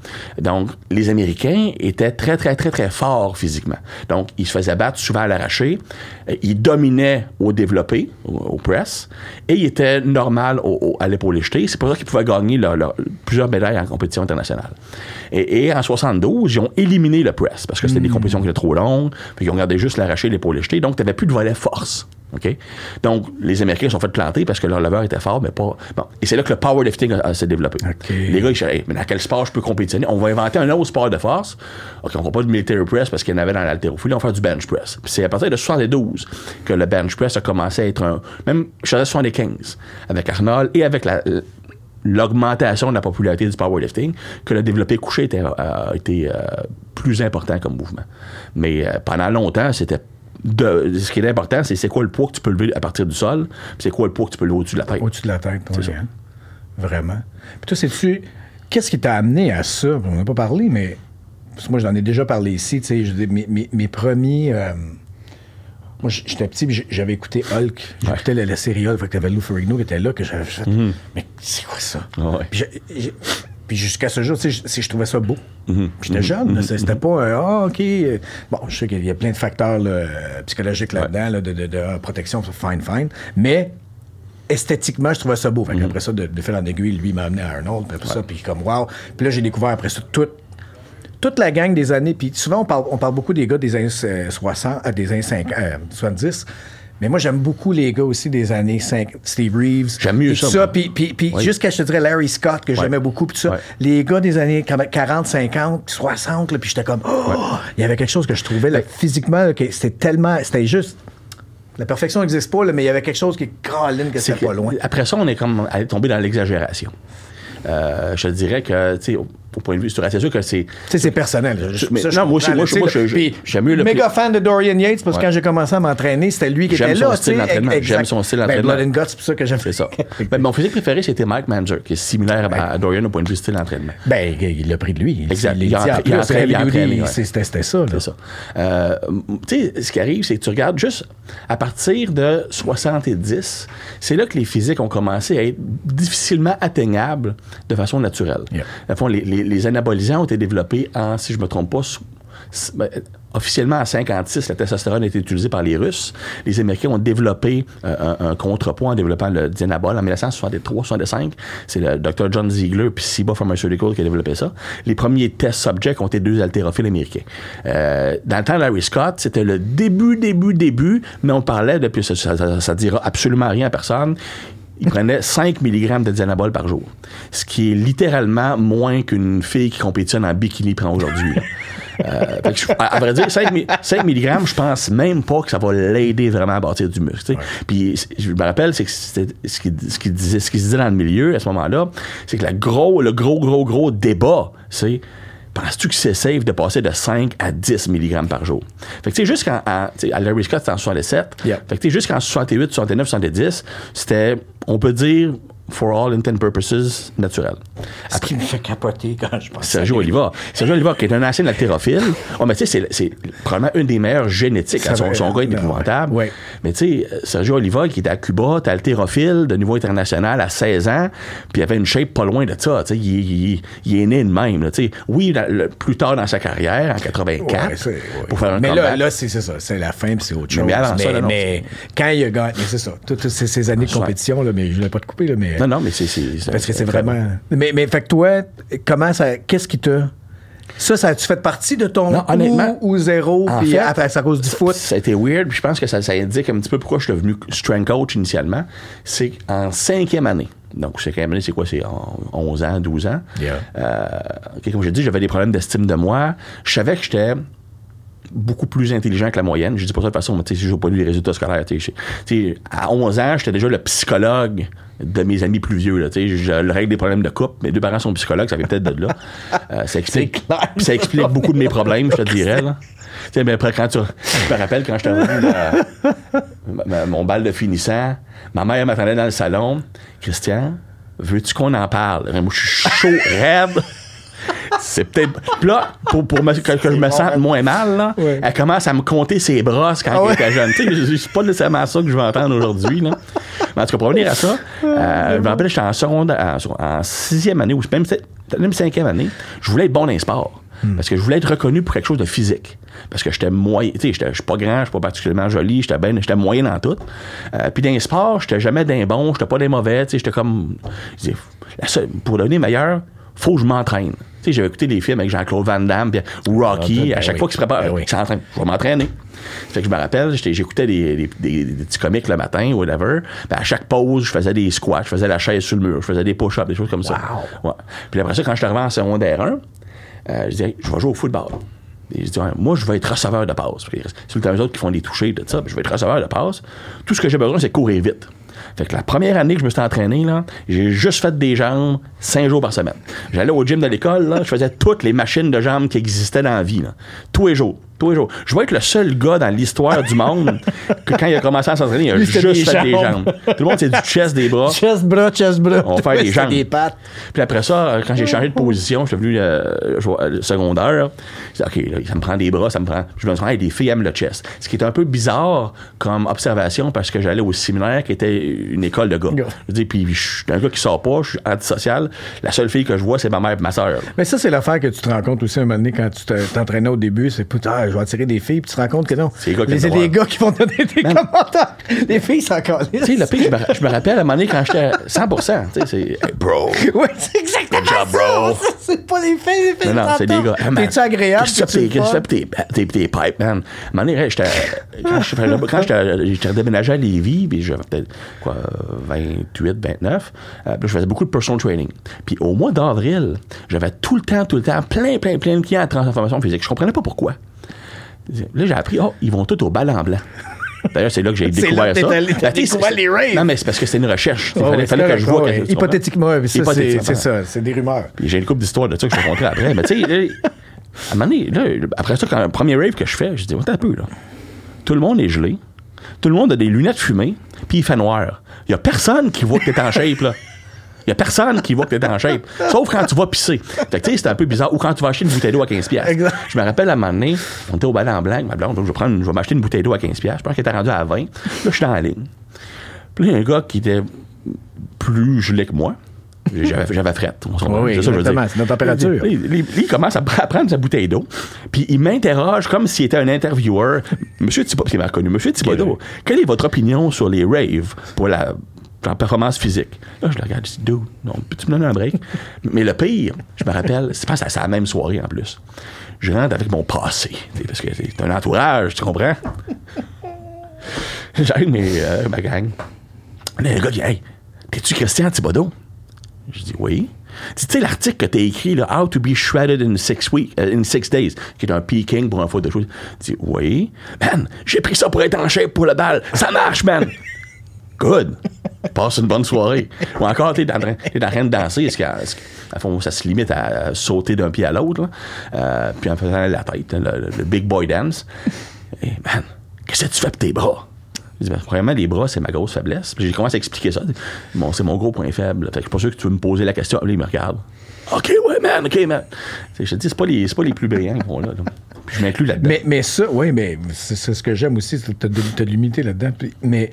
Donc, les Américains étaient très, très, très, très forts physiquement. Donc, ils se faisaient battre souvent à l'arraché, euh, ils dominaient au développé, au, press, et ils étaient normal au, à l'épaule jetée. C'est pour ça qu'ils pouvaient gagner plusieurs médailles en compétition internationale. Et, et, en 72, ils ont éliminé le press parce que c'était des hmm. compétitions qui étaient trop longues, puis ils ont gardé juste l'arraché, l'épaule jetée. Donc, tu n'avais plus de volet force. OK? Donc, les Américains se sont fait planter parce que leur leveur était fort, mais pas. Bon. Et c'est là que le powerlifting a, s'est développé. Les gars, ils disaient, mais dans quel sport je peux compétitionner? On va inventer un autre sport de force. OK, on va pas du military press parce qu'il y en avait dans l'haltérophilie, on va faire du bench press. Puis c'est à partir de 72 que le bench press a commencé à être un. Même, je faisais 75 avec Arnold et avec la, l'augmentation de la popularité du powerlifting, que le développé couché était, a été euh, plus important comme mouvement. Mais euh, pendant longtemps, c'était de, ce qui est important, c'est c'est quoi le poids que tu peux lever à partir du sol, puis c'est quoi le poids que tu peux lever au-dessus de la tête. Au-dessus de la tête, oui, hein. Vraiment. Puis toi, sais-tu, qu'est-ce qui t'a amené à ça? On n'a pas parlé, mais moi, j'en ai déjà parlé ici, tu sais, mes, mes, mes, premiers... Euh, moi, j'étais petit, j'avais écouté Hulk. J'écoutais la, série Hulk, fait que t'avais Lou Ferrigno qui était là, que j'avais fait. Mm-hmm. Mais c'est quoi ça? Puis, jusqu'à ce jour, tu sais, je trouvais ça beau. Mm-hmm. J'étais mm-hmm. jeune, c'était pas un Ah, OK. Bon, je sais qu'il y a plein de facteurs psychologiques là-dedans, de, de, de, protection, fine, fine. Mais esthétiquement, je trouvais ça beau. Fait après ça, de, de faire en aiguille, lui, m'a amené à Arnold, puis tout ça, puis comme, wow. Puis là, j'ai découvert après ça toute toute la gang des années, puis souvent on parle, on parle beaucoup des gars des années 60, euh, des années 70, euh, mais moi, j'aime beaucoup les gars aussi des années 5, Steve Reeves. J'aime mieux ça. puis, puis, puis jusqu'à, je te dirais, Larry Scott, que j'aimais beaucoup, puis tout ça. Les gars des années 40, 50, 60, puis j'étais comme, oh! il y avait quelque chose que je trouvais, là, physiquement, que c'était tellement, c'était juste. La perfection n'existe pas, mais il y avait quelque chose qui est que c'était pas loin. Après ça, on est comme tombé dans l'exagération. Euh, je dirais que, tu sais, au point de vue c'est sûr que c'est. c'est personnel. non, moi aussi, moi, moi, j'aime mieux le. Méga fan de Dorian Yates parce que quand j'ai commencé à m'entraîner, c'était lui qui était là. J'aime son style d'entraînement. Ben, Blood and Guts, c'est pour ça que j'aime. C'est ça. ben, mon physique préféré, c'était Mike Manger, qui est similaire à ben. Dorian au point de vue style d'entraînement. Ben, il l'a pris de lui. Exact. Il, a entraîné. C'était ça. C'est ça. Euh, tu sais, ce qui arrive, c'est que tu regardes juste à partir de 70, c'est là que les physiques ont commencé à être difficilement atteignables de façon naturelle. les les anabolisants ont été développés en, si je me trompe pas, ben, officiellement en 56, la testostérone a été utilisée par les Russes. Les Américains ont développé euh, un, contrepoids en développant le dianabol en 1963-65. C'est le Dr. John Ziegler puis Ciba Pharmaceutical qui a développé ça. Les premiers test subjects ont été deux haltérophiles américains. Euh, dans le temps de Larry Scott, c'était le début, début, début, mais on parlait depuis ça, ça dira absolument rien à personne il prenait 5 mg de Dianabol par jour. Ce qui est littéralement moins qu'une fille qui compétitionne en bikini prend aujourd'hui. Euh, à, vrai dire, 5, mg, je pense même pas que ça va l'aider vraiment à bâtir du muscle. Puis je me rappelle, c'est que ce qui, ce, qui disait, ce qui se disait dans le milieu à ce moment-là, c'est que le gros, le gros, gros, gros débat, c'est penses-tu que c'est safe de passer de 5 à 10 mg par jour? Fait que, tu sais, jusqu'en, à Larry Scott, c'était en 67. Fait que, tu sais, jusqu'en 68, 69, 70, c'était on peut dire for all intent purposes, naturel. Ce qui me fait capoter quand je pense Sergio Oliva. Sergio Oliva, qui est un ancien haltérophile. Oh, mais tu sais, c'est probablement une des meilleures génétiques. Son, son, gars est épouvantable. Mais tu sais, Sergio Oliva, qui était à Cuba, t'es haltérophile de niveau international à 16 ans, puis il avait une shape pas loin de ça. Tu sais, il, il, est né de même. Sais, oui, plus tard dans sa carrière, en 84, pour faire un Mais là, là c'est ça. C'est la fin, puis c'est autre chose. Mais, mais, quand il a gagné, c'est ça. Toutes ces, années de compétition, là, mais je ne voulais pas te couper, là, mais non, non, mais c'est. Parce que c'est vraiment. Mais, mais, fait que toi, comment ça. Qu'est-ce qui te. Ça, ça a-tu fait partie de ton non, honnêtement, ou, zéro, puis à, à, cause du foot? Ça a été weird, puis je pense que ça, ça, indique un petit peu pourquoi je suis devenu strength coach initialement. C'est en cinquième année. Donc, cinquième année, c'est quoi? C'est 11 ans, 12 ans. Yeah. Euh, comme je dit, j'avais des problèmes d'estime de moi. Je savais que j'étais beaucoup plus intelligent que la moyenne. Je dis pas ça de façon, mais je n'ai pas lu les résultats scolaires. à 11 ans, j'étais déjà le psychologue de mes amis plus vieux. Là, je règle des problèmes de couple. Mes deux parents sont psychologues, ça vient peut-être de là. Euh, ça, explique, ça explique beaucoup de mes problèmes, je te dirais. Là. Tu sais, après, quand tu, je me rappelle quand j'étais revenu mon bal de finissant, ma mère m'attendait dans le salon. Christian, veux-tu qu'on en parle? Moi, je suis chaud, raide c'est peut-être. là, pour, pour que, je me sente moins mal, là, elle commence à me compter ses brosses quand ah elle était jeune. Tu sais, c'est pas nécessairement ça que je veux entendre aujourd'hui. Mais en tout cas, pour revenir à ça, euh, je me rappelle, j'étais en secondaire, en, en sixième année, ou même, même cinquième année, je voulais être bon dans les sports. Parce que je voulais être reconnu pour quelque chose de physique. Parce que j'étais moyen, tu sais, je suis pas grand, je suis pas particulièrement joli, j'étais ben, j'étais moyen dans tout. Euh, puis dans les sports, j'étais jamais d'un bon, j'étais pas des mauvais, tu sais, j'étais comme, pour devenir meilleur, faut que je m'entraîne. Tu sais, j'avais écouté des films avec Jean-Claude Van Damme, puis Rocky, Ah, à chaque ben fois qu'il se prépare, Ben il s'entraîne, je vais m'entraîner. Fait que je me rappelle, j'écoutais des, des, des- des petits comics le matin, whatever. Puis à chaque pause, je faisais des squats, je faisais la chaise sur le mur, je faisais des push-ups, des choses comme ça. Ouais. Puis après ça, quand je suis arrivé en secondaire 1, euh, je disais, je vais jouer au football. Et je dis, moi, je vais être receveur de passe. C'est le temps les autres qui font des touchés, tout ça. Je vais être receveur de passe. Tout ce que j'ai besoin, c'est courir vite. Fait que la première année que je me suis entraîné, là, j'ai juste fait des jambes cinq jours par semaine. J'allais au gym de l'école, là, je faisais toutes les machines de jambes qui existaient dans la vie, là. Tous les jours. Tous les jours. Je vais être le seul gars dans l'histoire du monde que quand il a commencé à s'entraîner, il a Lui, juste des fait des jambes. jambes. Tout le monde, c'est du chest, des bras. Chest bras, chest bras. On va faire des jambes. des pattes. Puis après ça, quand j'ai changé de position, je suis devenu euh, euh, secondaire. OK, là, ça me prend des bras, ça me prend. Je me suis dit, des filles aiment le chest. Ce qui est un peu bizarre comme observation parce que j'allais au séminaire qui était une école de gars. Gars. Je dis, puis je suis un gars qui sort pas, je suis antisocial. La seule fille que je vois, c'est ma mère et ma soeur. Mais ça, c'est l'affaire que tu te rends compte aussi un moment donné quand tu te- t'entraînais au début. C'est putain, ah, je vais attirer des filles, puis tu te rends compte que non. C'est les gars qui Mais aiment c'est savoir. des gars qui vont donner des Man. commentaires. Les filles sont encore Tu sais, le pire, je me, rappelle à un moment donné quand j'étais 100 Tu sais, c'est, hey, bro. Oui, c'est exactement Good job, ça. bro. Ça, C'est pas les filles, les filles. Non, non, c'est des gars. Hey, man, T'es-tu agréable? Qu'est-ce que tu fais tes- tes, pipes, man? À un moment donné, j'étais, quand j'étais, redéménagé à Lévis, puis j'avais peut-être, quoi, 28, 29, euh, puis je faisais beaucoup de personal training. Puis au mois d'avril, j'avais tout le temps, tout le temps, plein, plein, plein de clients en transformation physique. Je comprenais pas pourquoi. Là, j'ai appris, oh, ils vont tous au bal en blanc. D'ailleurs, c'est là que j'ai C'est découvert ça. allé- Ben, découvert c'est- les raves. Non, mais c'est parce que c'était une recherche. Il Oh, fallait, c'est que je vois. quelque- comprends? Hypothétiquement, c'est c'est ça, c'est des rumeurs. Puis j'ai une couple d'histoires de ça que je vais raconter après. Mais tu sais, à un moment donné, là, après ça, quand le premier rave que je fais, je dis, attends un peu, là. Tout le monde est gelé. Tout le monde a des lunettes fumées, puis il fait noir. Il y a personne qui voit que t'es en shape, là. Il y a personne qui voit que t'es en shape. Sauf quand tu vas pisser. Fait que, tu sais, c'est un peu bizarre. Ou quand tu vas acheter une bouteille d'eau à 15$. piastres. Exact. Je me rappelle à un moment donné, on était au bal en blanc, ma blonde, donc je vais, prendre, je vais m'acheter une bouteille d'eau à 15$. piastres. Je pense qu'elle était rendue à 20$. Là, je suis dans la ligne. Puis là, il y a un gars qui était plus gelé que moi. J'avais, j'avais frette. Oui, oui, c'est ça que je veux exactement, dire. c'est notre température. Là, il, il- il commence à, pr- à prendre sa bouteille d'eau, puis il m'interroge comme s'il était un intervieweur. Monsieur parce qu'il m'a reconnu. Monsieur Thibault, quelle est votre opinion sur les raves pour la, la performance physique? Là, je le regarde, je dis, dude, non, peux-tu me donner un break? Mais le pire, je me rappelle, c'est pas c'est la même soirée en plus. Je rentre avec mon passé, tu parce que c'est un entourage, tu comprends? J'arrive mes, euh, ma gang. Le gars dit Hey, t'es-tu Christian Thibodeau? Je dis oui. Tu sais, l'article que t'as écrit, là, How to be shredded in six, weeks, euh, in six days, qui est un peaking pour un faute de chose. Je dis oui. Man, j'ai pris ça pour être en shape pour le bal. Ça marche, man. Good. Passe une bonne soirée. Ou encore, t'es en, train- t'es en train de danser. Est-ce fond, ça se limite à sauter d'un pied à l'autre. Euh, puis en faisant la tête, le, big boy dance. Et man, qu'est-ce que tu fais pour tes bras? Je dis, ben, premièrement, les bras, c'est ma grosse faiblesse. Puis j'ai commencé à expliquer ça. Bon, c'est mon gros point faible. Fait que je suis pas sûr que tu veux me poser la question. Là, il me regarde. OK, ouais, man, OK, man. Je te dis, c'est pas, les- pas les plus brillants qui vont là. là. Puis je m'inclus là-dedans. Mais, ça, oui, mais c'est ce que j'aime aussi, c'est que tu as limité là-dedans. Mais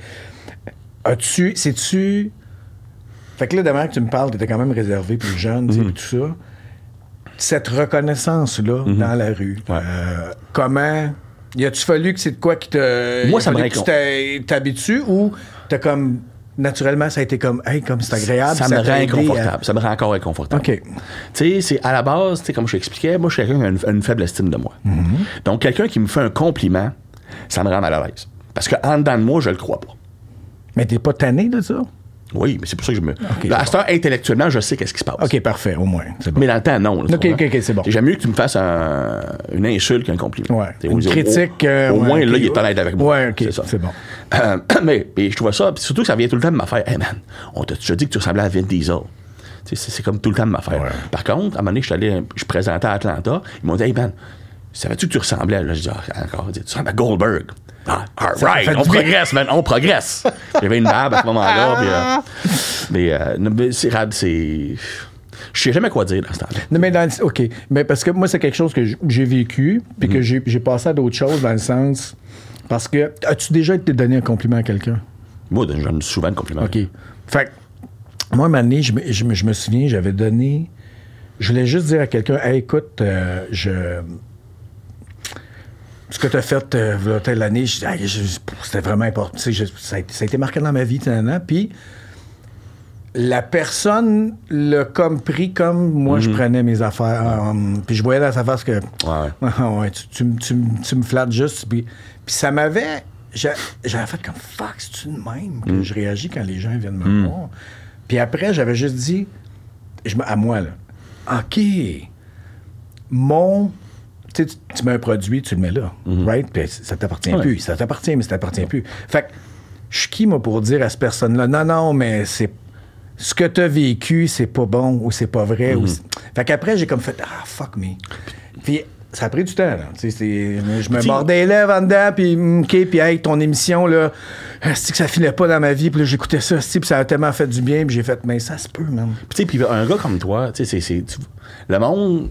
as-tu, sais-tu? Fait que là, demain que tu me parles, tu étais quand même réservé, plus jeune, Mhm. puis tout ça. Cette reconnaissance-là dans la rue, Ouais. euh, comment. Y a-tu fallu que c'est de quoi qui te. Moi, ça me que t'habitues ou t'as comme. Naturellement, ça a été comme, hey, comme c'est agréable. ça me rend à- inconfortable. Ça me rend encore inconfortable. OK. Tu sais, c'est à la base, tu sais, comme je t'expliquais, moi, je suis quelqu'un qui a une, une faible estime de moi. Mm-hmm. Donc, quelqu'un qui me fait un compliment, ça me rend mal à l'aise. Parce qu'en dedans de moi, je le crois pas. Mais t'es pas tanné de ça? Oui, mais c'est pour ça que je me. Là, à cette heure, intellectuellement, je sais qu'est-ce qui se passe. OK, parfait, au moins. Bon. Mais dans le temps, non. là, Ok, ok, ok, c'est bon. J'aime mieux que tu me fasses un- une insulte qu'un compliment. Ouais. Une critique, euh, Au, ouais, moins, là, il est honnête avec moi. Ouais, ok, ça. c'est bon. Euh, mais je trouvais ça, puis surtout que ça vient tout le temps de m'affaire. Hey man, on t'a déjà dit que tu ressemblais à Vin Diesel. C'est c'est comme tout le temps de m'affaire. Ouais. Par contre, à un moment donné, je suis allé, je présentais à Atlanta. Ils m'ont dit, hey man, savais-tu que tu ressemblais? Là, je dis, ah, encore, tu ressembles à Goldberg. Ah, all right, on progresse, man, on progresse. J'avais une barbe à ce moment-là. euh, mais euh, mais c'est rad, c'est. Je sais jamais quoi dire dans ce temps-là. Non, mais dans le- OK. Mais parce que moi, c'est quelque chose que j'ai vécu, puis que j'ai j'ai passé à d'autres choses dans le sens. Parce que. As-tu déjà été donné un compliment à quelqu'un? Moi, je donne souvent de compliments. OK. Fait moi, un moment donné, je, me- je me- je me souviens, j'avais donné. Je voulais juste dire à quelqu'un, hey, écoute, euh, je. Ce que tu as fait euh, telle année, c'était vraiment important. Je- ça, a, été- ça a été marqué dans ma vie. Puis la personne l'a comme pris comme moi je prenais mes affaires. Um, puis je voyais dans sa face que Ouais. Ouais, tu, tu me- tu me- tu me flattes juste. Puis, puis ça m'avait. j'a- J'avais fait comme fuck, c'est-tu de même que je réagis quand les gens viennent me voir? Puis après, j'avais juste dit je à moi, là. OK. Mon. Tu mets un produit, tu le mets là. Right? Puis ça t'appartient Ouais. plus. Ça t'appartient, mais ça t'appartient plus. Fait que je suis qui, moi, pour dire à cette personne-là, non, non, mais c'est. Ce que tu as vécu, c'est pas bon ou c'est pas vrai. ou c'est- Fait qu'après, j'ai comme fait, ah, fuck me. Puis ça a pris du temps, là. Je me mordais les lèvres en dedans, puis mm, OK, puis hey, ton émission, là, c'est que ça filait pas dans ma vie, puis là, j'écoutais ça, puis ça a tellement fait du bien, puis j'ai fait, mais ça se peut, man. Puis, tu sais, puis un gars comme toi, tu sais, c'est- Le monde,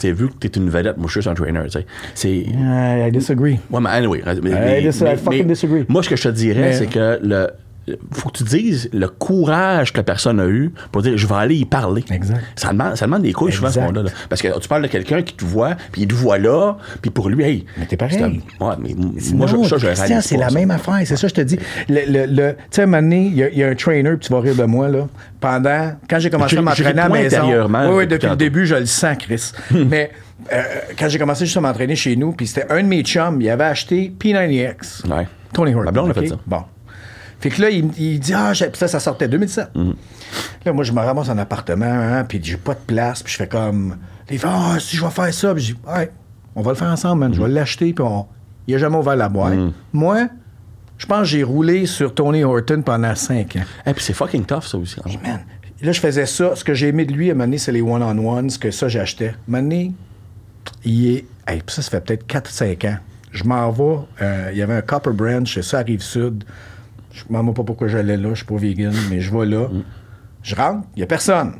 tu sais, vu que t'es une vedette, moi, je suis juste un trainer, tu sais. C'est. I, I disagree. Ouais, mais anyway. mais- dis- I fucking disagree. Moi, ce que je te dirais, Mais- c'est que le. Faut que tu dises le courage que la personne a eu pour dire je vais aller y parler. Exact. Ça demande, ça demande des couilles souvent ce Exact. monde-là. là. Parce que tu parles de quelqu'un qui te voit, puis il te voit là, puis pour lui, hey. Mais t'es pareil. un- Ouais, mais moi, non, je, ça, je c'est la même affaire. C'est ça, je te dis. Le, le, le- tu sais, à un moment donné, il y, a- il y a un trainer, puis tu vas rire de moi, là. Pendant, quand j'ai commencé à m'entraîner à la maison. Oui, oui, depuis le début, je le sens, Chris. Mais euh, quand j'ai commencé juste à m'entraîner chez nous, puis c'était un de mes chums, il avait acheté P90X. Ouais. Tony Horton. Ma blonde a fait ça. Bon. Fait que là, il, il dit, ah, j'ai- ça, ça sortait 2007. Mhm. Là, moi, je me ramasse en appartement, hein, puis j'ai pas de place, puis je fais comme. Il fait, ah, si je vais faire ça, puis je dis, ouais, on va le faire ensemble, man. Je vais Mhm. l'acheter, puis on. Il a jamais ouvert la boîte. Moi, je pense que j'ai roulé sur Tony Horton pendant 5 ans. Et puis c'est fucking tough, ça aussi. hein. Man, là, je faisais ça. Ce que j'ai aimé de lui, à un moment donné, c'est les one-on-ones, que ça, j'achetais. À un moment donné, il est. Hey, puis ça, ça fait peut-être 4-5 ans. Je m'en vais. euh, il y avait un Copper Branch, ça arrive sud. Je ne sais pas pourquoi j'allais là, je suis pas vegan, mais je vais là. Je rentre, il n'y a personne.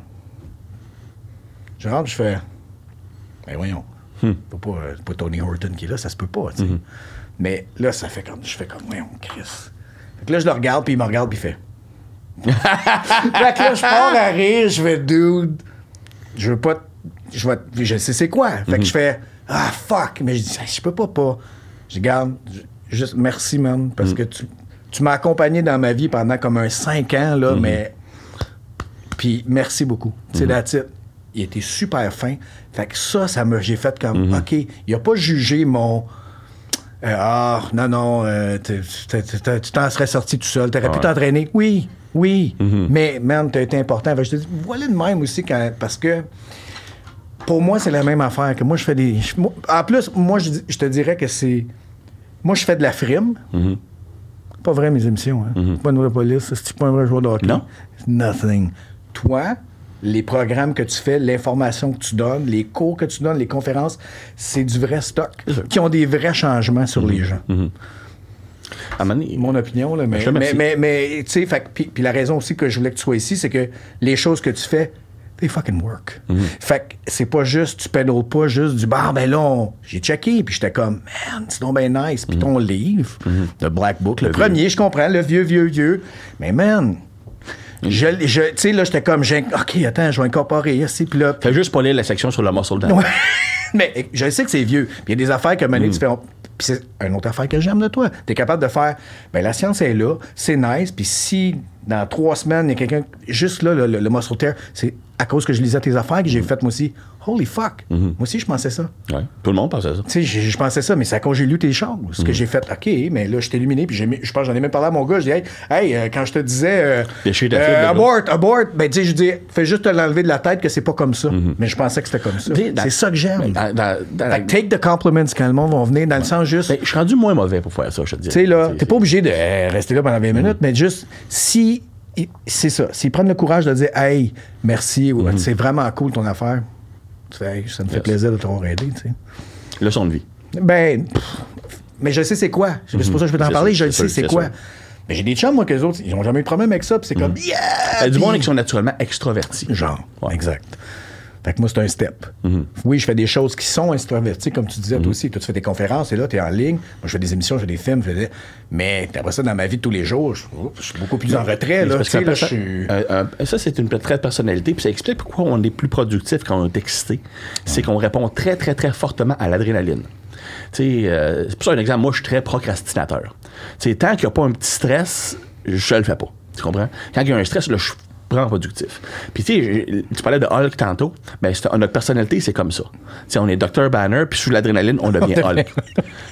Je rentre, je fais. Ben voyons. C'est pas, euh, c'est pas Tony Horton qui est là, ça se peut pas, sais. Mais là, ça fait comme. Je fais comme, voyons, Chris. Fait que là, je le regarde, puis il me regarde, puis il fait. fait que là, je pars à rire, je fais, dude, je veux pas. Je, vais, je sais c'est quoi. Fait que je fais, ah, fuck. Mais je dis, je peux pas, pas. Je garde, juste merci, man, parce que tu, tu m'as accompagné dans ma vie pendant comme un 5 ans, là, mais. Puis merci beaucoup. Tu sais, that's it. Il était super fin. Fait que ça, ça me. J'ai fait comme, OK, il a pas jugé mon. Euh, ah, non, non, euh, tu t'en serais sorti tout seul. T'aurais pu Ouais. t'entraîner. Oui, oui. Mais, man, t'as été important. Fait que je te dis, voilà de même aussi, quand, parce que pour moi, c'est la même affaire. que Moi, je fais des. je- moi- en plus, moi, je, te dirais que c'est. Moi, je fais de la frime. Pas vrai, mes émissions. Hein. C'est pas une vraie police. C'est pas un vrai joueur de hockey. Non. Nothing. Toi, les programmes que tu fais, l'information que tu donnes, les cours que tu donnes, les conférences, c'est du vrai stock qui ont des vrais changements sur les gens. À un moment donné- Mon opinion, là, mais, te mais, remercie. mais, mais, tu sais, puis la raison aussi que je voulais que tu sois ici, c'est que les choses que tu fais, they fucking work. Mhm. Fait que c'est pas juste, tu pédales pas juste du bah, ben là, j'ai checké, puis j'étais comme, man, c'est donc bien nice. Puis ton livre, le Black Book, le, Mhm. Le premier, je comprends, le vieux, vieux, vieux. Mais man, je, je- tu sais, là, j'étais comme, j'ai- OK, attends, je vais incorporer ici, puis là, Fais juste pas lire la section sur le muscle down. Ouais. Mais je sais que c'est vieux. Puis il y a des affaires que Mané, tu fais. Puis c'est une autre affaire que j'aime de toi. Tu es capable de faire. Ben la science est là, c'est nice. Puis si dans trois semaines, il y a quelqu'un. Juste là, le, le, le tear, c'est à cause que je lisais tes affaires que j'ai fait moi aussi. Holy fuck. Moi aussi, je pensais ça. Ouais. Tout le monde pense à ça. Tu sais, je, je pensais ça, mais c'est que j'ai lu tes choses. Ce que j'ai fait, OK, mais là, je t'ai illuminé, puis je pense que j'en ai même parlé à mon gars. Je dis, hey, hey, euh, quand je te disais, euh, euh, abort, abort, ben, tu sais, je dis, fais juste te l'enlever de la tête que c'est pas comme ça. Mais je pensais que c'était comme ça. C'est ça que j'aime. Que take the compliments quand le monde va venir, dans le sens juste. Ben, je suis rendu moins mauvais pour faire ça, je te dis. Tu sais, là, t'es pas obligé de rester là pendant 20 minutes, mais juste, si. C'est ça. S'ils prennent le courage de dire, hey, merci, ou c'est vraiment cool ton affaire, ça me fait Yes. plaisir de t'avoir aidé, tu sais. Leçon de vie. Ben, pff, mais je sais c'est quoi. C'est pour ça que je veux t'en parler, sûr, je le sais c'est quoi. sûr. Mais j'ai des chums, moi, qu'eux autres, ils ont jamais eu de problème avec ça, puis c'est comme, yeah! Il y a du monde qui sont naturellement extrovertis. Genre, Ouais. exact. Fait que moi, c'est un step. Mm-hmm. Oui, je fais des choses qui sont extraverties, comme tu disais, toi aussi. Toi, tu fais des conférences, et là, tu es en ligne. Moi, je fais des émissions, je fais des films. je fais des- Mais après ça, dans ma vie de tous les jours, je, suis beaucoup plus en retrait. Là, je ça, suis- c'est une trait de personnalité, puis ça explique pourquoi on est plus productif quand on est excité. C'est qu'on répond très, très, très fortement à l'adrénaline. Euh, c'est pour ça un exemple, moi, je suis très procrastinateur. Tu sais, tant qu'il n'y a pas un petit stress, je le fais pas. Tu comprends? Quand il y a un stress, là, je suis productif. Puis tu sais, tu parlais de Hulk tantôt, ben notre personnalité, c'est comme ça. Tu sais, on est Dr. Banner, puis sous l'adrénaline, on devient Hulk.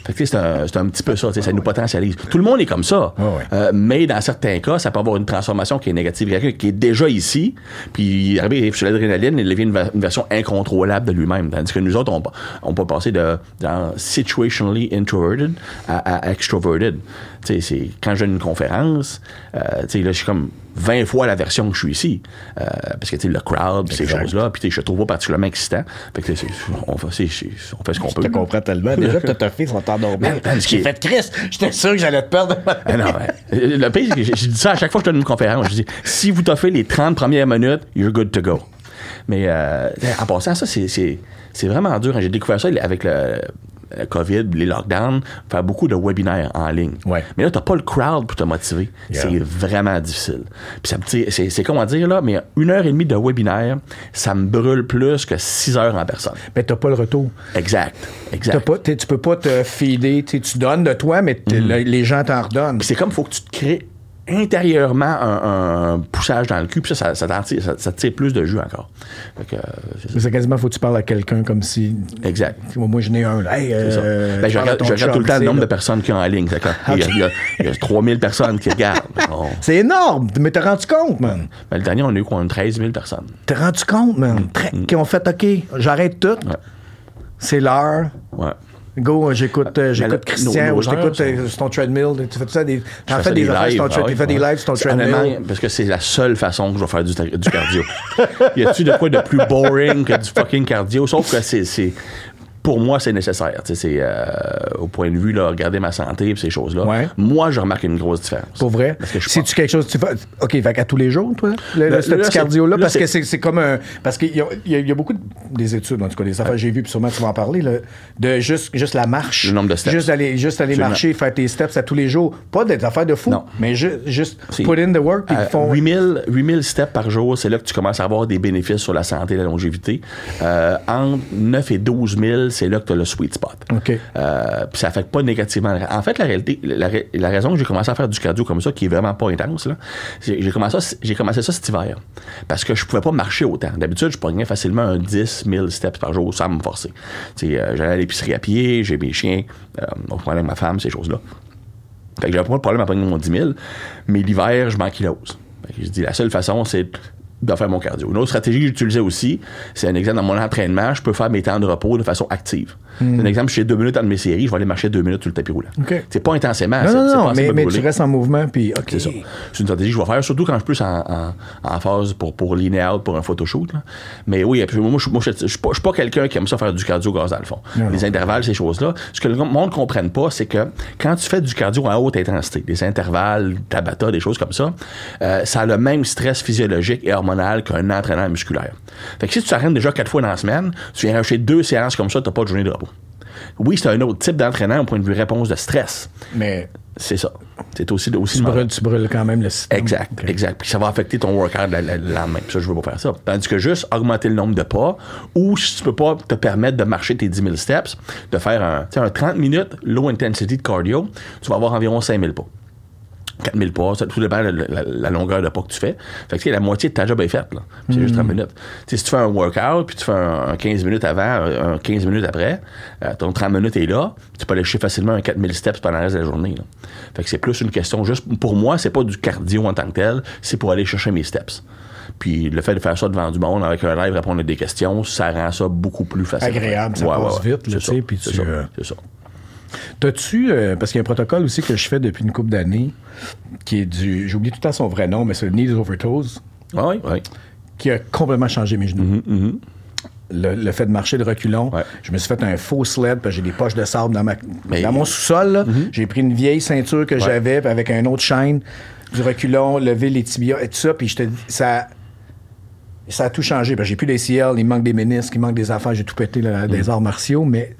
fait que c'est un, un petit peu ça, tu sais, ça nous potentialise. Tout le monde est comme ça. Ouais. Euh, mais dans certains cas, ça peut avoir une transformation qui est négative. Quelqu'un qui est déjà ici, puis arrivé sur l'adrénaline, il devient une, va- une version incontrôlable de lui-même. Tandis que nous autres, on, on peut passer de dans situationally introverted à, à extroverted. Tu sais, c'est quand je donne une conférence, euh, tu sais, là, je suis comme 20 fois la version que je suis ici. Euh, parce que, tu sais, le crowd, ces choses-là, puis je trouve pas particulièrement excitant. Fait que, on, fait, on fait ce qu'on peut. Je te comprends tellement. Déjà, t'as ta fille, son temps dormir. Ben, parce J'ai que- fait Chris, j'étais sûr que j'allais te perdre. Ah non, ouais. Le pire, c'est que je, dis ça à chaque fois que je donne une conférence. Je dis, si vous t'offrez les 30 premières minutes, you're good to go. Mais euh, en passant, ça, c'est, vraiment dur. J'ai découvert ça avec le, le COVID, les lockdowns, faire beaucoup de webinaires en ligne. Ouais. Mais là, t'as pas le crowd pour te motiver. Yeah. C'est vraiment difficile. Puis ça me c'est, c'est comment dire, là, mais une heure et demie de webinaire, ça me brûle plus que six heures en personne. Mais t'as pas le retour. Exact. T'as Exact. pas, t'es- tu peux pas te feeder. tu donnes de toi, mais le- les gens t'en redonnent. Puis c'est comme, faut que tu te crées intérieurement un, un poussage dans le cul, puis ça, ça, tire, ça, tire plus de jus encore. Fait que, euh, c'est ça. Quasiment, faut que tu parles à quelqu'un comme si. Exact. Moi, je n'ai un. Là. Hey, euh, Ben, je regarde, ton je regarde tout le temps le nombre là. de personnes qui sont en ligne. Il, y a, il, y a, il y a 3000 personnes qui regardent. On- C'est énorme, mais t'as rendu compte, man? ben, le dernier, on a eu quoi, 13 000 personnes. T'as rendu compte, man? Très- Qui ont fait, OK, j'arrête tout. Mm. Ouais. C'est l'heure. Ouais. Go, j'écoute, euh, j'écoute la- Christian ou je t'écoute sur ton treadmill. Tu fais tout ça des. T'en fais des affaires sur ton ah treadmill. oui, Tu fais des lives sur ton treadmill. Parce que c'est la seule façon que je vais faire du, du cardio. y a-tu de quoi de plus boring que du fucking cardio? Sauf que c'est. Pour moi, c'est nécessaire. C'est euh, au point de vue, là, regarder ma santé et ces choses-là. Ouais. Moi, je remarque une grosse différence. Pour vrai? C'est-tu quelque chose que tu fais? OK, fait qu'à tous les jours, toi, le, le- ce là, petit cardio-là, là, parce que c'est- comme un. Parce qu'il y a, y y beaucoup de- des études, en tout cas, des affaires j'ai vues, puis sûrement tu vas en parler, là, de juste, juste la marche. Le nombre de steps. Juste aller, juste aller Absolument. marcher, faire tes steps à tous les jours. Pas des affaires de fou, Non. mais ju- juste put in the work, puis À ils font. 8000, 8000 steps par jour, c'est là que tu commences à avoir des bénéfices sur la santé et la longévité. Euh, entre 9 et 12 000, c'est là que tu as le sweet spot. OK. Euh, puis ça affecte pas négativement. En fait, la réalité, la, ra- la raison que j'ai commencé à faire du cardio comme ça, qui est vraiment pas intense, là, c'est- j'ai commencé, j'ai commencé ça cet hiver. Parce que je pouvais pas marcher autant. D'habitude, je pognais facilement un 10 000 steps par jour sans me forcer. Euh, J'allais à l'épicerie à pied, j'ai mes chiens, euh, on avec ma femme, ces choses-là. Fait que j'avais pas de problème à pogner mon 10 000, mais l'hiver, je m'ankylose. Je dis, la seule façon, c'est de faire mon cardio. Une autre stratégie que j'utilisais aussi, c'est un exemple dans mon entraînement, je peux faire mes temps de repos de façon active. Un exemple, je fais deux minutes dans mes séries, je vais aller marcher deux minutes sur le tapis roulant. C'est pas intensément. Non, c'est- non, non, pas mais, tu restes en mouvement, puis OK. C'est ça. C'est une stratégie que je vais faire, surtout quand je suis plus en, en, en phase pour, pour out, pour un photoshoot. là. Mais oui. Moi, je moi, je- je suis pas, quelqu'un qui aime ça faire du cardio gaz dans le fond. Non, les non. intervalles, ces choses-là. Ce que le monde ne comprenne pas, c'est que quand tu fais du cardio à haute intensité, des intervalles, tabata, des choses comme ça, euh, ça a le même stress physiologique et hormonal qu'un entraînement musculaire. Fait que si tu t'entraînes déjà quatre fois dans la semaine, tu viens rajouter deux séances comme ça, tu n'as pas de journée de repos. Oui, c'est un autre type d'entraînement au point de vue réponse de stress. Mais C'est ça. C'est aussi, aussi tu brûles, tu brûles quand même le système. Exact, exact. Puis ça va affecter ton workout le, le- le lendemain. Puis ça, je veux pas faire ça. Tandis que juste augmenter le nombre de pas, ou si tu peux pas te permettre de marcher tes 10 000 steps, de faire un, un 30 minutes low intensity de cardio, tu vas avoir environ 5 000 pas. 4000 pas, ça tout dépend de la, la- la longueur de pas que tu fais. Fait que tu sais, la moitié de ta job est faite. là. C'est juste 30 minutes. Tu sais, si tu fais un workout, puis tu fais un, un 15 minutes avant, un, un 15 minutes après, euh, ton 30 minutes est là, tu peux aller chercher facilement un 4000 steps pendant le reste de la journée. là. Fait que c'est plus une question, juste pour moi, c'est pas du cardio en tant que tel, c'est pour aller chercher mes steps. Puis le fait de faire ça devant du monde avec un live, répondre à des questions, ça rend ça beaucoup plus facile. Agréable, ça passe vite, tu sais, puis c'est tu, ça, euh, c'est ça. T'as-tu, euh, parce qu'il y a un protocole aussi que je fais depuis une couple d'années, qui est du, j'oublie tout le temps son vrai nom, mais c'est le Knees Over Toes, Ah oui, oui. qui a complètement changé mes genoux. Le, le fait de marcher de reculons, Mm-hmm, Ouais. je me suis fait un faux sled, parce que j'ai des poches de sable dans, ma, Mais- Mm-hmm. dans mon sous-sol. là. J'ai pris une vieille ceinture que j'avais, avec un autre chaîne, du reculon, lever les tibias et tout ça, puis je te dis, ça. ça a tout changé. J'ai plus des CL, il manque des ménisques, il manque des affaires, j'ai tout pété là, des arts martiaux, mais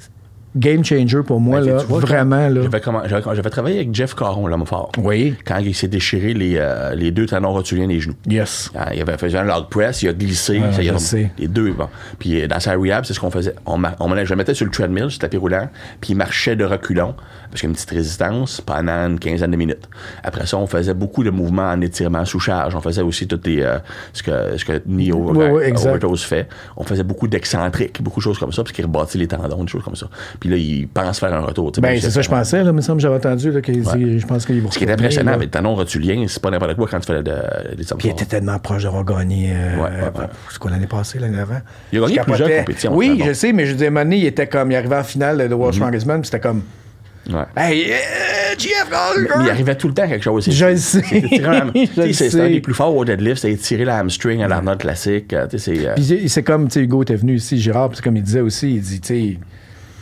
game changer pour moi, Ben, là, vois, vraiment. Là. J'avais, travaillé avec Jeff Caron, l'homme fort. Oui. Quand il s'est déchiré les, euh, les deux tendons rotuliens des genoux. Yes. Ah, il avait fait un log press, il a glissé. Ouais, ça, il a- je sais. les deux, bon. Puis euh, dans sa rehab, c'est ce qu'on faisait. On, je le mettais sur le treadmill, sur le tapis roulant, puis il marchait de reculons, parce qu'il y a une petite résistance, pendant une quinzaine de minutes. Après ça, on faisait beaucoup de mouvements en étirement sous charge. On faisait aussi toutes les, euh, ce que, ce que Neo. Overdose fait. On faisait beaucoup d'excentriques, beaucoup de choses comme ça, parce qu'il rebâtit les tendons, des choses comme ça. Puis là, il pense faire un retour. Ben, même c'est ça, je pensais, là, il me semble que j'avais entendu, là, qu'il dit- je pense qu'il va Ce qui est impressionnant avec le tendon rotulien, c'est pas n'importe quoi quand tu fais de- des Puis il était tellement proche d'avoir gagné. euh, Ouais, ouais, ouais. C'est quoi l'année passée, l'année avant? Il a gagné plusieurs compétitions, Oui, bon. je sais, mais je disais, Money, il était comme, il arrivait en finale de. Strongest Man, puis c'était comme, Ouais. hey, euh, GF! Mais il arrivait tout le temps quelque chose. Je le sais. C'est un des plus forts au deadlift, c'est tirer la hamstring à l'Arnold classique. euh, c'est, euh, Puis c'est- c'est comme, tu sais, Hugo était venu ici, Gérard, puis c'est comme il disait aussi, il dit, tu sais,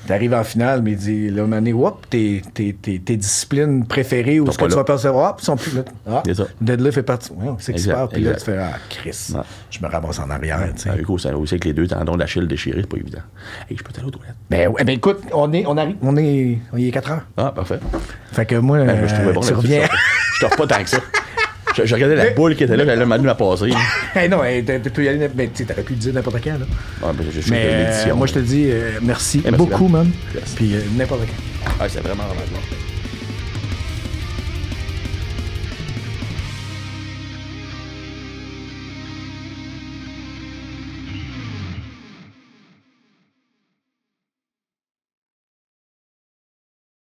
t'arrives en finale, mais il dit, là, année, whoop, tes, tes, tes, tes disciplines préférées ou ce que tu vas percevoir, hop, sont plus là. Ah, deadlift est parti. Ouais, c'est passe, puis là, tu fais, ah, Chris, Ouais. je me ramasse en arrière, tu sais. euh, Hugo, ça aussi avec les deux tendons d'Achille déchirés, c'est pas évident. Et je peux aller aux toilettes? Ben, ouais, ben écoute, on est, on arrive, on est, on y est 4 heures. Ah, parfait. Fait que moi, Ben, je trouvais bon tu reviens. Je t'offre pas tant que ça. Je, je regardais la boule qui était là, j'allais m'amener la passer. hey, non, hey, tu peux y aller, mais tu t'aurais pu le dire n'importe quand, là. Ah, ben, je, je sais Mais euh, moi, je te dis euh, merci, merci, beaucoup, man. Yes. Puis euh, n'importe quand. Ah, c'est vraiment, vraiment.